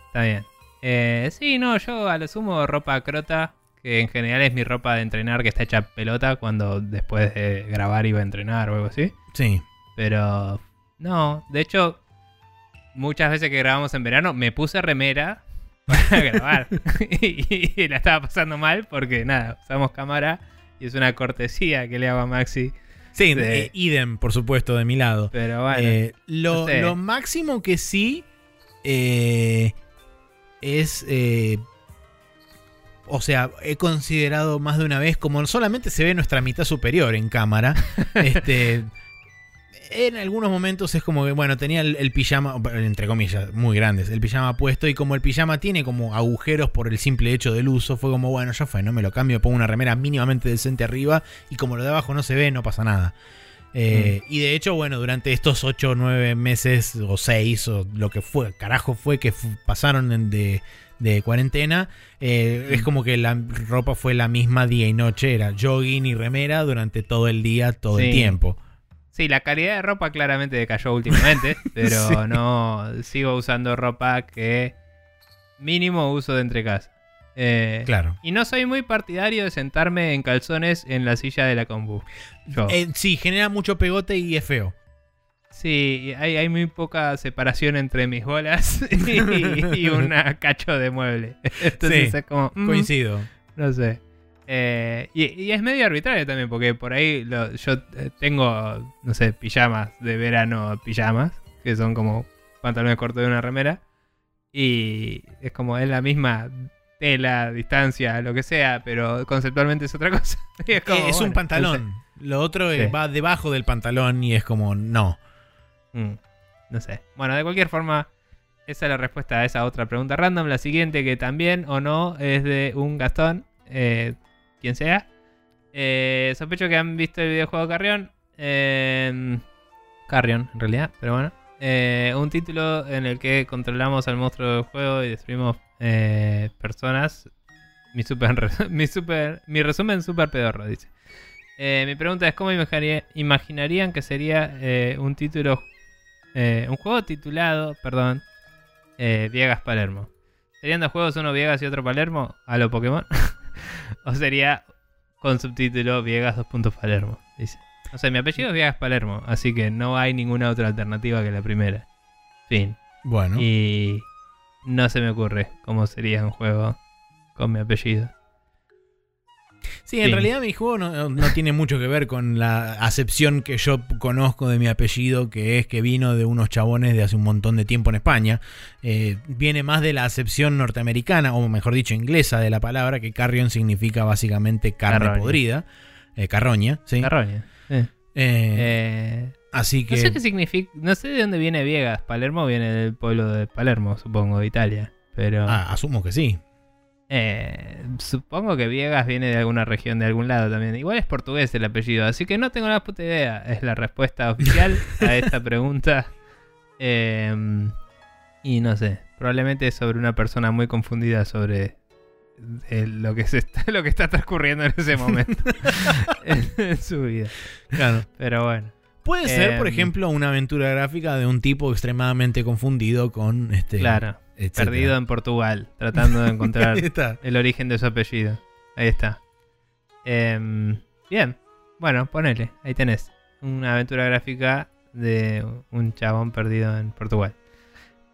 [SPEAKER 2] Está bien. Eh, sí, no, yo a lo sumo ropa crota, que en general es mi ropa de entrenar que está hecha pelota cuando después de grabar iba a entrenar o algo así.
[SPEAKER 1] Sí.
[SPEAKER 2] Pero no, de hecho, muchas veces que grabamos en verano me puse remera [LAUGHS] para grabar. [LAUGHS] y, y la estaba pasando mal porque nada, usamos cámara y es una cortesía que le hago a Maxi.
[SPEAKER 1] Sí, eh, idem, por supuesto, de mi lado.
[SPEAKER 2] Pero bueno,
[SPEAKER 1] Eh, lo,
[SPEAKER 2] no sé.
[SPEAKER 1] lo máximo que sí eh, es. eh, o sea, he considerado más de una vez, como solamente se ve nuestra mitad superior en cámara, [LAUGHS] este, en algunos momentos es como que, bueno, tenía el, el pijama, entre comillas, muy grandes, el pijama puesto y como el pijama tiene como agujeros por el simple hecho del uso, fue como, bueno, ya fue, no me lo cambio, pongo una remera mínimamente decente arriba y como lo de abajo no se ve, no pasa nada. Eh, Y de hecho, bueno, durante estos 8 o 9 meses o 6 o lo que fue, carajo fue que pasaron de, de cuarentena, eh, es como que la ropa fue la misma día y noche, era jogging y remera durante todo el día, todo el tiempo.
[SPEAKER 2] Sí, la calidad de ropa claramente decayó últimamente, [LAUGHS] pero
[SPEAKER 1] Sí.
[SPEAKER 2] no sigo usando ropa que mínimo uso de entre casa. Eh,
[SPEAKER 1] Claro.
[SPEAKER 2] Y no soy muy partidario de sentarme en calzones en la silla de la combu.
[SPEAKER 1] Eh, sí, genera mucho pegote y es feo.
[SPEAKER 2] Sí, hay, hay muy poca separación entre mis bolas [LAUGHS] y, y un cacho de mueble. [LAUGHS] Entonces
[SPEAKER 1] Sí,
[SPEAKER 2] es como... mm,
[SPEAKER 1] Coincido.
[SPEAKER 2] No sé. Eh, y, y es medio arbitrario también, porque por ahí lo- yo eh, tengo, no sé, pijamas de verano, pijamas, que son como pantalones cortos de una remera. Y es como es la misma tela, distancia, lo que sea, pero conceptualmente es otra [LAUGHS] cosa. Es como,
[SPEAKER 1] es un pantalón. Lo otro
[SPEAKER 2] Sí.
[SPEAKER 1] va debajo del pantalón y es como, no.
[SPEAKER 2] No sé. Mm, no sé. Bueno, de cualquier forma, esa es la respuesta a esa otra pregunta random. La siguiente, que también o no, es de un Gastón, eh, quien sea. Eh, sospecho que han visto el videojuego Carrion. Eh, Carrion, en realidad, pero bueno. Eh, un título en el que controlamos al monstruo del juego y destruimos eh, personas. Mi, super, [LAUGHS] mi, super, mi resumen super pedorro, dice. Eh, mi pregunta es: ¿Cómo imaginaría- imaginarían que sería eh, un título. eh, un juego titulado, perdón, Viegas Palermo? ¿Serían dos juegos, uno Viegas y otro Palermo? A lo Pokémon. [LAUGHS] ¿O sería con subtítulo Viegas 2 puntos Palermo? Dice. No sé, mi apellido es Viegas Palermo, así que no hay ninguna otra alternativa que la primera. Fin.
[SPEAKER 1] Bueno.
[SPEAKER 2] Y no se me ocurre cómo sería un juego con mi apellido.
[SPEAKER 1] Sí, en
[SPEAKER 2] Sí.
[SPEAKER 1] realidad mi juego no, no tiene mucho que ver con la acepción que yo conozco de mi apellido, que es que vino de unos chabones de hace un montón de tiempo en España. Eh, viene más de la acepción norteamericana, o mejor dicho, inglesa de la palabra, que carrion significa básicamente carne
[SPEAKER 2] Carroña.
[SPEAKER 1] podrida. Eh, carroña, sí.
[SPEAKER 2] Carroña. Eh.
[SPEAKER 1] Así
[SPEAKER 2] no
[SPEAKER 1] que...
[SPEAKER 2] sé qué significa. No sé de dónde viene Viegas. Palermo viene del pueblo de Palermo, supongo, de Italia. Pero.
[SPEAKER 1] Ah, asumo que sí.
[SPEAKER 2] Eh, supongo que Viegas viene de alguna región de algún lado también. Igual es portugués el apellido, así que no tengo la puta idea. Es la respuesta oficial a esta pregunta. [LAUGHS] Eh, y no sé, probablemente es sobre una persona muy confundida sobre eh, lo, que se está, [LAUGHS] lo que está transcurriendo en ese momento en, [LAUGHS] en su vida.
[SPEAKER 1] Claro.
[SPEAKER 2] Pero bueno,
[SPEAKER 1] Puede ser, por
[SPEAKER 2] Em,
[SPEAKER 1] ejemplo, una aventura gráfica de un tipo extremadamente confundido con este.
[SPEAKER 2] claro,
[SPEAKER 1] etcétera.
[SPEAKER 2] perdido en Portugal, tratando de encontrar [LAUGHS] el origen de su apellido. Ahí está. Em, bien. Bueno, ponele. Ahí tenés. Una aventura gráfica de un chabón perdido en Portugal.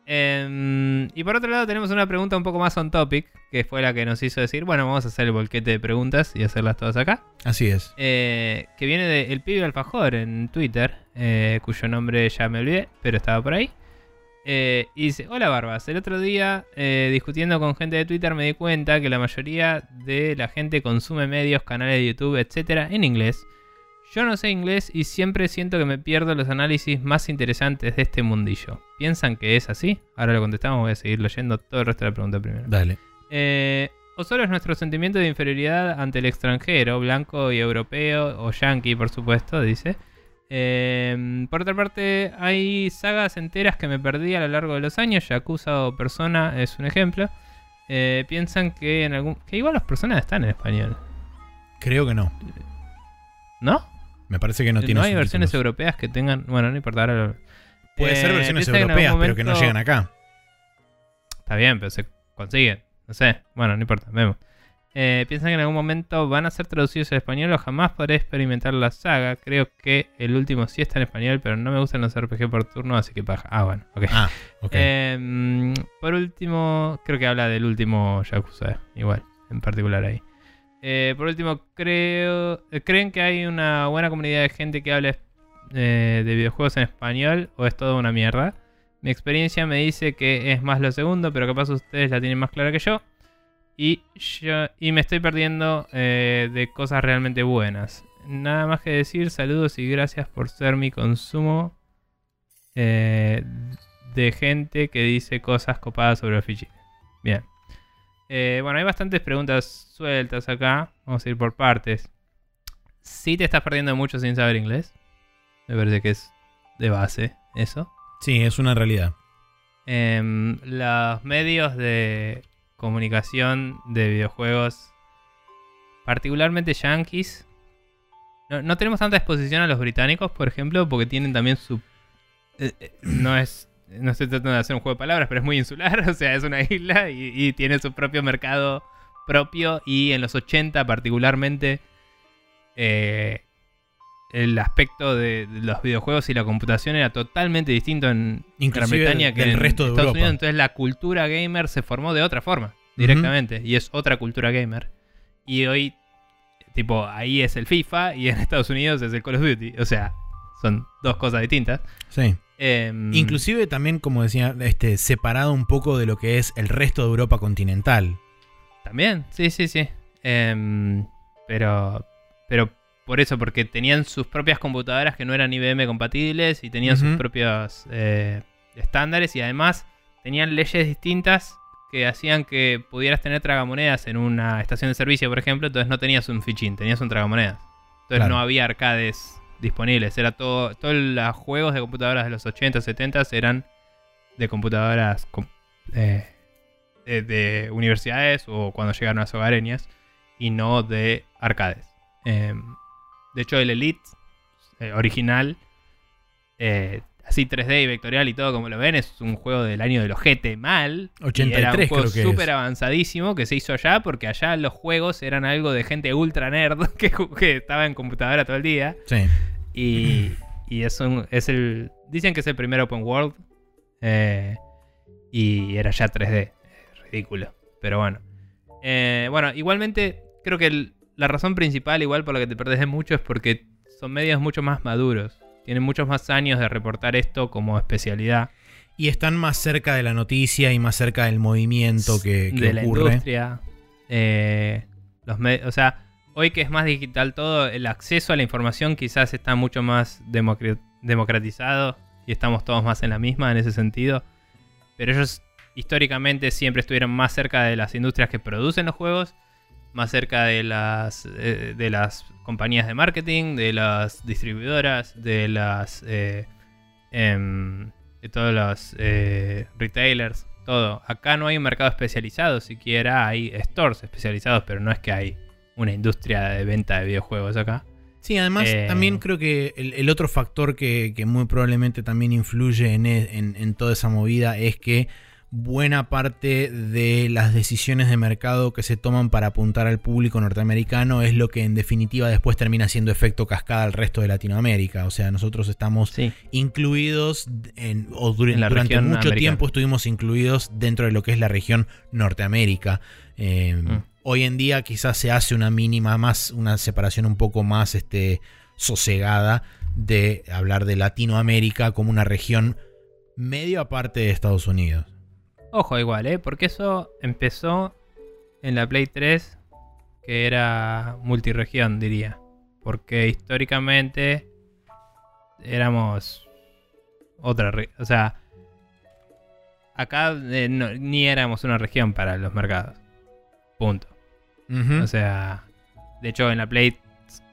[SPEAKER 2] Em, y por otro lado tenemos una pregunta un poco más on topic, que fue la que nos hizo decir, bueno, vamos a hacer el volquete de preguntas y hacerlas todas acá.
[SPEAKER 1] Así es.
[SPEAKER 2] Eh, que viene de El Pibe Alfajor en Twitter, eh, cuyo nombre ya me olvidé, pero estaba por ahí. Eh, y dice, hola Barbas, el otro día discutiendo con gente de Twitter me di cuenta que la mayoría de la gente consume medios, canales de YouTube, etcétera, en inglés. Yo no sé inglés y siempre siento que me pierdo los análisis más interesantes de este mundillo. ¿Piensan que es así? Ahora lo contestamos, voy a seguir leyendo todo el resto de la pregunta primero.
[SPEAKER 1] Dale.
[SPEAKER 2] Eh, o solo es nuestro sentimiento de inferioridad ante el extranjero, blanco y europeo, o yankee, por supuesto, dice. Eh, por otra parte, hay sagas enteras que me perdí a lo largo de los años. Yakuza o Persona es un ejemplo. Eh, piensan que en algún. que igual las personas están en español,
[SPEAKER 1] Creo que no.
[SPEAKER 2] ¿no?
[SPEAKER 1] Me parece que no
[SPEAKER 2] No,
[SPEAKER 1] tiene
[SPEAKER 2] hay versiones europeas que tengan. Bueno, no importa. Ahora lo-
[SPEAKER 1] Puede ser
[SPEAKER 2] Eh,
[SPEAKER 1] versiones europeas, pero que no llegan acá.
[SPEAKER 2] Está bien, pero se consiguen. No sé. Bueno, no importa. Vemos. Eh, ¿Piensan que en algún momento van a ser traducidos al español o jamás podré experimentar la saga? Creo que el último sí está en español, pero no me gustan los RPG por turno, así que paja. Ah, bueno, ok.
[SPEAKER 1] Ah, ok.
[SPEAKER 2] Eh, mm, por último, creo que habla del último Yakuza, igual, en particular ahí. Eh, por último, creo. eh, ¿Creen que hay una buena comunidad de gente que hable eh, de videojuegos en español o es todo una mierda? Mi experiencia me dice que es más lo segundo, pero capaz ustedes la tienen más clara que yo. Y, yo, y me estoy perdiendo de cosas realmente buenas. nada más que decir. Saludos y gracias por ser mi consumo de gente que dice cosas copadas sobre fichines. Bien. Bueno, hay bastantes preguntas sueltas acá. Vamos a ir por partes. Si te estás perdiendo mucho sin saber inglés. Me parece que es de base eso.
[SPEAKER 1] Sí, es una realidad.
[SPEAKER 2] Em, los medios de comunicación de videojuegos, particularmente yankees, no, no tenemos tanta exposición a los británicos, por ejemplo, porque tienen también su... eh, eh, no es... No estoy tratando de hacer un juego de palabras, pero es muy insular, [LAUGHS] o sea, es una isla y, y tiene su propio mercado propio y en los 80 particularmente eh, el aspecto de, los videojuegos y la computación era totalmente distinto en Gran
[SPEAKER 1] Inclusive
[SPEAKER 2] Bretaña que en
[SPEAKER 1] resto de
[SPEAKER 2] Estados
[SPEAKER 1] Europa.
[SPEAKER 2] Unidos. Entonces la cultura gamer se formó de otra forma, directamente. Y es otra cultura gamer. Y hoy, tipo, ahí es el FIFA y en Estados Unidos es el Call of Duty. O sea, son dos cosas distintas.
[SPEAKER 1] Sí.
[SPEAKER 2] Em,
[SPEAKER 1] Inclusive también, como decía, este, separado un poco de lo que es el resto de Europa continental.
[SPEAKER 2] También, sí, sí, sí. Em, pero, pero por eso, porque tenían sus propias computadoras que no eran IBM compatibles y tenían sus propios eh, estándares y además tenían leyes distintas que hacían que pudieras tener tragamonedas en una estación de servicio, por ejemplo, entonces no tenías un fichín, tenías un tragamonedas. Entonces
[SPEAKER 1] Claro.
[SPEAKER 2] no había arcades disponibles, era todo, todos los juegos de computadoras de los 80, 70 eran de computadoras com- eh, de, de universidades o cuando llegaron a las hogareñas y no de arcades. Eh, de hecho, el Elite eh, original, eh, así 3D y vectorial y todo como lo ven, es un juego del año del ojete mal. y
[SPEAKER 1] 83
[SPEAKER 2] era un juego súper avanzadísimo que se hizo allá porque allá los juegos eran algo de gente ultra nerd [LAUGHS] que, que estaba en computadora todo el día.
[SPEAKER 1] Sí.
[SPEAKER 2] Y, y es, un- es el. Dicen que es el primer open world. eh, y era ya 3D. Ridículo. Pero bueno. Eh, bueno, igualmente, creo que el- la razón principal, igual por la que te perdés de mucho, es porque son medios mucho más maduros. Tienen muchos más años de reportar esto como especialidad
[SPEAKER 1] Y están más cerca de la noticia y más cerca del movimiento que, que
[SPEAKER 2] de la
[SPEAKER 1] ocurre.
[SPEAKER 2] industria. Eh, los o sea, hoy que es más digital todo, el acceso a la información quizás está mucho más democra- democratizado y estamos todos más en la misma en ese sentido. Pero ellos históricamente siempre estuvieron más cerca de las industrias que producen los juegos, más cerca de las, eh, de las compañías de marketing, de las distribuidoras, de las... eh, em, de todos los eh, retailers, todo. Acá no hay un mercado especializado, siquiera hay stores especializados, pero no es que hay una industria de venta de videojuegos acá.
[SPEAKER 1] Sí, además
[SPEAKER 2] Eh,
[SPEAKER 1] también creo que el, el otro factor que, que muy probablemente también influye en, e- en- en toda esa movida es que buena parte de las decisiones de mercado que se toman para apuntar al público norteamericano es lo que en definitiva después termina siendo efecto cascada al resto de Latinoamérica. O sea, nosotros estamos
[SPEAKER 2] Sí.
[SPEAKER 1] incluidos en, o dur-
[SPEAKER 2] En la
[SPEAKER 1] durante mucho
[SPEAKER 2] americana.
[SPEAKER 1] tiempo estuvimos incluidos dentro de lo que es la región Norteamérica. Eh,
[SPEAKER 2] Mm.
[SPEAKER 1] Hoy en día quizás se hace una mínima más, una separación un poco más este, sosegada de hablar de Latinoamérica como una región medio aparte de Estados Unidos.
[SPEAKER 2] Ojo igual, ¿eh? Porque eso empezó en la Play 3, que era multiregión, diría. Porque históricamente éramos otra... O sea, acá eh, no- ni éramos una región para los mercados. Punto. O sea, de hecho en la Play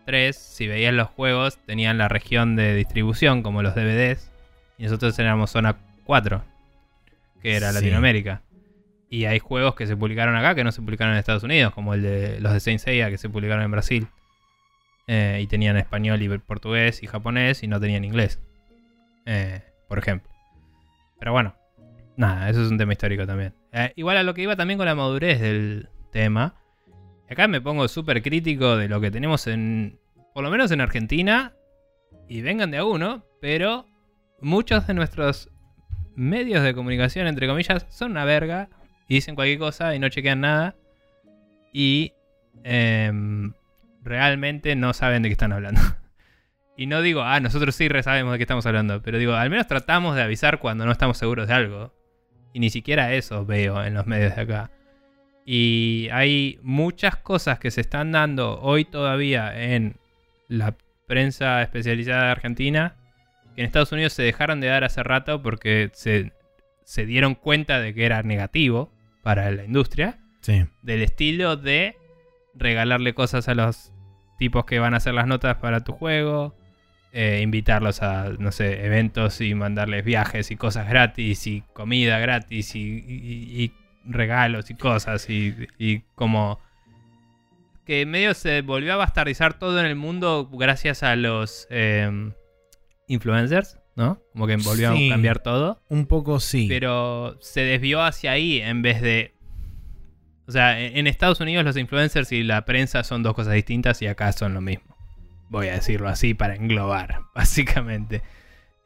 [SPEAKER 2] 3, si veías los juegos, tenían la región de distribución como los DVDs. Y nosotros éramos zona 4, que era
[SPEAKER 1] Sí.
[SPEAKER 2] Latinoamérica. Y hay juegos que se publicaron acá que no se publicaron en Estados Unidos, como el de los de Saint Seiya que se publicaron en Brasil. Eh, y tenían español y portugués y japonés y no tenían inglés. Eh, por ejemplo. Pero bueno, nada, eso es un tema histórico también. Eh, igual a lo que iba también con la madurez del tema. Acá me pongo súper crítico de lo que tenemos en. Por lo menos en Argentina. Y vengan de a uno. Pero muchos de nuestros medios de comunicación, entre comillas, son una verga. Y dicen cualquier cosa y no chequean nada. Y. em, realmente no saben de qué están hablando. [LAUGHS] Y no digo, ah, nosotros sí sabemos de qué estamos hablando. Pero digo, al menos tratamos de avisar cuando no estamos seguros de algo. Y ni siquiera eso veo en los medios de acá. Y hay muchas cosas que se están dando hoy todavía en la prensa especializada de Argentina, en Estados Unidos se dejaron de dar hace rato porque se, se dieron cuenta de que era negativo para la industria,
[SPEAKER 1] Sí.
[SPEAKER 2] del estilo de regalarle cosas a los tipos que van a hacer las notas para tu juego, eh, invitarlos a, no sé, eventos y mandarles viajes y cosas gratis y comida gratis y, y- y regalos y cosas y, y como que medio se volvió a bastardizar todo en el mundo gracias a los eh, influencers, ¿no? Como que volvió
[SPEAKER 1] Sí.
[SPEAKER 2] a cambiar todo.
[SPEAKER 1] Un poco sí.
[SPEAKER 2] Pero se desvió hacia ahí en vez de. O sea, en en Estados Unidos los influencers y la prensa son dos cosas distintas y acá son lo mismo. Voy a decirlo así para englobar, [LAUGHS] básicamente.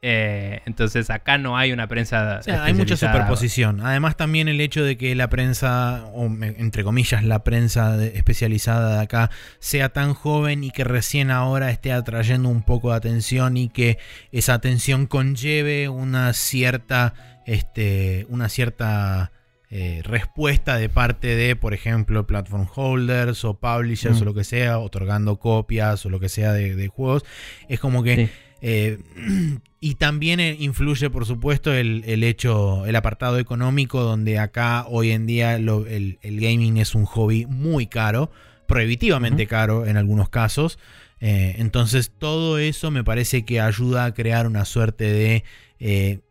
[SPEAKER 2] Eh, entonces acá no hay una prensa.
[SPEAKER 1] O sea, hay mucha superposición. Además, también el hecho de que la prensa, o entre comillas, la prensa de- especializada de acá, sea tan joven y que recién ahora esté atrayendo un poco de atención y que esa atención conlleve una cierta, este, una cierta eh, respuesta de parte de, por ejemplo, platform holders o publishers
[SPEAKER 2] Mm.
[SPEAKER 1] o lo que sea, otorgando copias o lo que sea de, de juegos. Es como que
[SPEAKER 2] Sí.
[SPEAKER 1] Eh, [CLEARS THROAT] y también eh, influye, por supuesto, el, el hecho, el apartado económico, donde acá hoy en día lo- el, el gaming es un hobby muy caro, prohibitivamente caro en algunos casos. Eh, entonces, todo eso me parece que ayuda a crear una suerte de eh,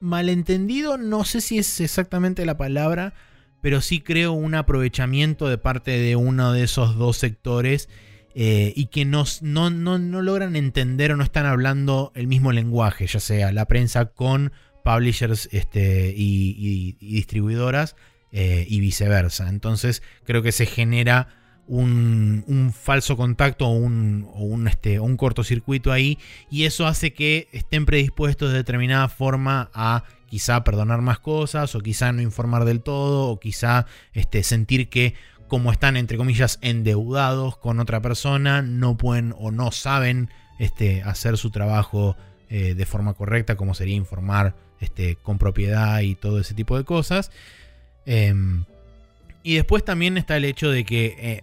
[SPEAKER 1] malentendido. No sé si es exactamente la palabra, pero sí creo un aprovechamiento de parte de uno de esos dos sectores eh, y que no, no, no, no logran entender o no están hablando el mismo lenguaje, ya sea la prensa con publishers este, y distribuidoras eh, y viceversa. Entonces creo que se genera un, un falso contacto o un, o un, este, un cortocircuito ahí y eso hace que estén predispuestos de determinada forma a quizá perdonar más cosas o quizá no informar del todo o quizá este, sentir que como están entre comillas endeudados con otra persona no pueden o no saben este, hacer su trabajo eh, de forma correcta como sería informar este, con propiedad y todo ese tipo de cosas Em, y después también está el hecho de que eh,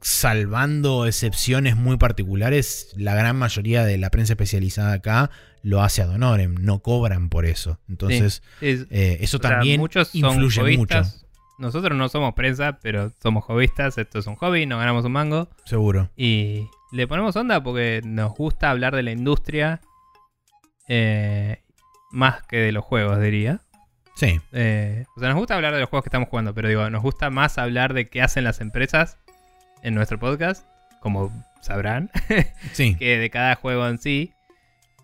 [SPEAKER 1] salvando excepciones muy particulares, la gran mayoría de la prensa especializada acá lo hace ad honorem, no cobran por eso. Entonces,
[SPEAKER 2] Es-
[SPEAKER 1] eh, eso
[SPEAKER 2] o sea,
[SPEAKER 1] también
[SPEAKER 2] muchos
[SPEAKER 1] influye mucho.
[SPEAKER 2] Nosotros no somos prensa, pero somos hobbyistas. Esto es un hobby, nos ganamos un mango.
[SPEAKER 1] seguro.
[SPEAKER 2] Y le ponemos onda porque nos gusta hablar de la industria eh, más que de los juegos, diría.
[SPEAKER 1] Sí,
[SPEAKER 2] Eh, o sea, nos gusta hablar de los juegos que estamos jugando, pero digo, nos gusta más hablar de qué hacen las empresas en nuestro podcast, como sabrán, [LAUGHS]
[SPEAKER 1] sí.
[SPEAKER 2] que de cada juego en sí.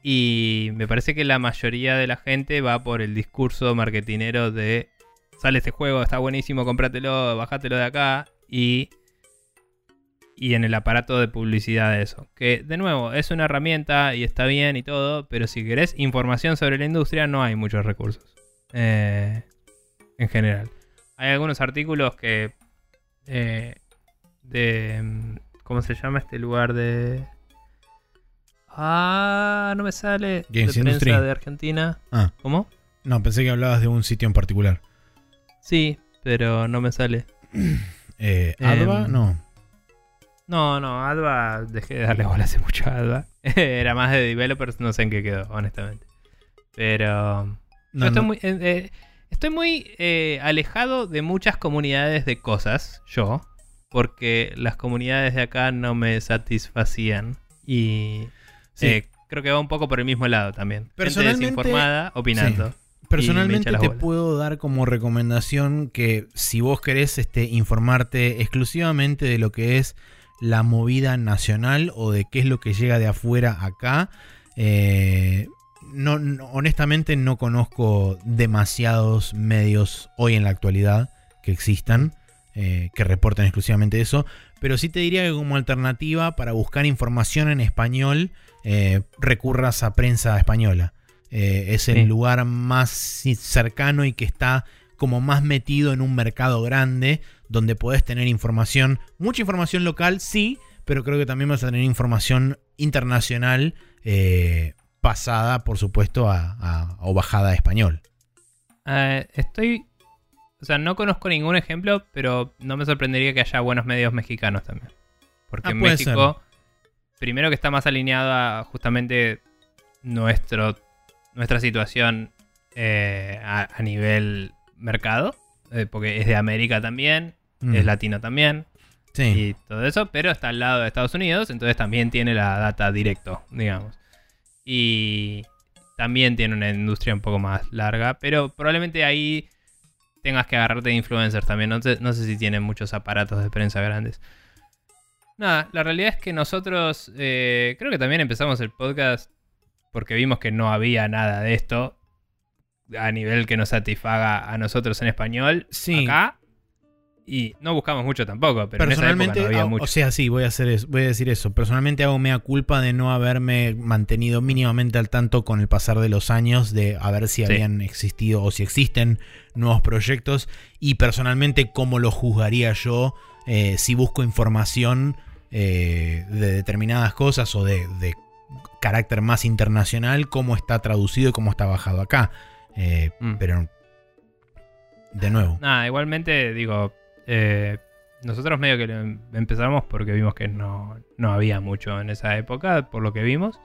[SPEAKER 2] Y me parece que la mayoría de la gente va por el discurso marketinero de sale este juego, está buenísimo, cómpratelo, bájatelo de acá y y en el aparato de publicidad de eso. Que de nuevo, es una herramienta y está bien y todo, pero si querés información sobre la industria no hay muchos recursos. Eh, en general. Hay algunos artículos que eh, de mm, ¿cómo se llama este lugar de Ah, no me sale.
[SPEAKER 1] Games
[SPEAKER 2] de
[SPEAKER 1] Industry.
[SPEAKER 2] prensa de Argentina.
[SPEAKER 1] Ah,
[SPEAKER 2] ¿Cómo?
[SPEAKER 1] no, pensé que hablabas de un sitio en particular.
[SPEAKER 2] Sí, pero no me sale. [CLEARS THROAT]
[SPEAKER 1] Eh, ¿Adva?
[SPEAKER 2] Em,
[SPEAKER 1] no.
[SPEAKER 2] No, no, Adva, dejé de darle bola hace mucho a Adva. [LAUGHS] Era más de developers, no sé en qué quedó, honestamente. Pero
[SPEAKER 1] No,
[SPEAKER 2] yo estoy
[SPEAKER 1] no.
[SPEAKER 2] muy, eh, eh, estoy muy eh, alejado de muchas comunidades de cosas, yo, porque las comunidades de acá no me satisfacían. Y
[SPEAKER 1] Sí.
[SPEAKER 2] eh, creo que va un poco por el mismo lado también. Gente
[SPEAKER 1] Personalmente-
[SPEAKER 2] desinformada opinando.
[SPEAKER 1] Personalmente te puedo dar como recomendación que si vos querés este, informarte exclusivamente de lo que es la movida nacional o de qué es lo que llega de afuera acá, eh, no, no- honestamente no conozco demasiados medios hoy en la actualidad que existan eh, que reporten exclusivamente eso, pero sí te diría que como alternativa para buscar información en español eh, recurras a prensa española. Eh, es el
[SPEAKER 2] Sí.
[SPEAKER 1] lugar más cercano y que está como más metido en un mercado grande donde podés tener información, mucha información local, sí, pero creo que también vas a tener información internacional eh, pasada, por supuesto, a, a- o bajada a español.
[SPEAKER 2] Eh, estoy. O sea, no conozco ningún ejemplo, pero no me sorprendería que haya buenos medios mexicanos también. Porque
[SPEAKER 1] Ah,
[SPEAKER 2] en México, primero que está más alineado a justamente nuestro, nuestra situación eh, a, a nivel mercado, eh, porque es de América también,
[SPEAKER 1] Mm.
[SPEAKER 2] es latino también,
[SPEAKER 1] Sí.
[SPEAKER 2] y todo eso, pero está al lado de Estados Unidos, entonces también tiene la data directo, digamos. Y también tiene una industria un poco más larga, pero probablemente ahí tengas que agarrarte de influencers también. No sé, no sé si tienen muchos aparatos de prensa grandes. Nada, la realidad es que nosotros eh, creo que también empezamos el podcast porque vimos que no había nada de esto a nivel que nos satisfaga a nosotros en español
[SPEAKER 1] Sí.
[SPEAKER 2] acá. Y no buscamos mucho tampoco, pero en esa época
[SPEAKER 1] Personalmente,
[SPEAKER 2] no había
[SPEAKER 1] ah,
[SPEAKER 2] mucho.
[SPEAKER 1] o sea, sí, voy a hacer eso, voy a decir eso. Personalmente hago mea culpa de no haberme mantenido mínimamente al tanto con el pasar de los años de a ver si
[SPEAKER 2] Sí.
[SPEAKER 1] habían existido o si existen nuevos proyectos y personalmente cómo lo juzgaría yo eh, si busco información eh, de determinadas cosas o de, de carácter más internacional, cómo está traducido y cómo está bajado acá. Eh,
[SPEAKER 2] Mm.
[SPEAKER 1] Pero, de nuevo.
[SPEAKER 2] Nada, igualmente, digo, eh, nosotros medio que em- empezamos porque vimos que no, no había mucho en esa época, por lo que vimos.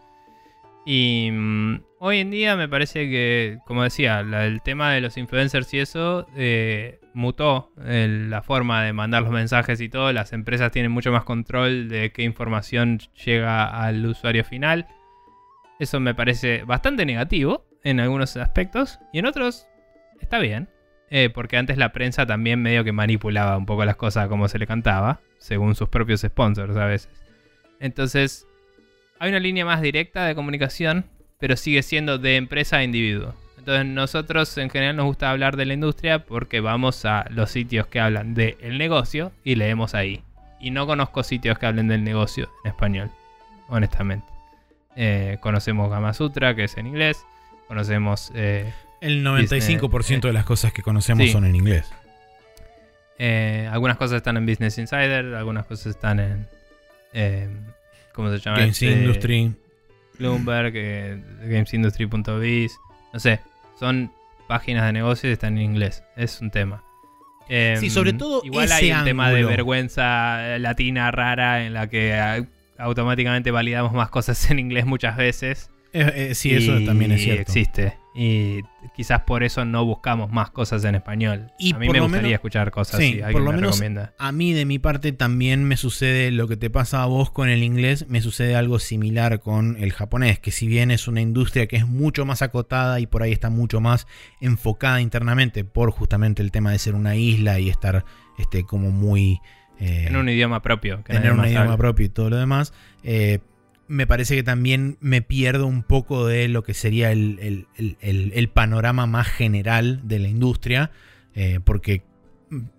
[SPEAKER 2] Y mm, hoy en día me parece que, como decía, la- el tema de los influencers y eso eh, mutó la forma de mandar los mensajes y todo. Las empresas tienen mucho más control de qué información llega al usuario final. Eso me parece bastante negativo en algunos aspectos y en otros está bien. Eh, porque antes la prensa también medio que manipulaba un poco las cosas como se le cantaba, según sus propios sponsors a veces. Entonces, hay una línea más directa de comunicación, pero sigue siendo de empresa a individuo. Entonces, nosotros en general nos gusta hablar de la industria porque vamos a los sitios que hablan del negocio y leemos ahí. Y no conozco sitios que hablen del negocio en español, honestamente. Eh, conocemos Gama Sutra, que es en inglés. Conocemos eh,
[SPEAKER 1] El 95%
[SPEAKER 2] Business,
[SPEAKER 1] de las cosas que conocemos
[SPEAKER 2] sí.
[SPEAKER 1] son en inglés.
[SPEAKER 2] Eh, algunas cosas están en Business Insider, algunas cosas están en. eh, ¿Cómo se llama?
[SPEAKER 1] Games
[SPEAKER 2] Este,
[SPEAKER 1] Industry.
[SPEAKER 2] Bloomberg, eh, gamesindustry.biz. No sé, son páginas de negocios y están en inglés. Es un tema. Eh,
[SPEAKER 1] Sí, sobre todo
[SPEAKER 2] Igual
[SPEAKER 1] ese
[SPEAKER 2] hay un tema de vergüenza latina rara en la que ah, automáticamente validamos más cosas en inglés muchas veces.
[SPEAKER 1] Eh, eh, sí, eso también es cierto.
[SPEAKER 2] Existe. Y quizás por eso no buscamos más cosas en español.
[SPEAKER 1] Y
[SPEAKER 2] a mí me gustaría
[SPEAKER 1] menos-
[SPEAKER 2] escuchar cosas
[SPEAKER 1] sí,
[SPEAKER 2] si
[SPEAKER 1] por
[SPEAKER 2] alguien
[SPEAKER 1] lo
[SPEAKER 2] me
[SPEAKER 1] menos
[SPEAKER 2] recomienda.
[SPEAKER 1] A mí, de mi parte, también me sucede lo que te pasa a vos con el inglés, me sucede algo similar con el japonés, que si bien es una industria que es mucho más acotada y por ahí está mucho más enfocada internamente por justamente el tema de ser una isla y estar este, como muy... eh,
[SPEAKER 2] En un idioma propio. que
[SPEAKER 1] tener un idioma propio y todo lo demás, eh, me parece que también me pierdo un poco de lo que sería el, el- el- panorama más general de la industria, eh, porque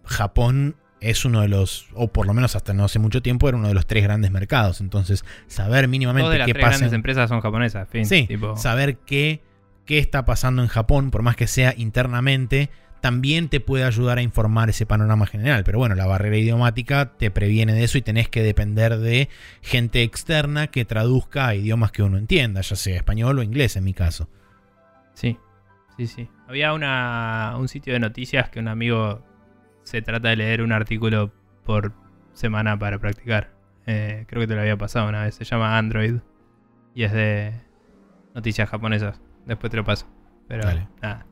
[SPEAKER 1] Japón es uno de los, o por lo menos hasta no hace mucho tiempo, era uno de los tres grandes mercados. Entonces, saber mínimamente
[SPEAKER 2] Todas las
[SPEAKER 1] qué
[SPEAKER 2] tres
[SPEAKER 1] pasa.
[SPEAKER 2] grandes
[SPEAKER 1] en-
[SPEAKER 2] empresas son japonesas. Fin,
[SPEAKER 1] Sí,
[SPEAKER 2] tipo,
[SPEAKER 1] saber qué, qué está pasando en Japón, por más que sea internamente, también te puede ayudar a informar ese panorama general. Pero bueno, la barrera idiomática te previene de eso y tenés que depender de gente externa que traduzca a idiomas que uno entienda, ya sea español o inglés en mi caso.
[SPEAKER 2] Sí, sí, sí. Había una, un sitio de noticias que un amigo se trata de leer un artículo por semana para practicar. Eh, creo que te lo había pasado una vez. Se llama Android y es de noticias japonesas. Después te lo paso. Pero
[SPEAKER 1] Dale.
[SPEAKER 2] nada.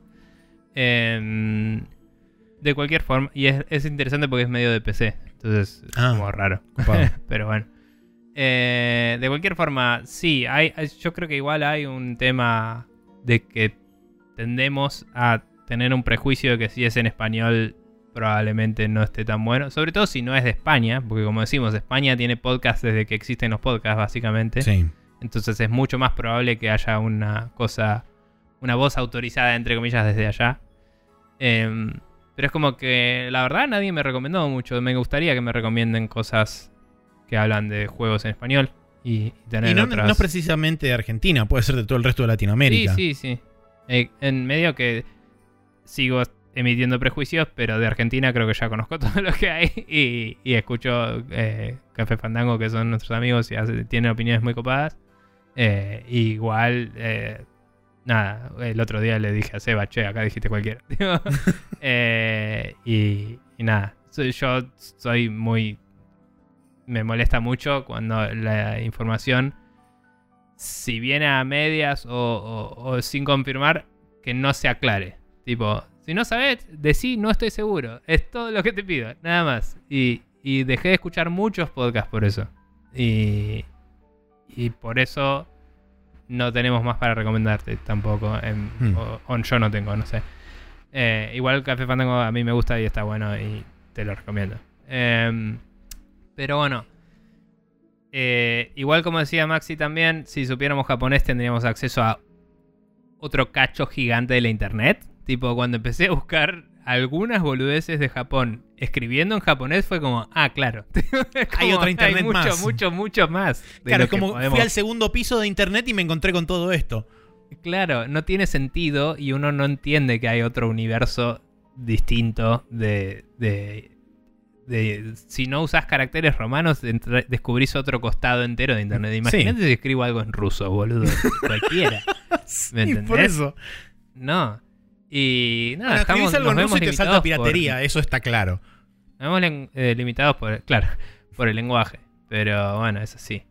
[SPEAKER 2] De cualquier forma, y es, es interesante porque es medio de PC. Entonces es
[SPEAKER 1] Ah.
[SPEAKER 2] como raro. [LAUGHS] Pero bueno. Eh, de cualquier forma, sí, hay, hay- yo creo que igual hay un tema de que tendemos a tener un prejuicio de que si es en español probablemente no esté tan bueno. Sobre todo si no es de España, porque como decimos, España tiene podcasts desde que existen los podcasts básicamente.
[SPEAKER 1] Sí.
[SPEAKER 2] Entonces es mucho más probable que haya una cosa, una voz autorizada entre comillas desde allá. Em, pero es como que la verdad nadie me recomendó mucho. Me gustaría que me recomienden cosas que hablan de juegos en español y, tener
[SPEAKER 1] Y no,
[SPEAKER 2] otras.
[SPEAKER 1] no precisamente de Argentina, puede ser de todo el resto de Latinoamérica.
[SPEAKER 2] Sí, sí, sí. Eh, en medio que sigo emitiendo prejuicios, pero de Argentina creo que ya conozco [LAUGHS] todo lo que hay y, y escucho eh, Café Fandango, que son nuestros amigos y hace- tienen opiniones muy copadas. Eh, igual, nada, el otro día le dije a Seba, che, acá dijiste cualquiera. [LAUGHS] Eh, y, nada, yo soy muy me molesta mucho cuando la información, si viene a medias o sin confirmar, que no se aclare. Tipo, si no sabes, decí no estoy seguro. Es todo lo que te pido, nada más. Y, y dejé de escuchar muchos podcasts por eso. Y, y por eso no tenemos más para recomendarte tampoco. en-
[SPEAKER 1] Hmm.
[SPEAKER 2] o, o yo no tengo, no sé. Eh, igual Café Fandango a mí me gusta y está bueno y te lo recomiendo. Em, pero bueno. Eh, igual como decía Maxi también, si supiéramos japonés tendríamos acceso a otro cacho gigante de la internet. Tipo, cuando empecé a buscar algunas boludeces de Japón escribiendo en japonés fue como, ah, claro. [LAUGHS]
[SPEAKER 1] Hay otra internet
[SPEAKER 2] mucho,
[SPEAKER 1] más.
[SPEAKER 2] mucho, mucho más.
[SPEAKER 1] Claro, es como
[SPEAKER 2] podemos-
[SPEAKER 1] fui al segundo piso de internet y me encontré con todo esto.
[SPEAKER 2] Claro, no tiene sentido y uno no entiende que hay otro universo distinto de... de- de- si no usas caracteres romanos, descubrís otro costado entero de internet. Imagínate si escribo algo en ruso, boludo. [LAUGHS] Cualquiera. ¿Me
[SPEAKER 1] Sí, por
[SPEAKER 2] entendés?
[SPEAKER 1] eso.
[SPEAKER 2] No. Y nada,
[SPEAKER 1] Bueno,
[SPEAKER 2] estamos,
[SPEAKER 1] algo
[SPEAKER 2] nos
[SPEAKER 1] en ruso y te salta piratería,
[SPEAKER 2] por-
[SPEAKER 1] eso está claro.
[SPEAKER 2] nos vemos eh, limitados por, [LAUGHS] claro, por el lenguaje. Pero bueno, es así.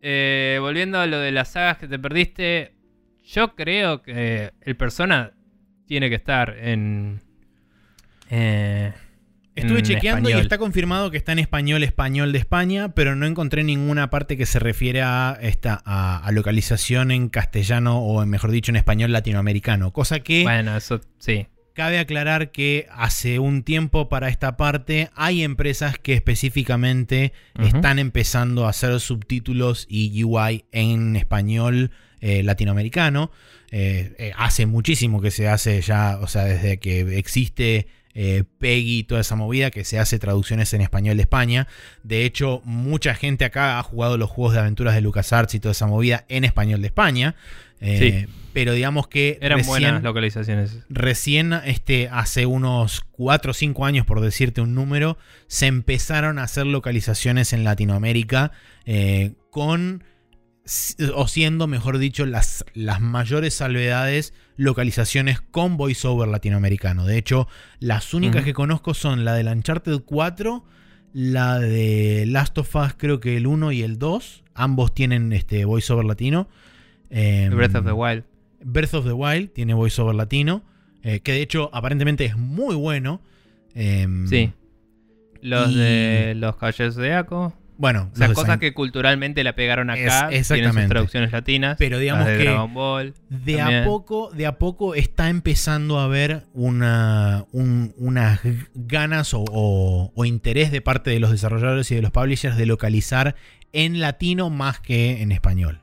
[SPEAKER 2] Eh, volviendo a lo de las sagas que te perdiste, yo creo que el persona tiene que estar en. eh,
[SPEAKER 1] Estuve chequeando y está confirmado que está en español, español de España, pero no encontré ninguna parte que se refiere a, esta, a, a localización en castellano o, en, mejor dicho, en español latinoamericano. Cosa que
[SPEAKER 2] Bueno, eso sí.
[SPEAKER 1] cabe aclarar que hace un tiempo para esta parte hay empresas que específicamente están empezando a hacer subtítulos y UI en español eh, latinoamericano. Eh, eh, hace muchísimo que se hace ya, o sea, desde que existe eh, Peggy y toda esa movida, que se hace traducciones en español de España. De hecho, mucha gente acá ha jugado los juegos de aventuras de LucasArts y toda esa movida en español de España. Eh, Pero digamos que
[SPEAKER 2] Eran
[SPEAKER 1] recién-
[SPEAKER 2] buenas localizaciones.
[SPEAKER 1] recién este, hace unos 4 o 5 años, por decirte un número, se empezaron a hacer localizaciones en Latinoamérica eh, con, o siendo, mejor dicho, las, las mayores salvedades, localizaciones con voiceover latinoamericano. De hecho, las únicas que conozco son la del Uncharted 4, la de Last of Us, creo que el 1 y el 2. Ambos tienen este voiceover latino. Em,
[SPEAKER 2] Breath of the Wild.
[SPEAKER 1] Breath of the Wild tiene voiceover latino, eh, que de hecho aparentemente es muy bueno. Em,
[SPEAKER 2] Sí. Los
[SPEAKER 1] y-
[SPEAKER 2] de los Caballeros de Aco.
[SPEAKER 1] Bueno,
[SPEAKER 2] O sea, cosas que culturalmente la pegaron acá.
[SPEAKER 1] Es-
[SPEAKER 2] tienen sus traducciones latinas.
[SPEAKER 1] Pero digamos
[SPEAKER 2] de
[SPEAKER 1] que
[SPEAKER 2] Dragon Ball.
[SPEAKER 1] de a
[SPEAKER 2] también.
[SPEAKER 1] poco, de a poco está empezando a haber una, un- unas ganas o, o- o interés de parte de los desarrolladores y de los publishers de localizar en latino más que en español.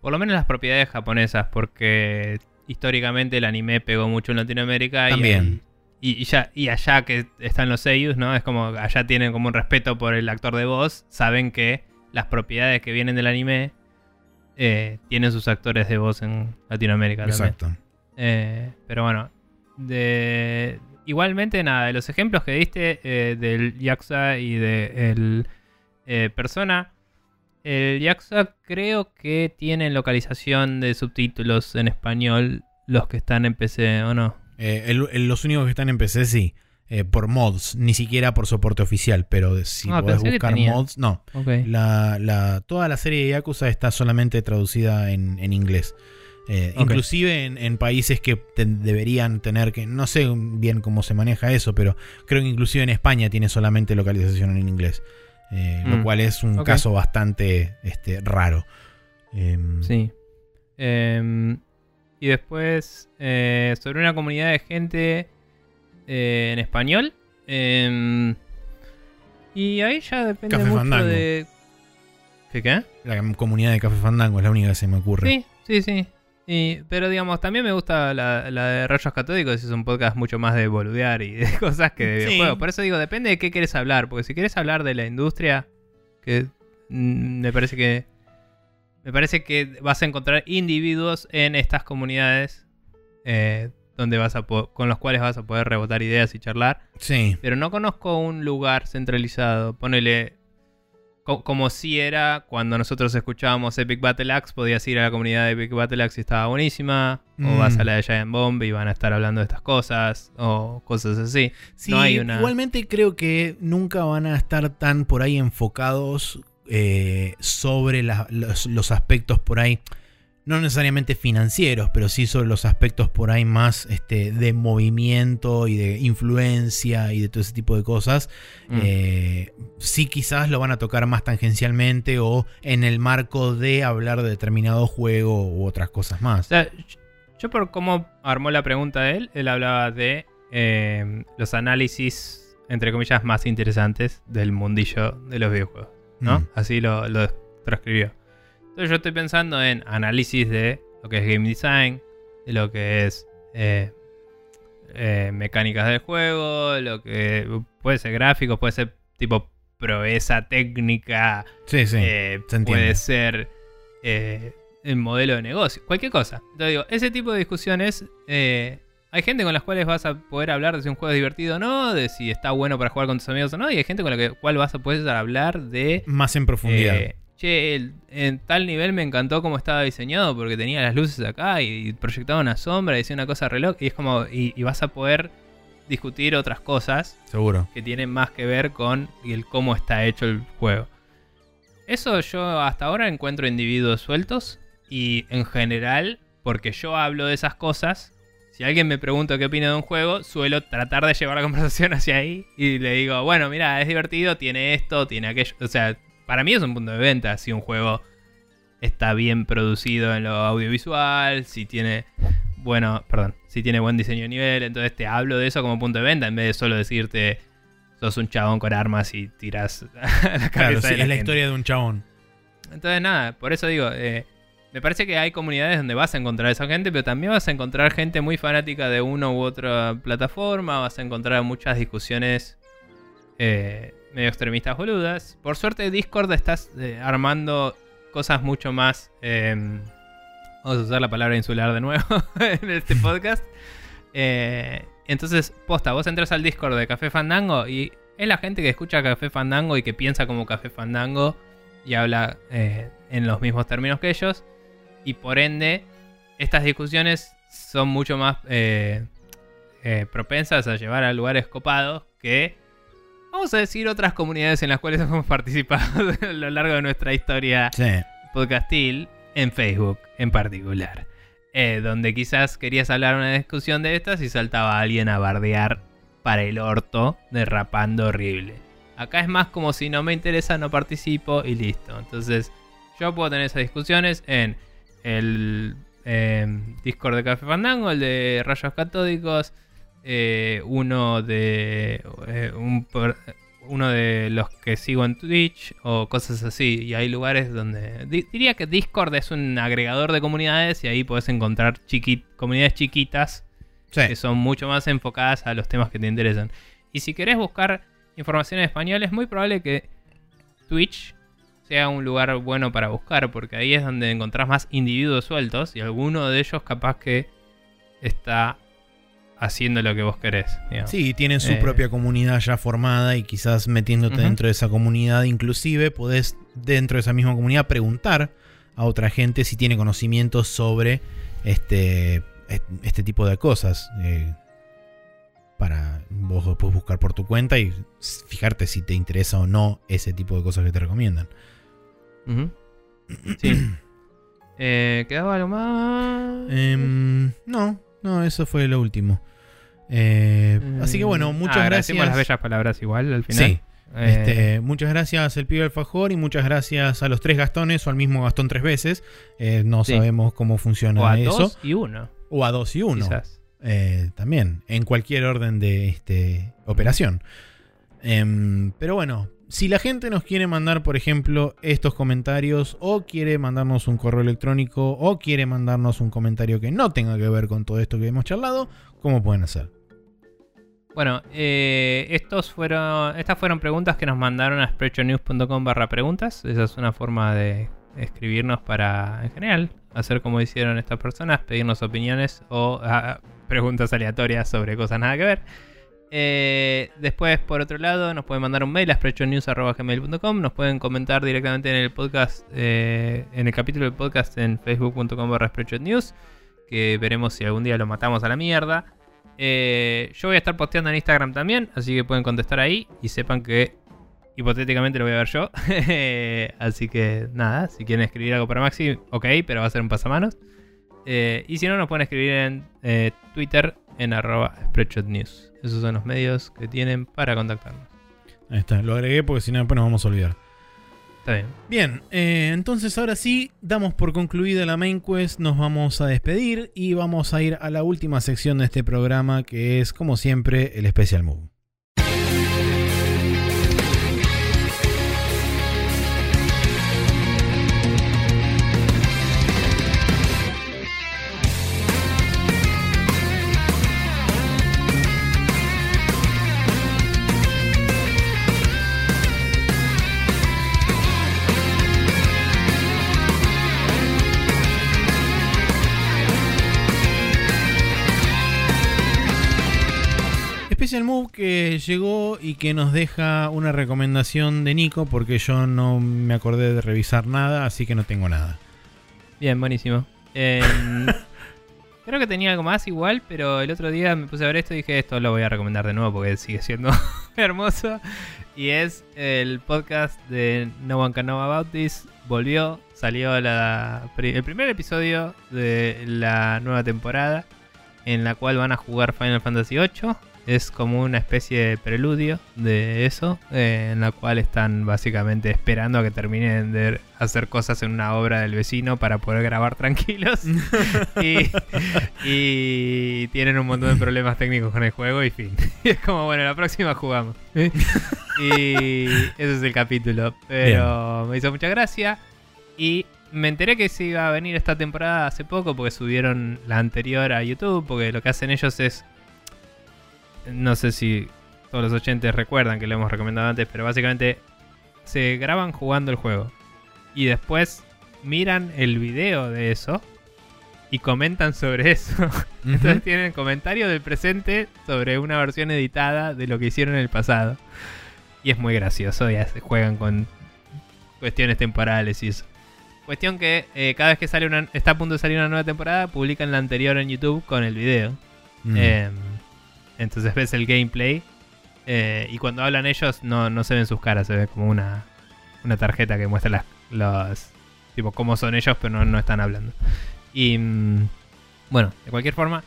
[SPEAKER 2] Por lo menos las propiedades japonesas, porque históricamente el anime pegó mucho en Latinoamérica. y
[SPEAKER 1] También.
[SPEAKER 2] Y, y ya, y allá que están los seiyus, ¿no? Es como allá tienen como un respeto por el actor de voz. Saben que las propiedades que vienen del anime eh, tienen sus actores de voz en Latinoamérica también.
[SPEAKER 1] Exacto.
[SPEAKER 2] Eh, pero bueno, de, igualmente nada, de los ejemplos que diste eh, del Yakuza y del Persona, el Yakuza creo que tiene localización de subtítulos en español los que están en PC o no.
[SPEAKER 1] Eh, el- el- los únicos que están en PC sí. eh, por mods, ni siquiera por soporte oficial, pero si
[SPEAKER 2] Ah,
[SPEAKER 1] podés buscar mods, no. La, la- toda la serie de Yakuza está solamente traducida en, en inglés. Eh. Inclusive en, en países que te- deberían tener que... No sé bien cómo se maneja eso, pero creo que inclusive en España tiene solamente localización en inglés. Eh, Lo
[SPEAKER 2] Mm.
[SPEAKER 1] cual es un caso bastante este, raro. Em,
[SPEAKER 2] Sí. Y después, eh, sobre una comunidad de gente eh, en español. em, y ahí ya depende
[SPEAKER 1] Café
[SPEAKER 2] mucho
[SPEAKER 1] Fandango.
[SPEAKER 2] de. ¿Qué qué?
[SPEAKER 1] La comunidad de Café Fandango es la única que se me ocurre.
[SPEAKER 2] Sí, sí, sí. Y, pero digamos, también me gusta la, la de Rayos Catódicos, es un podcast mucho más de boludear y de [LAUGHS] cosas que de
[SPEAKER 1] Sí.
[SPEAKER 2] videojuegos. Por eso digo, depende de qué quieres hablar, porque si quieres hablar de la industria, que mm, me parece que me parece que vas a encontrar individuos en estas comunidades eh, donde vas a con los cuales vas a poder rebotar ideas y charlar.
[SPEAKER 1] Sí.
[SPEAKER 2] Pero no conozco un lugar centralizado. Ponele. co- como si era cuando nosotros escuchábamos Epic Battle Axe, podías ir a la comunidad de Epic Battle Axe y estaba buenísima, o
[SPEAKER 1] Mm.
[SPEAKER 2] vas a la de Giant Bomb y van a estar hablando de estas cosas, o cosas así.
[SPEAKER 1] Sí,
[SPEAKER 2] no hay una...
[SPEAKER 1] igualmente creo que nunca van a estar tan por ahí enfocados eh, sobre la- los, los aspectos por ahí, no necesariamente financieros, pero sí sobre los aspectos por ahí más este, de movimiento y de influencia y de todo ese tipo de cosas.
[SPEAKER 2] Mm.
[SPEAKER 1] Eh, sí quizás lo van a tocar más tangencialmente o en el marco de hablar de determinado juego u otras cosas
[SPEAKER 2] O
[SPEAKER 1] más.
[SPEAKER 2] sea, yo por cómo armó la pregunta de él, él hablaba de eh, los análisis, entre comillas, más interesantes del mundillo de los videojuegos, ¿no?
[SPEAKER 1] Mm.
[SPEAKER 2] Así lo, lo transcribió. Entonces yo estoy pensando en análisis de lo que es game design, de lo que es eh, eh, mecánicas del juego, lo que puede ser gráfico, puede ser tipo proeza técnica,
[SPEAKER 1] Sí, sí.
[SPEAKER 2] eh,
[SPEAKER 1] se
[SPEAKER 2] puede ser eh, el modelo de negocio, cualquier cosa. Entonces digo, ese tipo de discusiones, eh, hay gente con las cuales vas a poder hablar de si un juego es divertido o no, de si está bueno para jugar con tus amigos o no, y hay gente con la que- cual vas a poder hablar de...
[SPEAKER 1] Más en profundidad.
[SPEAKER 2] eh, che, el- en tal nivel me encantó cómo estaba diseñado porque tenía las luces acá y proyectaba una sombra y decía una cosa reloj y es como y, y vas a poder discutir otras cosas
[SPEAKER 1] Seguro.
[SPEAKER 2] que tienen más que ver con el cómo está hecho el juego. Eso yo hasta ahora encuentro individuos sueltos y en general, porque yo hablo de esas cosas, si alguien me pregunta qué opina de un juego, suelo tratar de llevar la [LAUGHS] conversación hacia ahí y le digo, bueno, mira, es divertido, tiene esto, tiene aquello. O sea, para mí es un punto de venta si un juego está bien producido en lo audiovisual, si tiene bueno, perdón, si tiene buen diseño de nivel, entonces te hablo de eso como punto de venta en vez de solo decirte sos un chabón con armas y tiras [LAUGHS] a la cabeza
[SPEAKER 1] Claro, sí, es
[SPEAKER 2] la
[SPEAKER 1] historia de un chabón.
[SPEAKER 2] Entonces nada, por eso digo, eh, me parece que hay comunidades donde vas a encontrar a esa gente, pero también vas a encontrar gente muy fanática de una u otra plataforma, vas a encontrar muchas discusiones eh, medio extremistas boludas. Por suerte Discord estás eh, armando cosas mucho más... eh, vamos a usar la palabra insular de nuevo [LAUGHS] en este podcast. Eh, entonces, posta, vos entras al Discord de Café Fandango y es la gente que escucha Café Fandango y que piensa como Café Fandango y habla en los mismos términos que ellos. Y por ende, estas discusiones son mucho más eh, eh, propensas a llevar a lugares copados que, vamos a decir, otras comunidades en las cuales [LAUGHS] hemos participado a lo largo de nuestra historia
[SPEAKER 1] Sí.
[SPEAKER 2] podcastil, en Facebook en particular. Eh, donde quizás querías hablar una discusión de estas y saltaba alguien a bardear para el orto, derrapando horrible. Acá es más como si no me interesa, no participo y listo. Entonces, yo puedo tener esas discusiones en el eh, Discord de Café Fandango, el de Rayos Catódicos, eh, uno de eh, un uno de los que sigo en Twitch o cosas así. Y hay lugares donde. di- diría que Discord es un agregador de comunidades y ahí podés encontrar chiqui- comunidades chiquitas
[SPEAKER 1] Sí.
[SPEAKER 2] que son mucho más enfocadas a los temas que te interesan. Y si querés buscar información en español, es muy probable que Twitch sea un lugar bueno para buscar, porque ahí es donde encontrás más individuos sueltos y alguno de ellos capaz que está haciendo lo que vos querés. digamos.
[SPEAKER 1] Sí, tienen su
[SPEAKER 2] Eh.
[SPEAKER 1] propia comunidad ya formada y quizás metiéndote dentro de esa comunidad, inclusive podés dentro de esa misma comunidad preguntar a otra gente si tiene conocimientos sobre este, este tipo de cosas. eh, para vos después buscar por tu cuenta y fijarte si te interesa o no ese tipo de cosas que te recomiendan.
[SPEAKER 2] Sí. [COUGHS] Eh, ¿Quedaba algo más?
[SPEAKER 1] Em, no, no, eso fue lo último. Eh, así que bueno,
[SPEAKER 2] Ah,
[SPEAKER 1] muchas
[SPEAKER 2] agradecemos
[SPEAKER 1] gracias.
[SPEAKER 2] las bellas palabras igual al final.
[SPEAKER 1] Sí,
[SPEAKER 2] Eh,
[SPEAKER 1] Este, muchas gracias el pibe alfajor y muchas gracias a los tres Gastones o al mismo Gastón tres veces. No
[SPEAKER 2] Sí.
[SPEAKER 1] sabemos cómo funciona
[SPEAKER 2] o a
[SPEAKER 1] eso.
[SPEAKER 2] dos y uno,
[SPEAKER 1] O a dos y uno.
[SPEAKER 2] quizás.
[SPEAKER 1] También, en cualquier orden de este, operación. Em, pero bueno, si la gente nos quiere mandar, por ejemplo, estos comentarios, o quiere mandarnos un correo electrónico, o quiere mandarnos un comentario que no tenga que ver con todo esto que hemos charlado, ¿cómo pueden hacer?
[SPEAKER 2] Bueno, eh, estos fueron, estas fueron preguntas que nos mandaron a sprechonews.com barra preguntas. Esa es una forma de escribirnos para, en general, hacer como hicieron estas personas, pedirnos opiniones o ah, preguntas aleatorias sobre cosas nada que ver. Eh, después, por otro lado, nos pueden mandar un mail a sprechonews.gmail.com. Nos pueden comentar directamente en el podcast, eh, en el capítulo del podcast en facebook.com barra News. Que veremos si algún día lo matamos a la mierda. Eh, yo voy a estar posteando en Instagram también, así que pueden contestar ahí y sepan que hipotéticamente lo voy a ver yo. [LAUGHS] así que nada, si quieren escribir algo para Maxi, ok, pero va a ser un pasamanos. y si no, nos pueden escribir en Twitter en arroba News. Esos son los medios que tienen para contactarnos.
[SPEAKER 1] Ahí está, lo agregué porque si no después nos vamos a olvidar.
[SPEAKER 2] Está bien.
[SPEAKER 1] Bien, eh, entonces ahora sí, damos por concluida la main quest, nos vamos a despedir y vamos a ir a la última sección de este programa que es, como siempre, el Special Move. El Move que llegó y que nos deja una recomendación de Nico porque yo no me acordé de revisar nada, así que no tengo nada.
[SPEAKER 2] Bien, buenísimo. Em, [LAUGHS] creo que tenía algo más igual, pero el otro día me puse a ver esto y dije esto lo voy a recomendar de nuevo porque sigue siendo [LAUGHS] hermoso. Y es el podcast de No One Can Know About This. Volvió, salió la, el primer episodio de la nueva temporada en la cual van a jugar Final Fantasy VIII es como una especie de preludio de eso, eh, en la cual están básicamente esperando a que terminen de hacer cosas en una obra del vecino para poder grabar tranquilos. [LAUGHS] y, tienen un montón de problemas técnicos con el juego y fin. Y [LAUGHS] es como, bueno, la próxima jugamos. y ese es el capítulo. Pero me hizo mucha gracia. Y me enteré que se iba a venir esta temporada hace poco porque subieron la anterior a YouTube, porque lo que hacen ellos es no sé si todos los oyentes recuerdan que lo hemos recomendado antes, pero básicamente se graban jugando el juego. Y después miran el video de eso y comentan sobre eso. [LAUGHS] Entonces tienen comentarios del presente sobre una versión editada de lo que hicieron en el pasado. Y es muy gracioso, ya se juegan con cuestiones temporales y eso. Cuestión que eh, cada vez que sale una, está a punto de salir una nueva temporada, publican la anterior en YouTube con el video. Eh, entonces ves el gameplay. Eh, y cuando hablan ellos no, se ven sus caras, se ve como una, una tarjeta que muestra los. Tipo, cómo son ellos, pero no, están hablando. Y. Mm, bueno, de cualquier forma,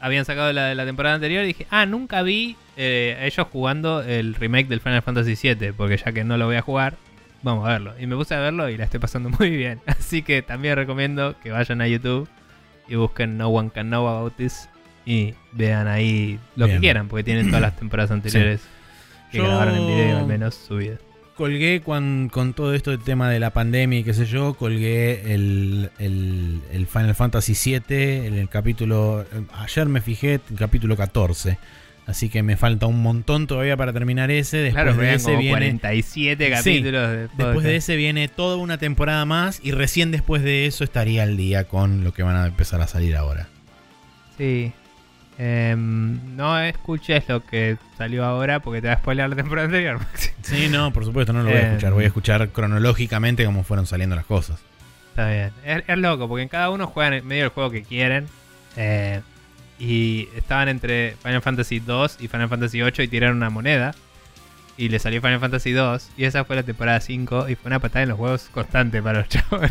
[SPEAKER 2] habían sacado la de la temporada anterior y dije, ah, nunca vi eh, a ellos jugando el remake del Final Fantasy VII, porque ya que no lo voy a jugar, vamos a verlo. Y me puse a verlo y la estoy pasando [LAUGHS] muy bien. Así que también recomiendo que vayan a YouTube y busquen No One Can Know About This y vean ahí lo que quieran, porque tienen todas las temporadas anteriores que grabaron en video al menos subidas.
[SPEAKER 1] Colgué con, todo esto del tema de la pandemia y qué sé yo, colgué el, Final Fantasy VII en el capítulo... Ayer me fijé, el capítulo 14. Así que me falta un montón todavía para terminar ese. Después de ese viene
[SPEAKER 2] 47 capítulos.
[SPEAKER 1] después de ese viene toda una temporada más y recién después de eso estaría al día con lo que van a empezar a salir ahora.
[SPEAKER 2] Sí, Em, no escuches lo que salió ahora porque te va a spoiler la temporada anterior. [LAUGHS]
[SPEAKER 1] sí, no, por supuesto, no lo voy a escuchar. Voy a em. escuchar cronológicamente cómo fueron saliendo las cosas.
[SPEAKER 2] Está bien. Es, loco porque en cada uno juegan en medio del juego que quieren. Eh, y estaban entre Final Fantasy 2 y Final Fantasy 8 y tiraron una moneda. Y le salió Final Fantasy 2. Y esa fue la temporada 5. Y fue una patada en los juegos constante para los [LAUGHS] chavos.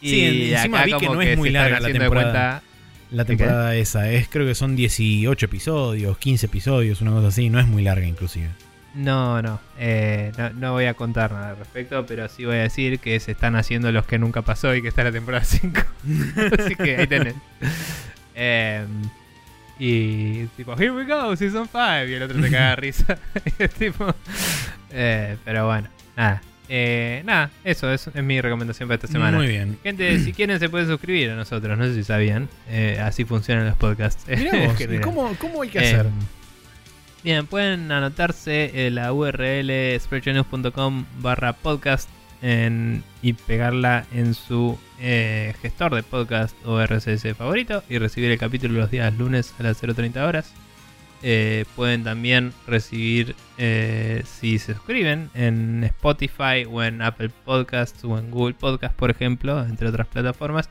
[SPEAKER 1] y sí, encima vi que no es muy larga la temporada. La temporada esa, es creo que son 18 episodios, 15 episodios, una cosa así, no es muy larga inclusive.
[SPEAKER 2] No, eh, no, no, voy a contar nada al respecto, pero sí voy a decir que se están haciendo los que nunca pasó y que está la temporada 5. [LAUGHS] así que ahí tenés. Em, y tipo, here we go, season 5. Y el otro te caga risa. [LAUGHS] tipo, eh, pero bueno, nada. Eh, nada, eso es, es, mi recomendación para esta semana.
[SPEAKER 1] Muy bien. [CLEARS THROAT]
[SPEAKER 2] Gente, si quieren se pueden suscribir a nosotros, no sé si sabían. Eh, así funcionan los podcasts. [LAUGHS]
[SPEAKER 1] ¿cómo, ¿cómo, hay que hacer? Em,
[SPEAKER 2] bien, pueden anotarse la URL spreadshownews.com barra podcast y pegarla en su eh, gestor de podcast o RSS favorito y recibir el capítulo los días lunes a las 0.30 horas. Eh, pueden también recibir, eh, si se suscriben, en Spotify o en Apple Podcasts o en Google Podcasts, por ejemplo, entre otras plataformas,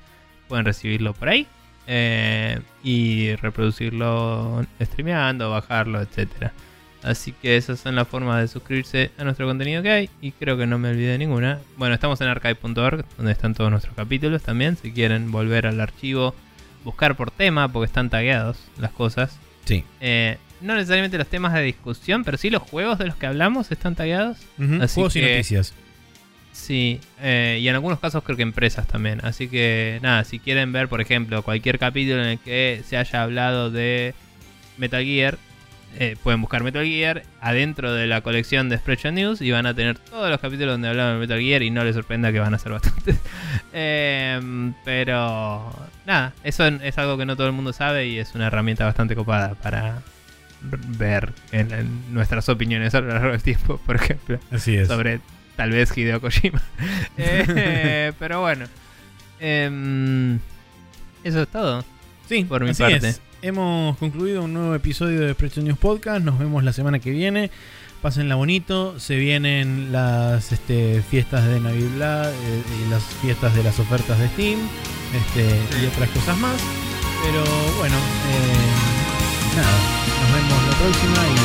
[SPEAKER 2] pueden recibirlo por ahí eh, y reproducirlo streameando, bajarlo, etcétera. Así que esas son las formas de suscribirse a nuestro contenido que hay. Y creo que no me olvidé ninguna. Bueno, estamos en archive.org, donde están todos nuestros capítulos también. Si quieren volver al archivo, buscar por tema, porque están tagueados las cosas.
[SPEAKER 1] Sí.
[SPEAKER 2] Eh, no necesariamente los temas de discusión, pero sí los juegos de los que hablamos están tagueados. Así
[SPEAKER 1] Juegos y noticias.
[SPEAKER 2] Sí, eh, y en algunos casos creo que empresas también. Así que nada, si quieren ver, por ejemplo, cualquier capítulo en el que se haya hablado de Metal Gear, eh, pueden buscar Metal Gear adentro de la colección de Spreadshot News y van a tener todos los capítulos donde hablaban de Metal Gear y no les sorprenda que van a ser bastantes. [LAUGHS] Eh, pero nada, eso es algo que no todo el mundo sabe y es una herramienta bastante copada para ver en- en nuestras opiniones a lo largo del tiempo, por ejemplo
[SPEAKER 1] Así es.
[SPEAKER 2] sobre tal vez Hideo Kojima. [LAUGHS] Eh, pero bueno. Em, eso es todo.
[SPEAKER 1] Sí,
[SPEAKER 2] por mi
[SPEAKER 1] así
[SPEAKER 2] parte.
[SPEAKER 1] es. Hemos concluido un nuevo episodio de Spreadshot News Podcast. Nos vemos la semana que viene. Pásenla bonito. Se vienen las este, fiestas de Navidad eh, y las fiestas de las ofertas de Steam este, y otras cosas más. Pero bueno, eh, nada. Nos vemos la próxima y.